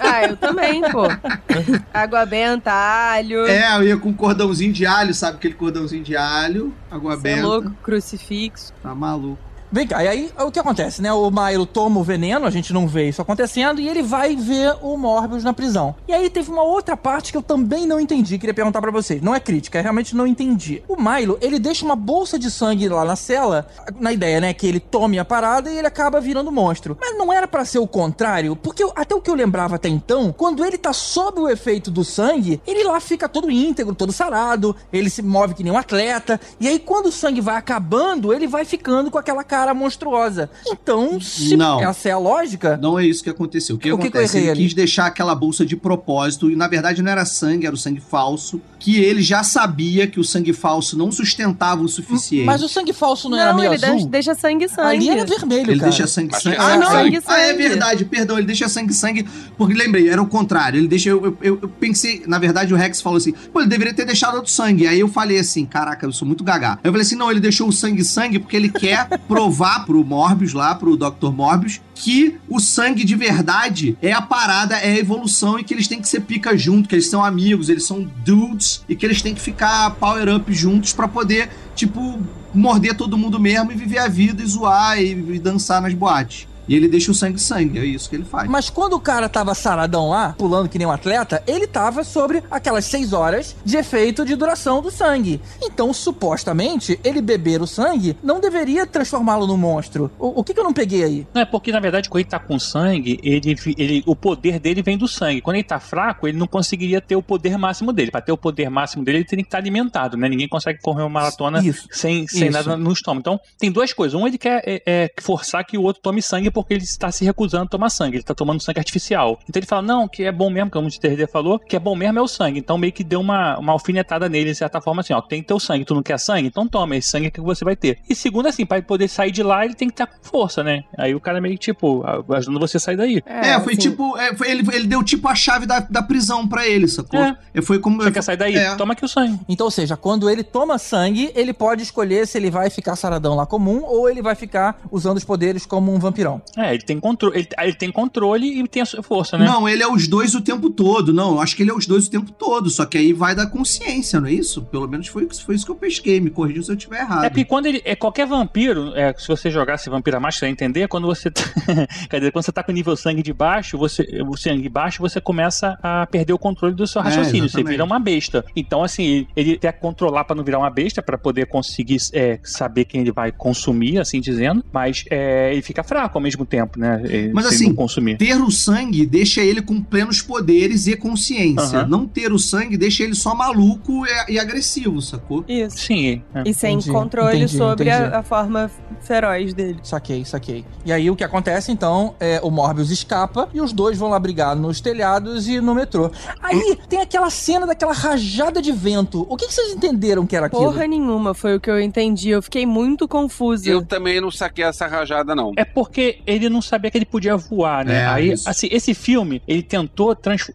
Ah, eu também, pô. Água benta, alho. É, eu ia com um cordãozinho de alho, sabe aquele cordãozinho de alho, água Cê é benta. louco, crucifixo. Tá maluco. Vem cá, e aí o que acontece, né? O Milo toma o veneno, a gente não vê isso acontecendo, e ele vai ver o Morbius na prisão. E aí teve uma outra parte que eu também não entendi, queria perguntar para vocês. Não é crítica, é realmente não entendi. O Milo, ele deixa uma bolsa de sangue lá na cela, na ideia, né, que ele tome a parada e ele acaba virando monstro. Mas não era para ser o contrário, porque eu, até o que eu lembrava até então, quando ele tá sob o efeito do sangue, ele lá fica todo íntegro, todo sarado, ele se move que nem um atleta, e aí quando o sangue vai acabando, ele vai ficando com aquela cara monstruosa. Então, se Não. essa é a lógica, Não é isso que aconteceu. O que, O que que acontece? errei ele ali? quis deixar aquela bolsa de propósito e na verdade não era sangue, era o sangue falso, que ele já sabia que o sangue falso não sustentava o suficiente. mas o sangue falso não, era Não, meio ele azul? deixa, deixa sangue sangue. Ali era vermelho, Ele cara. deixa sangue sangue. que Ah, é não. sangue, ah, é sangue. verdade, perdão, ele deixa sangue sangue. Porque lembrei, era o contrário. Ele deixa. Eu, eu, eu pensei, na verdade, o Rex falou assim: pô, ele deveria ter deixado outro sangue. Aí eu falei assim: caraca, eu sou muito gagá. Aí eu falei assim: não, ele deixou o sangue sangue porque ele quer provar pro Morbius lá, pro Dr. Morbius, que o sangue de verdade é a parada, é a evolução e que eles têm que ser pica junto, que eles são amigos, eles são dudes e que eles têm que ficar power up juntos pra poder, tipo, morder todo mundo mesmo e viver a vida e zoar e, e dançar nas boates. E ele deixa o sangue sangue, é isso que ele faz. Mas quando o cara tava saradão lá, pulando que nem um atleta, ele tava sobre aquelas 6 horas de efeito de duração do sangue. Então, supostamente, ele beber o sangue não deveria transformá-lo num monstro. O, o que, que eu não peguei aí? Não, é porque, na verdade, quando ele tá com sangue, ele, ele, o poder dele vem do sangue. Quando ele tá fraco, ele não conseguiria ter o poder máximo dele. Pra ter o poder máximo dele, ele teria que estar alimentado, né? Ninguém consegue correr uma maratona Isso. sem, sem Isso. nada no estômago. Então, tem duas coisas. Um, ele quer é, é, forçar que o outro tome sangue porque ele está se recusando a tomar sangue. Ele está tomando sangue artificial. Então ele fala, não, que é bom mesmo, como o TRD falou, que é bom mesmo é o sangue. Então meio que deu uma, uma alfinetada nele, de certa forma, assim, ó, tem teu sangue, tu não quer sangue? Então toma, esse sangue é que você vai ter. E segundo, assim, para ele poder sair de lá, ele tem que estar com força, né? Aí o cara meio que, tipo, ajudando você a sair daí. É, foi assim, tipo. é, foi- ele, ele deu tipo a chave da, da prisão pra ele, sacou? É. É, Foi como. Você quer sair daí? É. Toma aqui o sangue. Então, ou seja, quando ele toma sangue, ele pode escolher se ele vai ficar saradão lá comum ou ele vai ficar usando os poderes como um vampirão. É, ele tem controle, ele, ele tem controle e tem a sua força, né? Não, ele é os dois o tempo todo. Não, eu acho que ele é os dois o tempo todo. Só que aí vai da consciência, não é isso? Pelo menos foi, foi isso que eu pesquei. Me corrija se eu estiver errado. É porque quando ele. É qualquer vampiro, é, se você jogasse Vampira Mágica, você vai entender, é quando você. Tá, quer dizer, quando você tá com o nível sangue de baixo, você, o sangue baixo, você começa a perder o controle do seu É, raciocínio. você exatamente. vira uma besta. Então, assim, ele quer controlar pra não virar uma besta, pra poder conseguir é, saber quem ele vai consumir, assim dizendo. Mas é, ele fica fraco ao mesmo tempo, né? Ele- Mas assim, consumir. Ter o sangue deixa ele com plenos poderes e consciência. Aham. Não ter o sangue deixa ele só maluco e, e agressivo, sacou? Isso. Sim, é. E sem Entendi, controle entendi, sobre entendi. A, a forma feroz dele. Saquei, saquei. E aí o que acontece então é o Morbius escapa e os dois vão lá brigar nos telhados e no metrô. Aí tem aquela cena daquela rajada de vento. O que, que vocês entenderam que era aquilo? Porra nenhuma, foi o que eu entendi. Eu fiquei muito confusa. Eu também não saquei essa rajada, não. É porque ele não sabia que ele podia voar, né? É, Aí, isso. assim, esse filme, ele tentou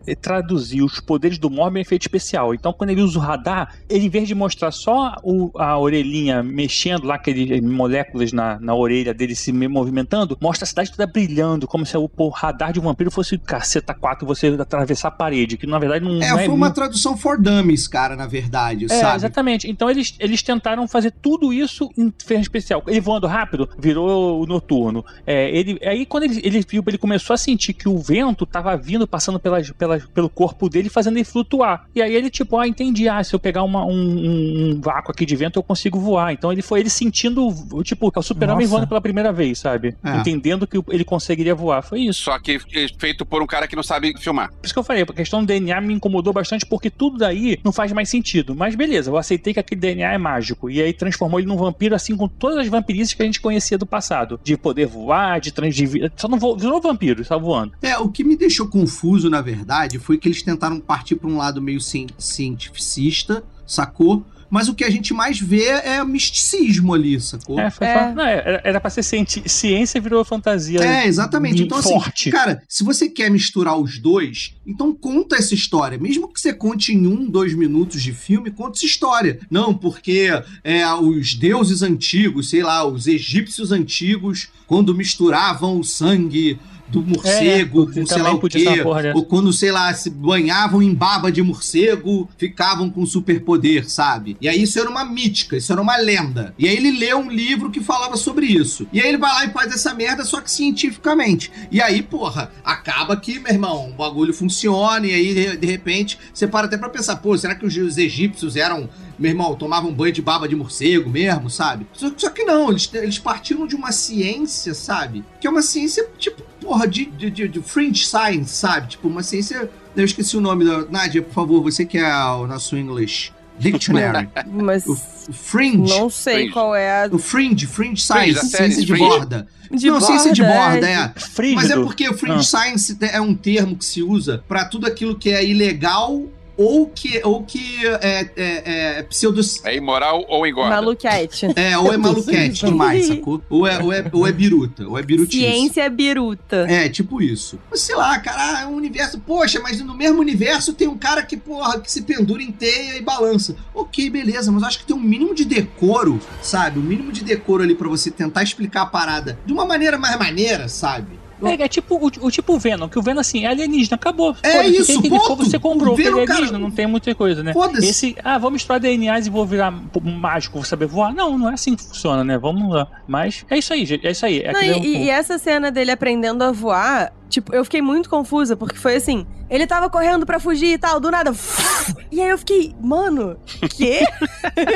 eh, traduzir os poderes do Morbius em efeito especial. Então, quando ele usa o radar, ele, em vez de mostrar só o- a orelhinha mexendo lá, aqueles moléculas na, na orelha dele se me- movimentando, mostra a cidade toda brilhando, como se o, pô, radar de um vampiro fosse caceta 4 você atravessar a parede, que na verdade não É, não é foi uma muito- tradução for dummies, cara, na verdade, é, sabe? exatamente. Então eles, eles tentaram fazer tudo isso em ferro especial. Ele voando rápido, virou o noturno. É, ele, aí quando ele, ele viu, ele começou a sentir que o vento tava vindo, passando pelas, pelas, pelo corpo dele, fazendo ele flutuar. E aí ele, tipo, ah, entendi. Ah, se eu pegar uma- um, um- um vácuo aqui de vento, eu consigo voar. Então ele foi ele sentindo, tipo, é o super-homem voando pela primeira vez, sabe? É. Entendendo que ele conseguiria voar. Foi isso. Só que é feito por um cara que não sabe filmar. Por isso que eu falei, a questão do DNA me incomodou bastante porque tudo daí não faz mais sentido. Mas beleza, eu aceitei que aquele DNA é mágico. E aí transformou ele num vampiro, assim com todas as vampirices que a gente conhecia do passado. De poder voar, de trans... de- Só não vo... virou vampiro, só voando. É, o que me deixou confuso, na verdade, foi que eles tentaram partir pra um lado meio cien- cientificista, sacou? Mas o que a gente mais vê é misticismo ali, sacou? É, foi É. não, era, era pra ser cienti... ciência virou fantasia. É, exatamente. Então, assim, forte. cara, se você quer misturar os dois, então conta essa história. Mesmo que você conte em um, dois minutos de filme, conta essa história. Não, porque é, os deuses antigos, sei lá, os egípcios antigos, quando misturavam o sangue do morcego, É, com sei lá o quê. porra. Ou quando, sei lá, se banhavam em baba de morcego, ficavam com superpoder, sabe? E aí isso era uma mítica, isso era uma lenda. E aí ele leu um livro que falava sobre isso. E aí ele vai lá e faz essa merda, só que cientificamente. E aí, porra, acaba que, meu irmão, o bagulho funciona, e aí, de, repente, você para até pra pensar, pô, será que os, os egípcios eram meu irmão, tomavam banho de baba de morcego mesmo, sabe? Só, só que não, eles, eles partiram de uma ciência, sabe? Que é uma ciência, tipo, porra, de, de, de, de fringe science, sabe? Tipo, uma ciência. Eu esqueci o nome da. Nádia, por favor, você que é o nosso English Dictionary. Mas o, o fringe. não sei Fringe. qual é a O fringe, fringe Fringe, science, série, ciência de fringe. borda. de não, ciência de borda, é. é. Frígido. Mas é porque o fringe science é um termo que se usa pra tudo aquilo que é ilegal ou que, ou que é, é, é pseudo. É imoral ou engorda? Maluquete. É, ou é maluquete demais, sacou? Ou é, ou, é, ou é biruta, ou é birutice. Ciência biruta. É, tipo isso. Mas sei lá, cara, é um universo. Poxa, mas no mesmo universo tem um cara que, porra, que se pendura em teia e balança. Ok, beleza, mas eu acho que tem um mínimo de decoro, sabe? Um mínimo de decoro ali pra você tentar explicar a parada de uma maneira mais maneira, sabe? É, é tipo o, o tipo Venom, que o Venom assim, é alienígena, acabou. É isso, quem for, ponto. você comprou, ele é Venom, cara, alienígena, não tem muita coisa, né? Foda-se. Esse, ah, vamos misturar DNAs e vou virar um mágico, vou saber voar. Não, não é assim que funciona, né? Vamos lá. Mas é isso aí, gente, é isso aí. É Não, e, e essa cena dele aprendendo a voar, tipo, eu fiquei muito confusa, porque foi assim, ele tava correndo pra fugir e tal, do nada. E aí eu fiquei, mano, quê?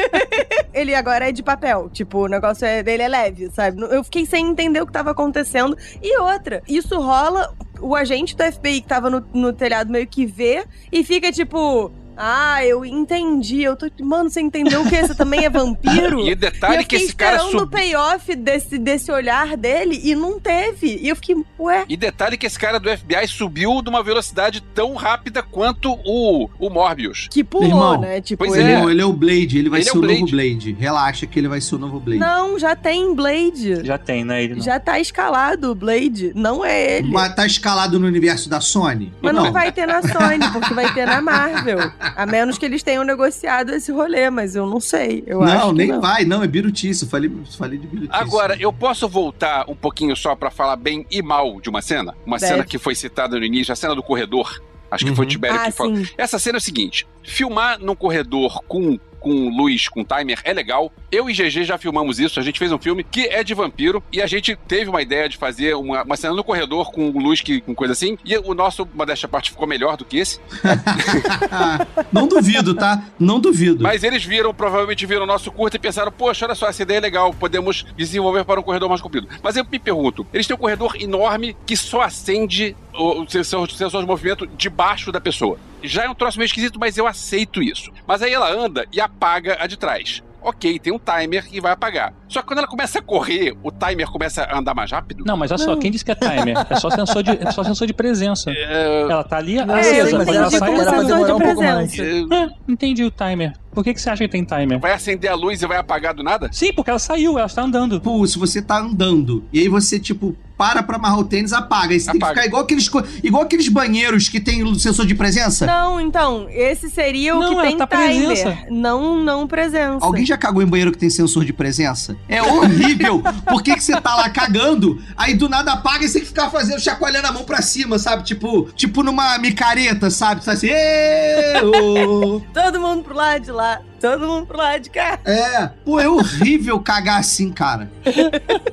ele agora é de papel, tipo, o negócio é- dele é leve, sabe? Eu fiquei sem entender o que tava acontecendo. E outra, isso rola, o agente do FBI que tava no, no telhado meio que vê e fica tipo. Ah, eu entendi. Eu tô. Mano, você entendeu o quê? Você também é vampiro? E E detalhe eu que fiquei esse cara esperando o subiu. payoff desse, desse olhar dele e não teve. E eu fiquei, ué. E detalhe que esse cara do FBI subiu de uma velocidade tão rápida quanto o, o Morbius. Que pulou, Irmão, né? Tipo, pois Ele ele- é, ele é o Blade, ele vai Ele é ser o o novo Blade. Blade. Relaxa que ele vai ser o novo Blade. Não, já tem Blade. Já, Já tem, né? Ele não. tá escalado o Blade. Não é ele. Mas, Mas tá escalado no universo da Sony? não. vai ter na Sony, porque vai ter na Marvel. A menos que eles tenham negociado esse rolê, mas eu não sei. Eu acho não, que nem não. vai, não, é birutice. Eu falei, falei de birutice. Agora, eu posso voltar um pouquinho só pra falar bem e mal de uma cena? Uma Deve. cena que foi citada no início, a cena do corredor. Acho que foi o Uhum. Tibério Ah, que falou. sim. Essa cena é o seguinte: filmar num corredor com, com luz, com timer, é legal. Eu e GG já filmamos isso. A gente fez um filme que é de vampiro e a gente teve uma ideia de fazer uma, uma cena no corredor com luz, que, com coisa assim. E o nosso, modéstia à parte, ficou melhor do que esse. Não duvido, tá? Não duvido. Mas eles viram, provavelmente viram o nosso curto e pensaram: poxa, olha só, essa ideia é legal, podemos desenvolver para um corredor mais comprido. Mas eu me pergunto: eles têm um corredor enorme que só acende o o sensor, sensor de movimento debaixo da pessoa. Já é um troço meio esquisito, mas eu aceito isso. Mas aí ela anda e apaga a de trás. Ok, tem um timer e vai apagar. Só que quando ela começa a correr, o timer começa a andar mais rápido. Não, mas olha só, Não. quem disse que é timer? É só sensor de, é só sensor de presença. É, Ela tá ali É, eu acesa. mas ela entendi sai, ela... sensor demorar de um pouco mais. é, É, entendi o timer. Por que, que você acha que tem timer? vai acender a luz e vai apagar do nada? Sim, porque ela saiu, ela está andando. Pô, se você tá andando e aí você, tipo, para pra amarrar o tênis, apaga. Aí você tem que Apaga. ficar igual aqueles, igual aqueles banheiros que tem o sensor de presença. Não, então, esse seria o Não, que ela tem tá timer. presença. Não, não presença. Alguém já cagou em banheiro que tem sensor de presença? É horrível! Por que, que você tá lá cagando, aí do nada apaga e você tem que ficar fazendo, chacoalhando a mão pra cima, sabe? Tipo, tipo numa micareta, sabe? Você tá assim. Todo mundo pro lado de lá. Todo mundo pro lado de cá. É, pô, é horrível cagar assim, cara.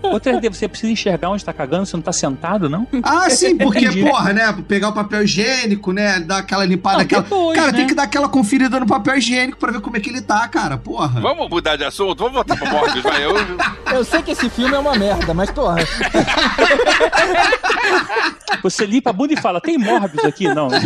Outra ideia, você precisa enxergar onde tá cagando, você não tá sentado, não? Ah, sim, porque, Entendi. porra, né? Pegar o papel higiênico, né? Dar aquela limpada, Não, aquela. depois, cara, né? tem que dar aquela conferida no papel higiênico pra ver como é que ele tá, cara. Porra. Vamos mudar de assunto? Vamos voltar pro Morbius, vai. Eu, Eu sei que esse filme é uma merda, mas porra. Você limpa a bunda e fala, tem Morbius aqui? Não.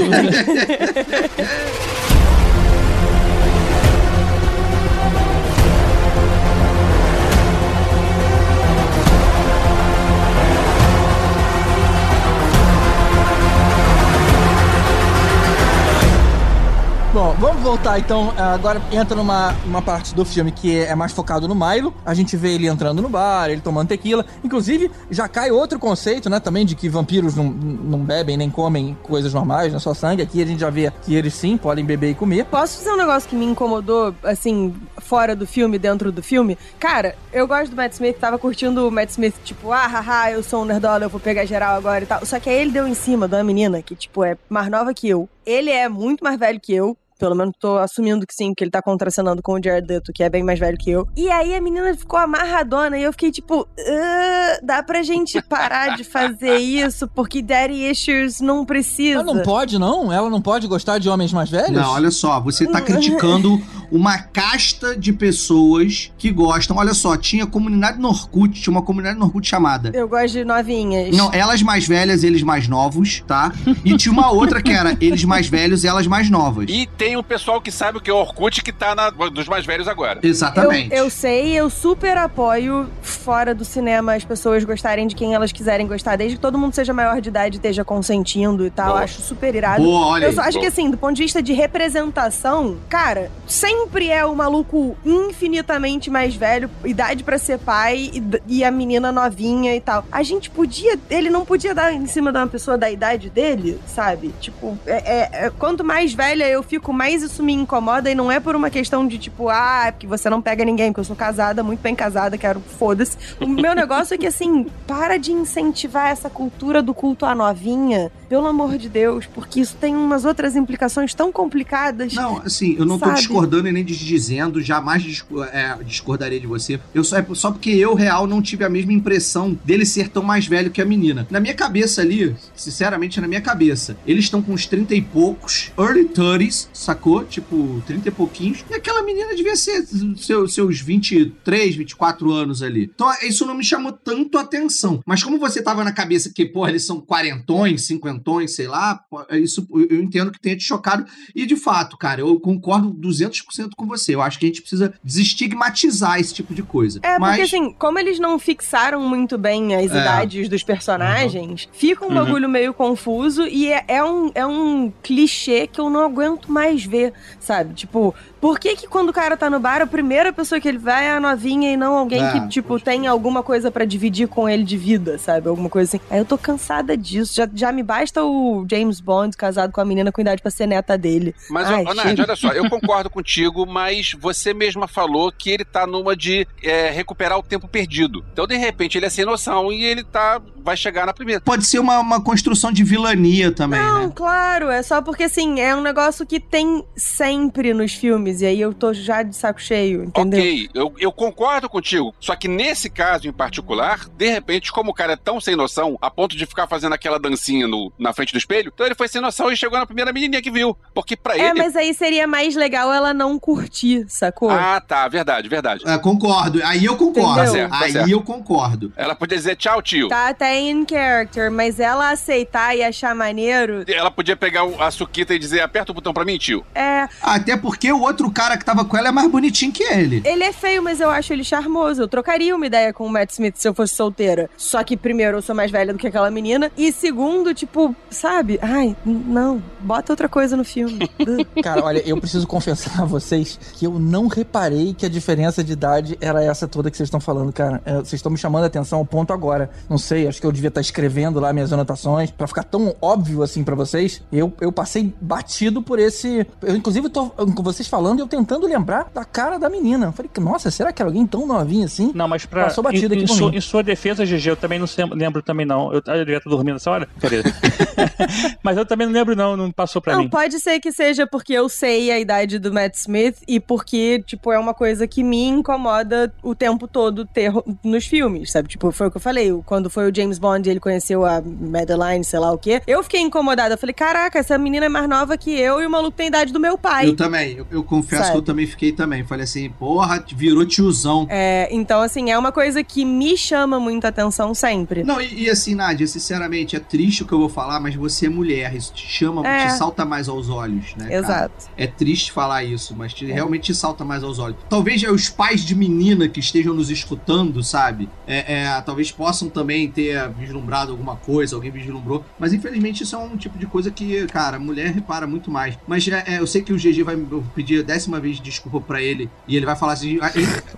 Bom, vamos, voltar então. Agora entra numa uma parte do filme que é mais focado no Milo. A gente vê ele entrando no bar, ele tomando tequila. Inclusive, já cai outro conceito, né? Também de que vampiros não, não bebem nem comem coisas normais, né? Só sangue. Aqui a gente já vê que eles sim podem beber e comer. Posso dizer um negócio que me incomodou, assim, fora do filme, dentro do filme? Cara, eu gosto do Matt Smith, tava curtindo o Matt Smith, tipo, ah, haha, eu sou um nerdola, eu vou pegar geral agora e tal. Só que aí ele deu em cima de uma menina que, tipo, é mais nova que eu. Ele é muito mais velho que eu. Pelo menos tô assumindo que sim, porque ele tá contracenando com o Jared Leto, que é bem mais velho que eu. E aí a menina ficou amarradona e eu fiquei tipo, uh, dá pra gente parar de fazer isso, porque daddy issues não precisa. Ela não pode, não? Ela não pode gostar de homens mais velhos? Não, olha só, você tá criticando uma casta de pessoas que gostam. Olha só, tinha comunidade no Orkut, tinha uma comunidade no Orkut chamada. Eu gosto de novinhas. Não, elas mais velhas, eles mais novos, tá? E tinha uma outra que era eles mais velhos, elas mais novas. E tem um pessoal que sabe o que é Orkut que tá na, dos mais velhos agora. Exatamente. Eu, eu sei, eu super apoio fora do cinema as pessoas gostarem de quem elas quiserem gostar, desde que todo mundo seja maior de idade e esteja consentindo e tal. Boa. Acho super irado. Boa, olha eu só acho boa. que assim, do ponto de vista de representação, cara, sempre é o maluco infinitamente mais velho, idade pra ser pai e, e a menina novinha e tal. A gente podia, ele não podia dar em cima de uma pessoa da idade dele, sabe? Tipo, é, é- é- quanto mais velha eu fico, mais isso me incomoda e não é por uma questão de tipo, ah, é porque você não pega ninguém, porque eu sou casada, muito bem casada, quero foda-se. O meu negócio é que assim, para de incentivar essa cultura do culto à novinha, pelo amor de Deus, porque isso tem umas outras implicações tão complicadas. Não, assim, eu não tô Sabe? discordando e nem desdizendo, jamais é, discordarei de você. Eu só, é só porque eu, real, não tive a mesma impressão dele ser tão mais velho que a menina. Na minha cabeça ali, sinceramente, na minha cabeça, eles estão com uns 30 e poucos, early 30s, sacou? Tipo, 30 e pouquinhos. E aquela menina devia ser seu- seus 23, 24 anos ali. Então, isso não me chamou tanto a atenção. Mas como você tava na cabeça que, porra, eles são quarentões, cinquentões, sei lá, isso eu entendo que tenha te chocado. E de fato, cara, eu concordo 200% com você. Eu acho que a gente precisa desestigmatizar esse tipo de coisa. É, Mas porque assim, como eles não fixaram muito bem as É. idades dos personagens, fica um Uhum. bagulho meio confuso e é, é um, é um clichê que eu não aguento mais ver, sabe? Tipo, por que que quando o cara tá no bar, a primeira pessoa que ele vai é a novinha e não alguém É, que, tipo, tem alguma coisa pra dividir com ele de vida, sabe? Alguma coisa assim. Aí eu tô cansada disso. Já, já me basta o James Bond casado com a menina com idade pra ser neta dele. Mas, Ai, Nádia, chega. olha só, eu concordo contigo, mas você mesma falou que ele tá numa de é, recuperar o tempo perdido. Então, de repente, ele é sem noção e ele tá. vai chegar na primeira. pode ser uma, uma construção de vilania também, Não, né? claro, é só porque assim, é um negócio que tem sempre nos filmes, e aí eu tô já de saco cheio, entendeu? Ok, eu, eu concordo contigo. Só que nesse caso em particular, de repente, como o cara é tão sem noção, a ponto de ficar fazendo aquela dancinha no, na frente do espelho, então ele foi sem noção e chegou na primeira menininha que viu. Porque pra É, ele. mas aí seria mais legal ela não curtir, sacou? Ah, tá, verdade, verdade. É, concordo. Aí eu concordo. Tá certo, tá Aí certo. eu concordo. Ela podia dizer tchau, tio. Tá até in character, mas ela aceitar e achar maneiro, Ela podia pegar a suquita e dizer: aperta o botão pra mim, tio. é. Até porque o outro cara que tava com ela é mais bonitinho que ele. Ele é feio, mas eu acho ele charmoso. Eu trocaria uma ideia com o Matt Smith se eu fosse solteira. Só que, primeiro, eu sou mais velha do que aquela menina. E segundo, tipo, sabe? Ai, não. Bota outra coisa no filme. Cara, olha, eu preciso confessar a vocês que eu não reparei que a diferença de idade era essa toda que vocês estão falando, cara. É, Vocês estão me chamando a atenção ao ponto agora. Não sei, acho que eu devia estar escrevendo lá minhas anotações pra ficar tão óbvio assim pra vocês. Eu, eu passei batido por esse. Eu, inclusive, tô com vocês falando e eu tentando lembrar da cara da menina. Eu falei, nossa, será que era alguém tão novinho assim? Não, mas pra. Passou batida em, aqui em por sua, mim. em sua defesa, GG, eu também não lembro também, não. Eu, eu devia estar dormindo nessa hora? Mas eu também não lembro, não. Não passou pra Não, mim. pode ser que seja porque eu sei a idade do Matt Smith e porque, tipo, é uma coisa que me incomoda o tempo todo ter nos filmes, sabe? Tipo, foi o que eu falei. Quando foi o James Bond e ele conheceu a Madeline, sei lá o quê. Eu fiquei incomodada. Eu falei, caraca, essa menina é mais nova que eu e o maluco tem a idade do meu pai. Eu também. Eu, eu confesso Sabe? que eu também fiquei também. Falei assim, porra, virou tiozão. É, então, assim, é uma coisa que me chama muita atenção sempre. Não, e, e assim, Nádia, sinceramente, é triste o que eu vou falar, mas você é mulher, isso te chama, É. te salta mais aos olhos, né? cara? Exato. É triste falar isso, mas te- realmente te salta mais aos olhos. Talvez os pais de menina que estejam nos escutando, sabe? É, é, talvez possam também ter vislumbrado alguma coisa, alguém vislumbrou. Mas infelizmente isso é um tipo de coisa que, cara, a mulher repara muito mais. Mas é, é, eu sei que o GG vai pedir décima vez desculpa para ele e ele vai falar assim. Ah,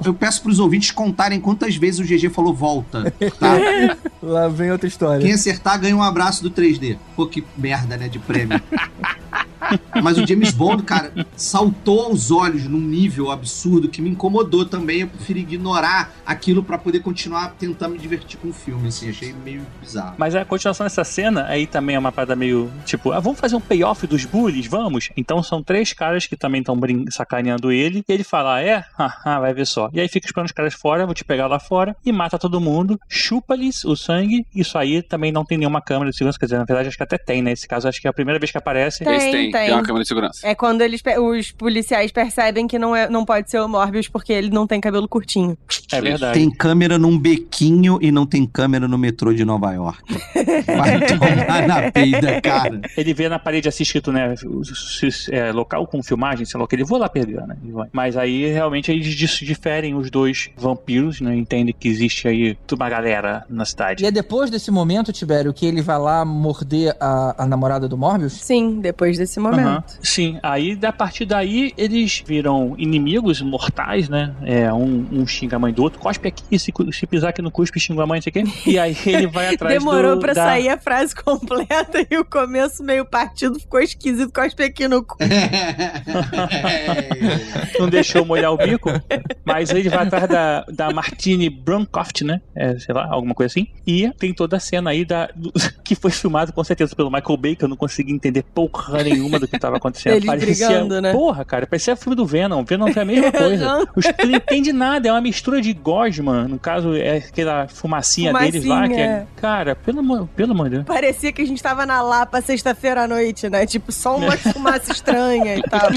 eu peço pros ouvintes contarem quantas vezes o GG falou volta, tá? Lá vem outra história. Quem acertar ganha um abraço do 3D. Pô, que merda, né, de prêmio. Mas o James Bond, cara, saltou aos olhos num nível absurdo que me incomodou também. Eu preferi ignorar aquilo para poder continuar tentando me divertir com o filme, assim. Achei meio bizarro. Mas a continuação dessa cena aí também é uma parada meio tipo, ah, vamos fazer um payoff dos bullies? Vamos? Então são três caras que também estão sacaneando ele. E ele fala, ah, é? Ah, vai ver só. E aí fica esperando os caras fora, vou te pegar lá fora e mata todo mundo, chupa-lhes o sangue. Isso aí também não tem nenhuma câmera de segurança. Quer dizer, na verdade, acho que até tem, né? Esse caso, acho que é a primeira vez que aparece. Tem, Esse tem, tem. tem uma câmera de segurança. É quando eles, os policiais percebem que não, é, não pode ser o Morbius porque ele não tem cabelo curtinho. É verdade. Tem câmera num bequinho e não tem câmera no metrô de Nova York. Vai tomar na peida, cara. Ele vê na parede assim escrito, né? é, local com filmagem, sei lá o que. Ele vou lá pegar, né? Mas aí realmente eles diferem os dois vampiros, né? Entendem que existe aí uma galera na cidade. E é depois desse momento, Tibério, que ele vai lá morder a, a namorada do Morbius? Sim, depois desse momento. Aham. Sim, aí a partir daí eles viram inimigos mortais, né? É, um, um xinga a mãe do outro, cospe aqui, se, se pisar aqui no cuspe, xinga a mãe, não sei o quê. E aí ele vai atrás Demorou do, pra da... sair a frase completa e o começo meio partido ficou esquisito as aqui no cu. não deixou molhar o bico, mas ele vai atrás da, da Martine Brunkoft, né? É, sei lá, alguma coisa assim. E tem toda a cena aí da, do- que foi filmado com certeza pelo Michael Bay, que eu não consegui entender porra nenhuma do que tava acontecendo. Eles brigando, né? Porra, cara, parecia filme do Venom. Venom foi a mesma coisa. Os não entende nada, é uma mistura de Gosman. No caso, é aquela fumacinha, deles lá, que é. Fumacinha. Cara, pelo amor, pelo amor de Deus. Parecia que a gente tava na Lapa sexta-feira à noite, né? Tipo, só uma fumaça estranha e tal.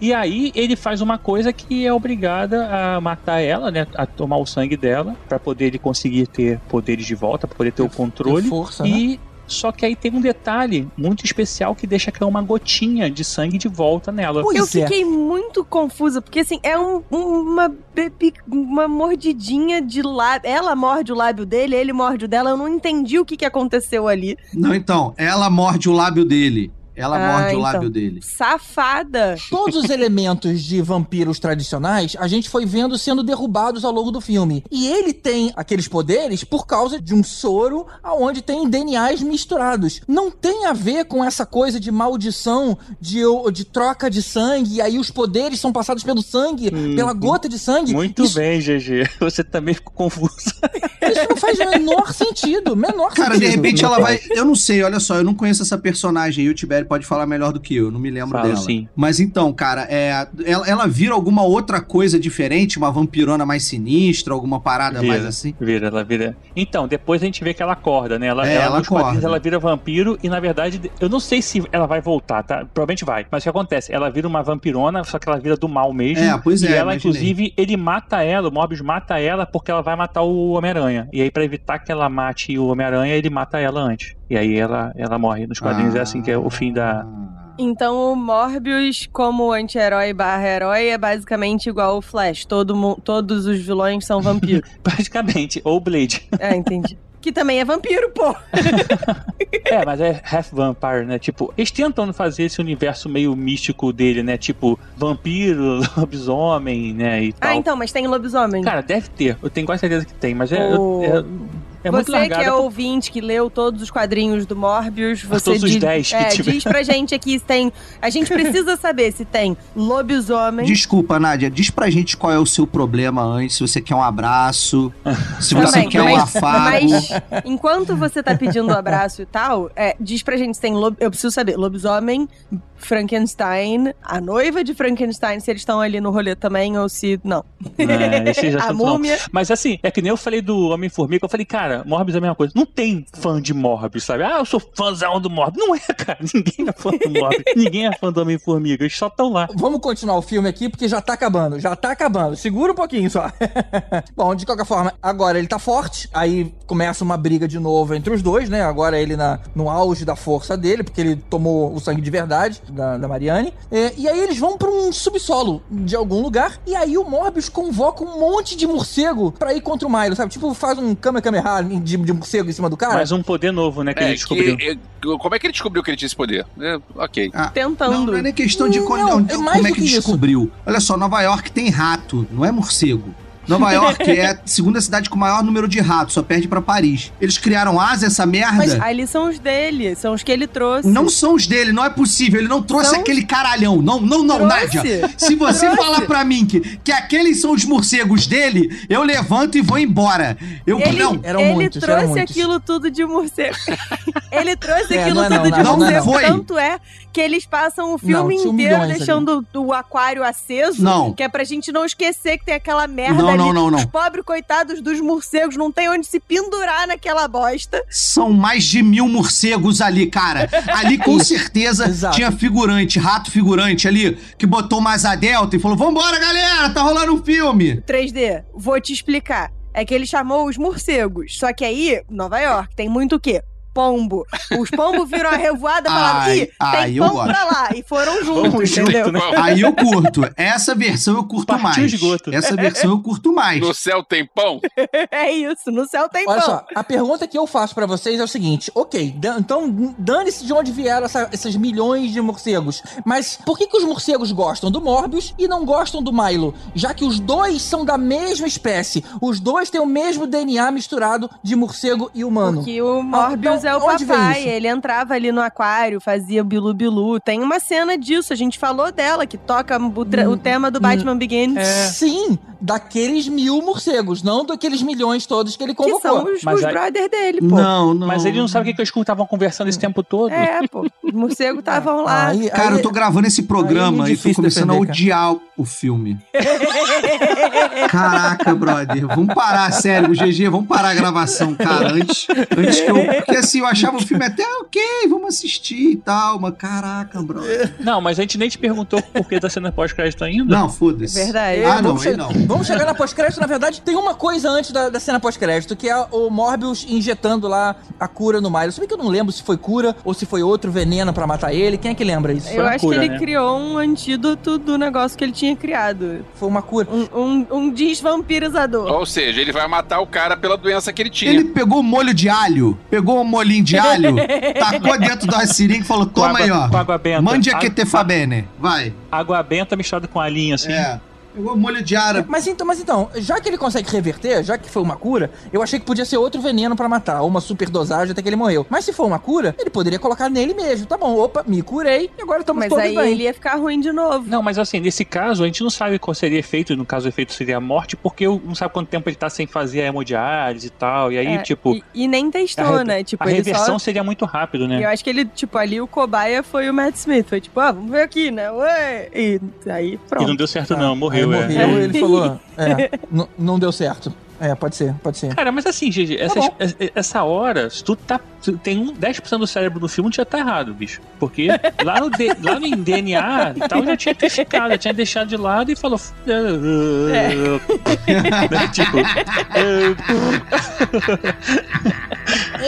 E aí ele faz uma coisa que é obrigada a matar ela, né? A tomar o sangue dela, pra poder ele conseguir ter poderes de volta, pra poder ter o controle. Força, né? Só que aí tem um detalhe muito especial que deixa cair uma gotinha de sangue de volta nela. Pois Eu é. fiquei muito confusa, porque assim, é um- um- uma, bebi- uma mordidinha de lábio. Ela morde o lábio dele, ele morde o dela. Eu não entendi o que, que aconteceu ali. Não, então, ela morde o lábio dele. Ela Ah, morde o então. lábio dele. Safada. Todos os elementos de vampiros tradicionais a gente foi vendo sendo derrubados ao longo do filme. E ele tem aqueles poderes por causa de um soro onde tem DNAs misturados. Não tem a ver com essa coisa de maldição, de, de troca de sangue, e aí os poderes são passados pelo sangue, Hum, pela gota de sangue. Muito isso, bem, GG. Você também ficou confuso. Isso não faz o menor sentido. Menor Cara, sentido. de repente ela vai. Eu não sei, olha só, eu não conheço essa personagem aí, o Tibério pode falar melhor do que eu, não me lembro Fala, dela. sim. Mas então, cara, é, ela, ela vira alguma outra coisa diferente, uma vampirona mais sinistra, alguma parada mais Vira. assim. Vira, ela vira. Então, depois a gente vê que ela acorda, né? Ela, É, ela, ela acorda. ela vira vampiro e, na verdade, eu não sei se ela vai voltar, tá? Provavelmente vai. Mas o que acontece? Ela vira uma vampirona, só que ela vira do mal mesmo. É, pois e é, ela, imaginei. inclusive, ele mata ela, o Morbius mata ela porque ela vai matar o Homem-Aranha. E aí, pra evitar que ela mate o Homem-Aranha, ele mata ela antes. E aí ela, ela morre. Nos quadrinhos é assim que é o fim da. Então o Morbius, como anti-herói barra herói, é basicamente igual o Flash. Todo todos os vilões são vampiros. Praticamente. Ou Blade. é, entendi. Que também é vampiro, pô. É, mas é half vampire, né? Tipo, eles tentam fazer esse universo meio místico dele, né? Tipo, vampiro, lobisomem, né? E tal. Ah, então, mas tem lobisomem. Cara, deve ter. Eu tenho quase certeza que tem, mas é, O- é, é muito você que é ouvinte, que leu todos os quadrinhos do Morbius, você Todos os diz, 10 que é, tiver. diz pra gente aqui se tem. A gente precisa saber se tem lobisomem. Desculpa, Nádia, diz pra gente qual é o seu problema antes, se você quer um abraço, se você Também, quer um mas- afago. Mas enquanto você tá pedindo o abraço e tal, é, diz pra gente se tem. lob- Eu preciso saber. Lobisomem, Frankenstein, a noiva de Frankenstein, se eles estão ali no rolê também ou se. Não. É, a não. múmia. Mas assim, é que nem eu falei do Homem-Formiga, eu falei, cara, Morbius é a mesma coisa. Não tem fã de Morbius, sabe? Ah, eu sou fãzão do Morbius. Não é, cara. Ninguém é fã do Morbius. Ninguém é fã do Homem-Formiga. Eles só estão lá. Vamos continuar o filme aqui, porque já tá acabando, já tá acabando. Segura um pouquinho só. Bom, de qualquer forma, agora ele tá forte, aí começa uma briga de novo entre os dois, né? Agora ele na, no auge da força dele, porque ele tomou o sangue de verdade da, da Marianne. É, e aí eles vão pra um subsolo de algum lugar, e aí o Morbius convoca um monte de morcego pra ir contra o Milo, sabe? Tipo, faz um Kamehameha lá de, de morcego em cima do cara? Mais um poder novo, né, que ele É, descobriu. que, é, como é que ele descobriu que ele tinha esse poder? É, ok. Ah, Tentando. Não, não é nem questão de Não, é onde- mais como é que que descobriu. Olha só, Nova York tem rato, não é morcego. Nova York é a segunda cidade com o maior número de ratos, só perde pra Paris. Eles criaram asa, essa merda. Mas ali são os dele, são os que ele trouxe. Não são os dele, não é possível. Ele não trouxe São- aquele caralhão. Não, não, não, Trouxe. Nádia. Se você Trouxe. falar pra mim que, que aqueles são os morcegos dele, eu levanto e vou embora. Eu Ele, não. Eram ele muitos, eram trouxe muitos. aquilo tudo de morcego. ele trouxe É, aquilo não é não, tudo de não, não é morcego. não. Tanto é que eles passam o filme Não, inteiro deixando o aquário aceso. Não. Que é pra gente não esquecer que tem aquela merda Não, ali. não, não, não. Os pobres coitados dos morcegos não tem onde se pendurar naquela bosta. São mais de mil morcegos ali, cara. Ali com certeza tinha figurante, rato figurante ali, que botou uma asa delta e falou: Vambora, galera, tá rolando um filme. 3D, vou te explicar. É que ele chamou os morcegos. Só que aí, Nova York, tem muito o quê? Pombo. Os pombos viram a revoada e falaram: Ai, ih, ai, tem gosto. pra lá. E foram juntos, Vamos junto, entendeu? né? Aí eu curto. Essa versão eu curto Partiu mais. esgoto. Essa versão eu curto mais. No céu tem pão? É isso, no céu tem Olha pão. só, a pergunta que eu faço pra vocês é o seguinte: ok, dan- então dane-se de onde vieram essa- esses milhões de morcegos, mas por que, que os morcegos gostam do Morbius e não gostam do Milo? Já que os dois são da mesma espécie, os dois têm o mesmo DNA misturado de morcego e humano. Porque o Morbius então, é o onde papai, ele entrava ali no aquário, fazia bilu-bilu. Tem uma cena disso, a gente falou dela, que toca o, tra- Hum, o tema do Batman Begins. Sim, daqueles mil morcegos, não daqueles milhões todos que ele Que convocou. são os, Mas os aí- brother dele, pô. Não, não. Mas ele não sabe o que, que os Skrulls estavam conversando esse tempo todo. É, pô. Os morcegos estavam lá. Aí- Cara, aí- eu tô gravando esse programa aí é e tô começando a defender, cara. odiar o filme. Caraca, brother. Vamos parar, sério. O GG, vamos parar a gravação, cara. Antes, antes que eu. Porque assim, eu achava o filme até ok, vamos assistir e tal. Mas caraca, brother. Não, mas a gente nem te perguntou por que da cena pós-crédito ainda. Não, foda-se. Verdade. Ah, não, vamos, aí che- não. vamos chegar na pós-crédito. Na verdade, tem uma coisa antes da, da cena pós-crédito, que é o Morbius injetando lá a cura no Miles. Se bem que eu não lembro se foi cura ou se foi outro veneno pra matar ele. Quem é que lembra isso? Eu acho cura, que ele né? criou um antídoto do negócio que ele tinha criado. Foi uma cura. Um, um, um desvampirizador. Ou seja, ele vai matar o cara pela doença que ele tinha. Ele pegou molho de alho, pegou um molinho de alho, tacou dentro da seringa e falou: Com toma água- aí, ó. Com água benta. Mande a que te fa bene. Vai. Água benta misturada com alinha, assim. É. Pegou molho de alho. Mas então, mas então, já que ele consegue reverter, já que foi uma cura, eu achei que podia ser outro veneno pra matar, ou uma superdosagem até que ele morreu. Mas se for uma cura, ele poderia colocar nele mesmo. Tá bom, opa, me curei e agora estamos Mas todos aí bem. ele ia ficar ruim de novo. Não, mas assim, nesse caso, a gente não sabe qual seria efeito, no caso o efeito seria a morte, porque não sabe quanto tempo ele tá sem fazer a hemodiálise e tal, e aí, É, tipo, E, e nem a, testou, re- né? Tipo, a ele reversão só. seria muito rápido, E né? eu acho que ele, tipo, ali o cobaia foi o Matt Smith. Foi tipo, ah, vamos ver aqui, né? Ué! E aí, E pronto. não deu certo Tá. não, Aí morreu, é. morreu, ele falou, é, não deu certo. É, pode ser, pode ser. Cara, mas assim, GG, essa, bom. es- essa hora, se tu tá. se tem um 10% do cérebro do filme, já tá errado, bicho. Porque lá no, D- lá no DNA e tal, já tinha ficado, já tinha deixado de lado e falou. Né, tipo.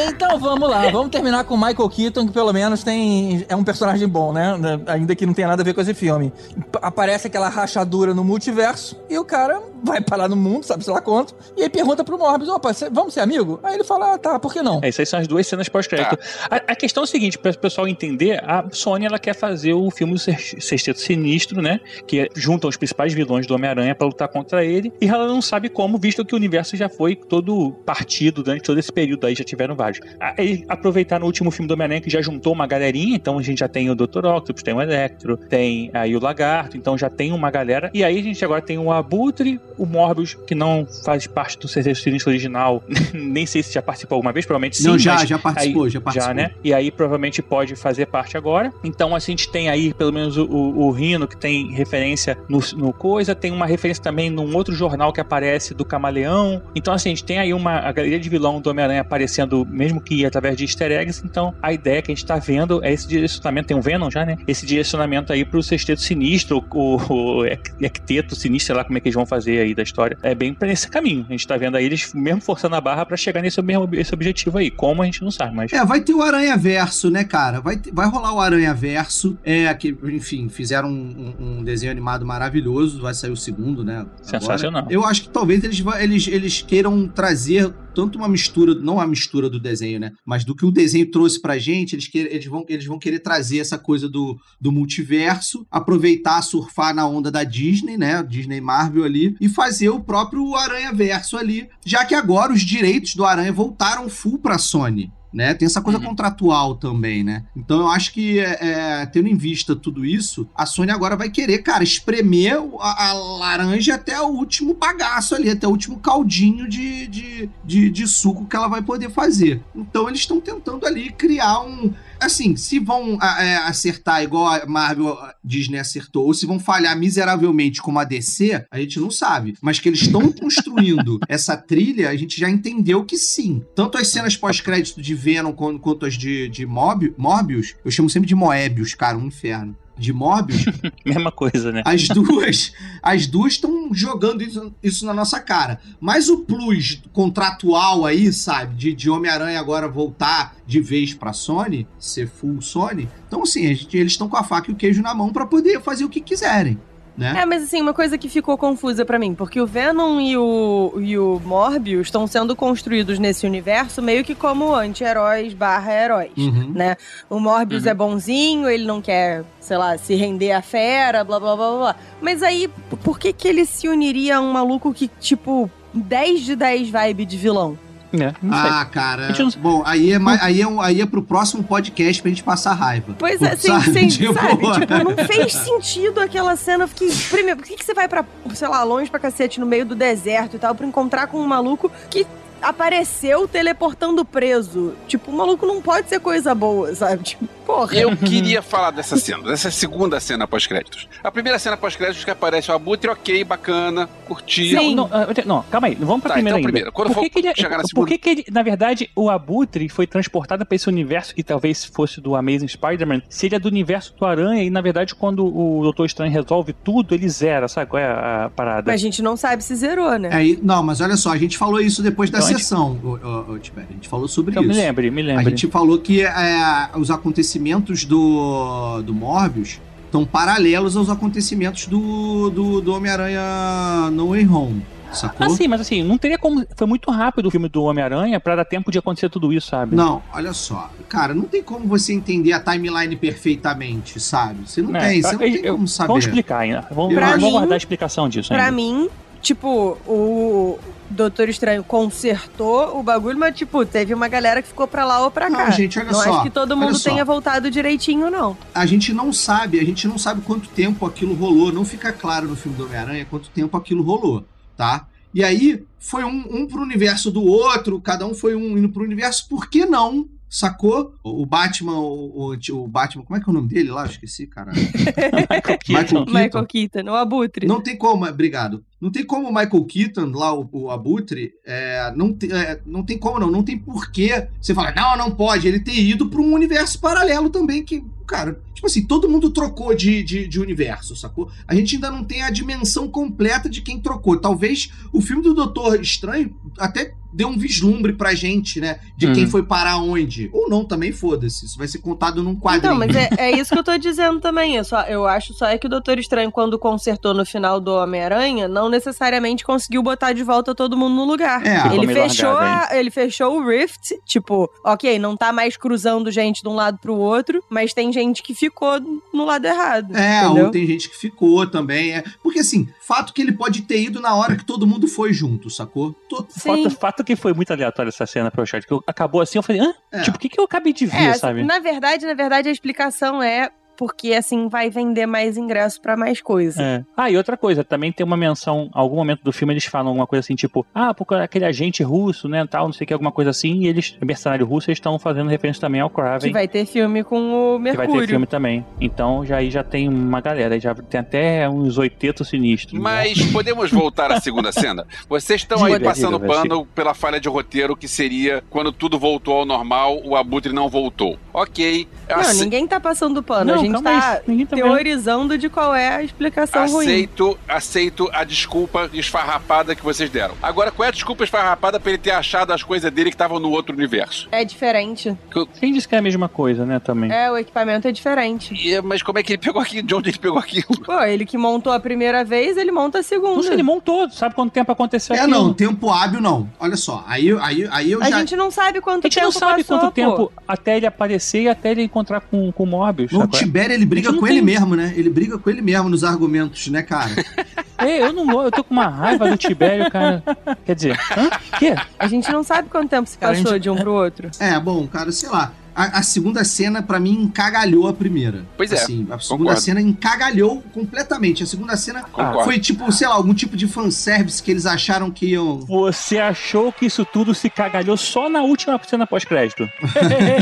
Então vamos lá, vamos terminar com o Michael Keaton, que pelo menos tem é um personagem bom, né? Ainda que não tenha nada a ver com esse filme. Aparece aquela rachadura no multiverso e o cara vai parar no mundo, sabe sei lá quanto, e aí pergunta pro Morbius, opa, cê- vamos ser amigo? Aí ele fala, ah, tá, por que não? É, isso aí são as duas cenas pós-crédito. A, a questão é o seguinte, para o pessoal entender, a Sony ela quer fazer o filme do Sex- Sexteto Sinistro, né? Que é- junta os principais vilões do Homem-Aranha pra lutar contra ele. E ela não sabe como, visto que o universo já foi todo partido durante todo esse período aí, já tiveram vários. Aí aproveitaram o último filme do Homem-Aranha que já juntou uma galerinha, então a gente já tem o Dr. Octopus, tem o Electro, tem aí o Lagarto, então já tem uma galera. E aí a gente agora tem o Abutre, o Morbius, que não faz parte do Sexteto Sinistro original, nem sei se já participou alguma vez, provavelmente sim. Não, já, já participou, aí- já participou. Já, né? E aí provavelmente pode fazer parte agora. Então assim, a gente tem aí pelo menos o, o, o Rino, que tem referência no, no Coisa, tem uma referência também num outro jornal que aparece do Camaleão. Então assim, a gente tem aí uma a galeria de vilão do Homem-Aranha aparecendo, mesmo que através de easter eggs. Então a ideia que a gente tá vendo é esse direcionamento, tem um Venom já, né? Esse direcionamento aí pro Sexteto Sinistro, o, o Ecteto Sinistro, sei lá como é que eles vão fazer aí da história. É bem pra esse caminho. A gente tá vendo aí eles mesmo forçando a barra pra chegar nesse mesmo esse objetivo aí. Como a gente não sabe, mas... É, vai ter o Aranha Verso, né, cara? Vai, vai rolar o Aranha Verso. É, que, enfim, fizeram um, um- desenho animado maravilhoso. Vai sair o segundo, né? agora. Sensacional. Eu acho que talvez eles, eles, eles queiram trazer tanto uma mistura, não a mistura do desenho, né? Mas do que o desenho trouxe pra gente, eles, quer, eles, vão, eles vão querer trazer essa coisa do, do multiverso, aproveitar, surfar na onda da Disney, né? Disney Marvel ali, e fazer o próprio Aranha Verso ali, já que agora os direitos do Aranha voltaram full pra Sony né? Tem essa coisa uhum. contratual também, né? Então eu acho que, é, é, tendo em vista tudo isso, a Sony agora vai querer, cara, espremer a, a, laranja até o último bagaço ali, até o último caldinho de, de, de, de suco que ela vai poder fazer. Então eles estão tentando ali criar um assim, se vão é, acertar igual a Marvel a Disney acertou, ou se vão falhar miseravelmente como a DC, a gente não sabe. Mas que eles estão construindo essa trilha, a gente já entendeu que sim. Tanto as cenas pós-crédito de Venom quanto as de, de Morbius, eu chamo sempre de Moebius, cara, um inferno de Morbius. Mesma coisa, né? As duas, as duas estão jogando isso, isso, na nossa cara. Mas o plus contratual aí, sabe, de, de Homem-Aranha agora voltar de vez pra Sony, ser full Sony. Então, assim, gente, eles estão com a faca e o queijo na mão para poder fazer o que quiserem né? É, mas assim, uma coisa que ficou confusa para mim, porque o Venom e o, e o Morbius estão sendo construídos nesse universo meio que como anti-heróis barra heróis, uhum. né? O Morbius uhum. é bonzinho, ele não quer, sei lá, se render à fera, blá blá blá blá. Mas aí, por que que ele se uniria a um maluco que, tipo, 10 de 10 vibe de vilão? É, ah, cara. Não... Bom, aí é, mais, aí, é um, aí é pro próximo podcast pra gente passar raiva. Pois é, sim, sabe? sim, tipo... sabe? Tipo, não fez sentido aquela cena. Eu fiquei. Primeiro, por que, que você vai pra, sei lá, longe pra cacete, no meio do deserto e tal, pra encontrar com um maluco que apareceu teleportando preso. Tipo, o maluco não pode ser coisa boa, sabe? Tipo, porra. Eu queria falar dessa cena, dessa segunda cena pós-créditos. A primeira cena pós-créditos que aparece o Abutre, ok, bacana, curti. Sim. Não, não, não, calma aí, vamos pra tá, primeira então, ainda. Primeiro. Quando por que, que ele, chegar na segunda... Por que, que ele, na verdade, o Abutre foi transportado pra esse universo que talvez fosse do Amazing Spider-Man, se ele é do universo do Aranha e, na verdade, quando o Doutor Estranho resolve tudo, ele zera, sabe qual é a parada? Mas a gente não sabe se zerou, né? É, não, mas olha só, a gente falou isso depois da então, sessão, o, o, o, A gente falou sobre então, isso. Me lembre, me lembre. A gente falou que é, os acontecimentos do, do Morbius estão paralelos aos acontecimentos do, do, do Homem-Aranha No Way Home. Sacou? Ah, sim, mas assim, não teria como. Foi muito rápido o filme do Homem-Aranha pra dar tempo de acontecer tudo isso, sabe? Não, olha só. Cara, não tem como você entender a timeline perfeitamente, sabe? Você não é, tem, você não tem eu, como saber. Vamos explicar ainda. Vamos, vamos mim, guardar a explicação disso ainda. Pra mim, tipo, o Doutor Estranho consertou o bagulho, mas, tipo, teve uma galera que ficou pra lá ou pra cá. Não, gente, olha não só. Não acho que todo mundo tenha voltado direitinho, não. A gente não sabe, a gente não sabe quanto tempo aquilo rolou. Não fica claro no filme do Homem-Aranha quanto tempo aquilo rolou, tá? E aí, foi um, um pro universo do outro, cada um foi um indo pro universo, por que não sacou? O Batman, o, o, o, Batman, como é que é o nome dele lá? Eu esqueci, cara. Michael, Keaton. Michael Keaton, o Abutre. Não tem como, obrigado. Não tem como o Michael Keaton, lá, o, o Abutre, é, não, te, é, não tem como não, não tem porquê você falar, não, não pode, ele ter ido para um universo paralelo também, que, cara, tipo assim, todo mundo trocou de, de, de, universo, sacou? A gente ainda não tem a dimensão completa de quem trocou. Talvez o filme do Doutor Estranho até dê um vislumbre pra gente, né? De uhum. quem foi parar onde. Ou não, também foda-se. Isso vai ser contado num quadrinho. Não, mas é, é, isso que eu tô dizendo também. Eu, só, eu acho só é que o Doutor Estranho, quando consertou no final do Homem-Aranha, não necessariamente conseguiu botar de volta todo mundo no lugar. É, ele fechou, a, ele fechou o Rift, tipo, ok, não tá mais cruzando gente de um lado pro outro, mas tem gente que ficou no lado errado. É, entendeu? ou tem gente que ficou também. É. Porque assim, fato que ele pode ter ido na hora que todo mundo foi junto, sacou? Tô... Fato, fato que foi muito aleatório essa cena pro chat, que acabou assim, eu falei, hã? É. Tipo, o que, que eu acabei de ver, é, sabe? Na verdade, na verdade, a explicação é porque assim vai vender mais ingressos para mais coisa. É. Ah, e outra coisa, também tem uma menção, algum momento do filme eles falam alguma coisa assim, tipo, ah, porque aquele agente russo, né, tal, não sei o que, alguma coisa assim, e eles, mercenário russo, eles estão fazendo referência também ao Kraven. Que vai ter filme com o Mercúrio. Que vai ter filme também. Então, já aí já tem uma galera, já tem até uns oitetos sinistros. Né? Mas né? podemos voltar à segunda cena? Vocês estão aí passando pano pela falha de roteiro que seria quando tudo voltou ao normal, o Abutre não voltou. Ok. Não, assim... ninguém tá passando pano. Não, a gente gente tá tá vendo. teorizando de qual é a explicação ruim. Aceito, aceito a desculpa esfarrapada que vocês deram. Agora, qual é a desculpa esfarrapada pra ele ter achado as coisas dele que estavam no outro universo? É diferente. Quem disse que é a mesma coisa, né, também? É, o equipamento é diferente. E, mas como é que ele pegou aqui? De onde ele pegou aquilo? Pô, ele que montou a primeira vez, ele monta a segunda. Não sei, ele montou. Sabe quanto tempo aconteceu É, aquilo? não, tempo hábil não. Olha só, aí, aí, aí eu A já. gente não sabe quanto A gente tempo não sabe passou, quanto pô. tempo até ele aparecer e até ele encontrar com, com o Mobius. O sabe? Tibério, ele briga com não ele tem- mesmo, né? Ele briga com ele mesmo nos argumentos, né, cara? É, eu não gosto, eu tô com uma raiva do Tibério, cara. Quer dizer, hã? Quê? A gente não sabe quanto tempo se passou gente- de um pro outro. É, bom, cara, sei lá. A, a segunda cena, pra mim, encagalhou a primeira. Pois é, Assim, a segunda concordo. cena encagalhou completamente. A segunda cena Concordo. foi tipo, sei lá, algum tipo de fanservice que eles acharam que iam. Você achou que isso tudo se cagalhou só na última cena pós-crédito?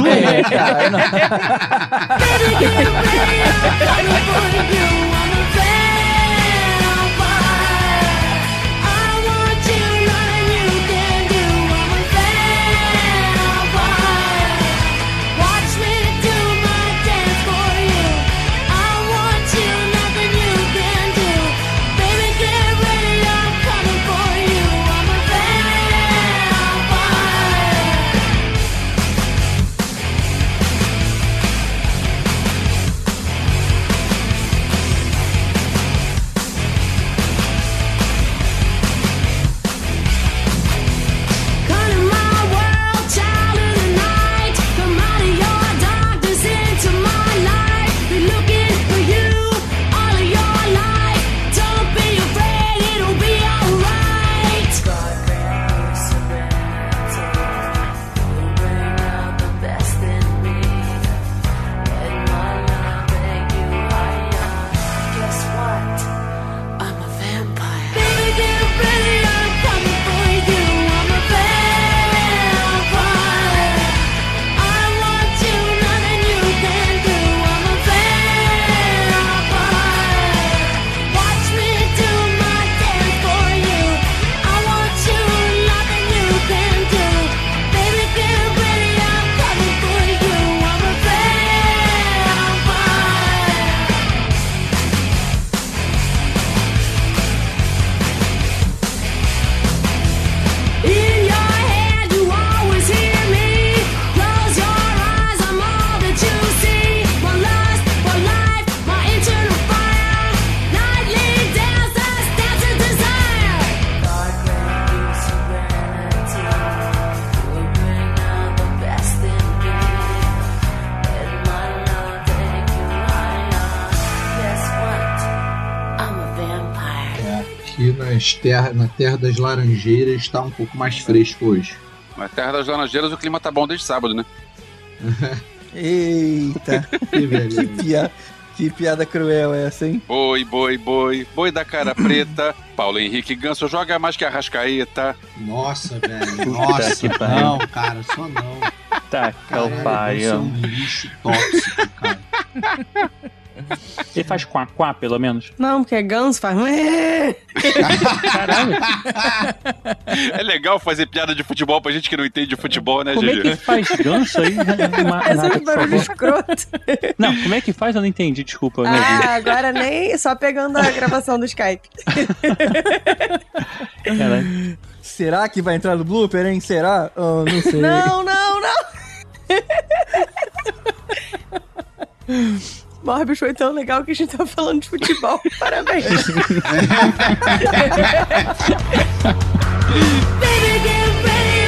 É, cara, não. nas terra, na Terra das Laranjeiras está um pouco mais fresco hoje. Na Terra das Laranjeiras o clima tá bom desde sábado, né? Eita, Que que piada, que piada cruel essa, hein? Boi, boi, boi, boi da cara preta. Paulo Henrique Ganso joga mais que a Rascaeta. Nossa, velho. Nossa, que pariu. não, cara, só não. Tá, que é o Caralho, pai. você é um lixo tóxico, cara. Ele faz quá, quá, pelo menos. Não, porque é ganso, faz. Caralho, É legal fazer piada de futebol pra gente que não entende de futebol, né, como é Gigi? que faz ganso aí? Ma- Faz Nada, um barulho escroto. Não, como é que faz? Eu não entendi, desculpa. né? Ah, agora nem. Só pegando a gravação do Skype. Caralho. Será que vai entrar no blooper, hein? Será? Oh, não sei. Não, não, não! Morbius foi tão legal que a gente tá falando de futebol. Parabéns. Baby, get ready.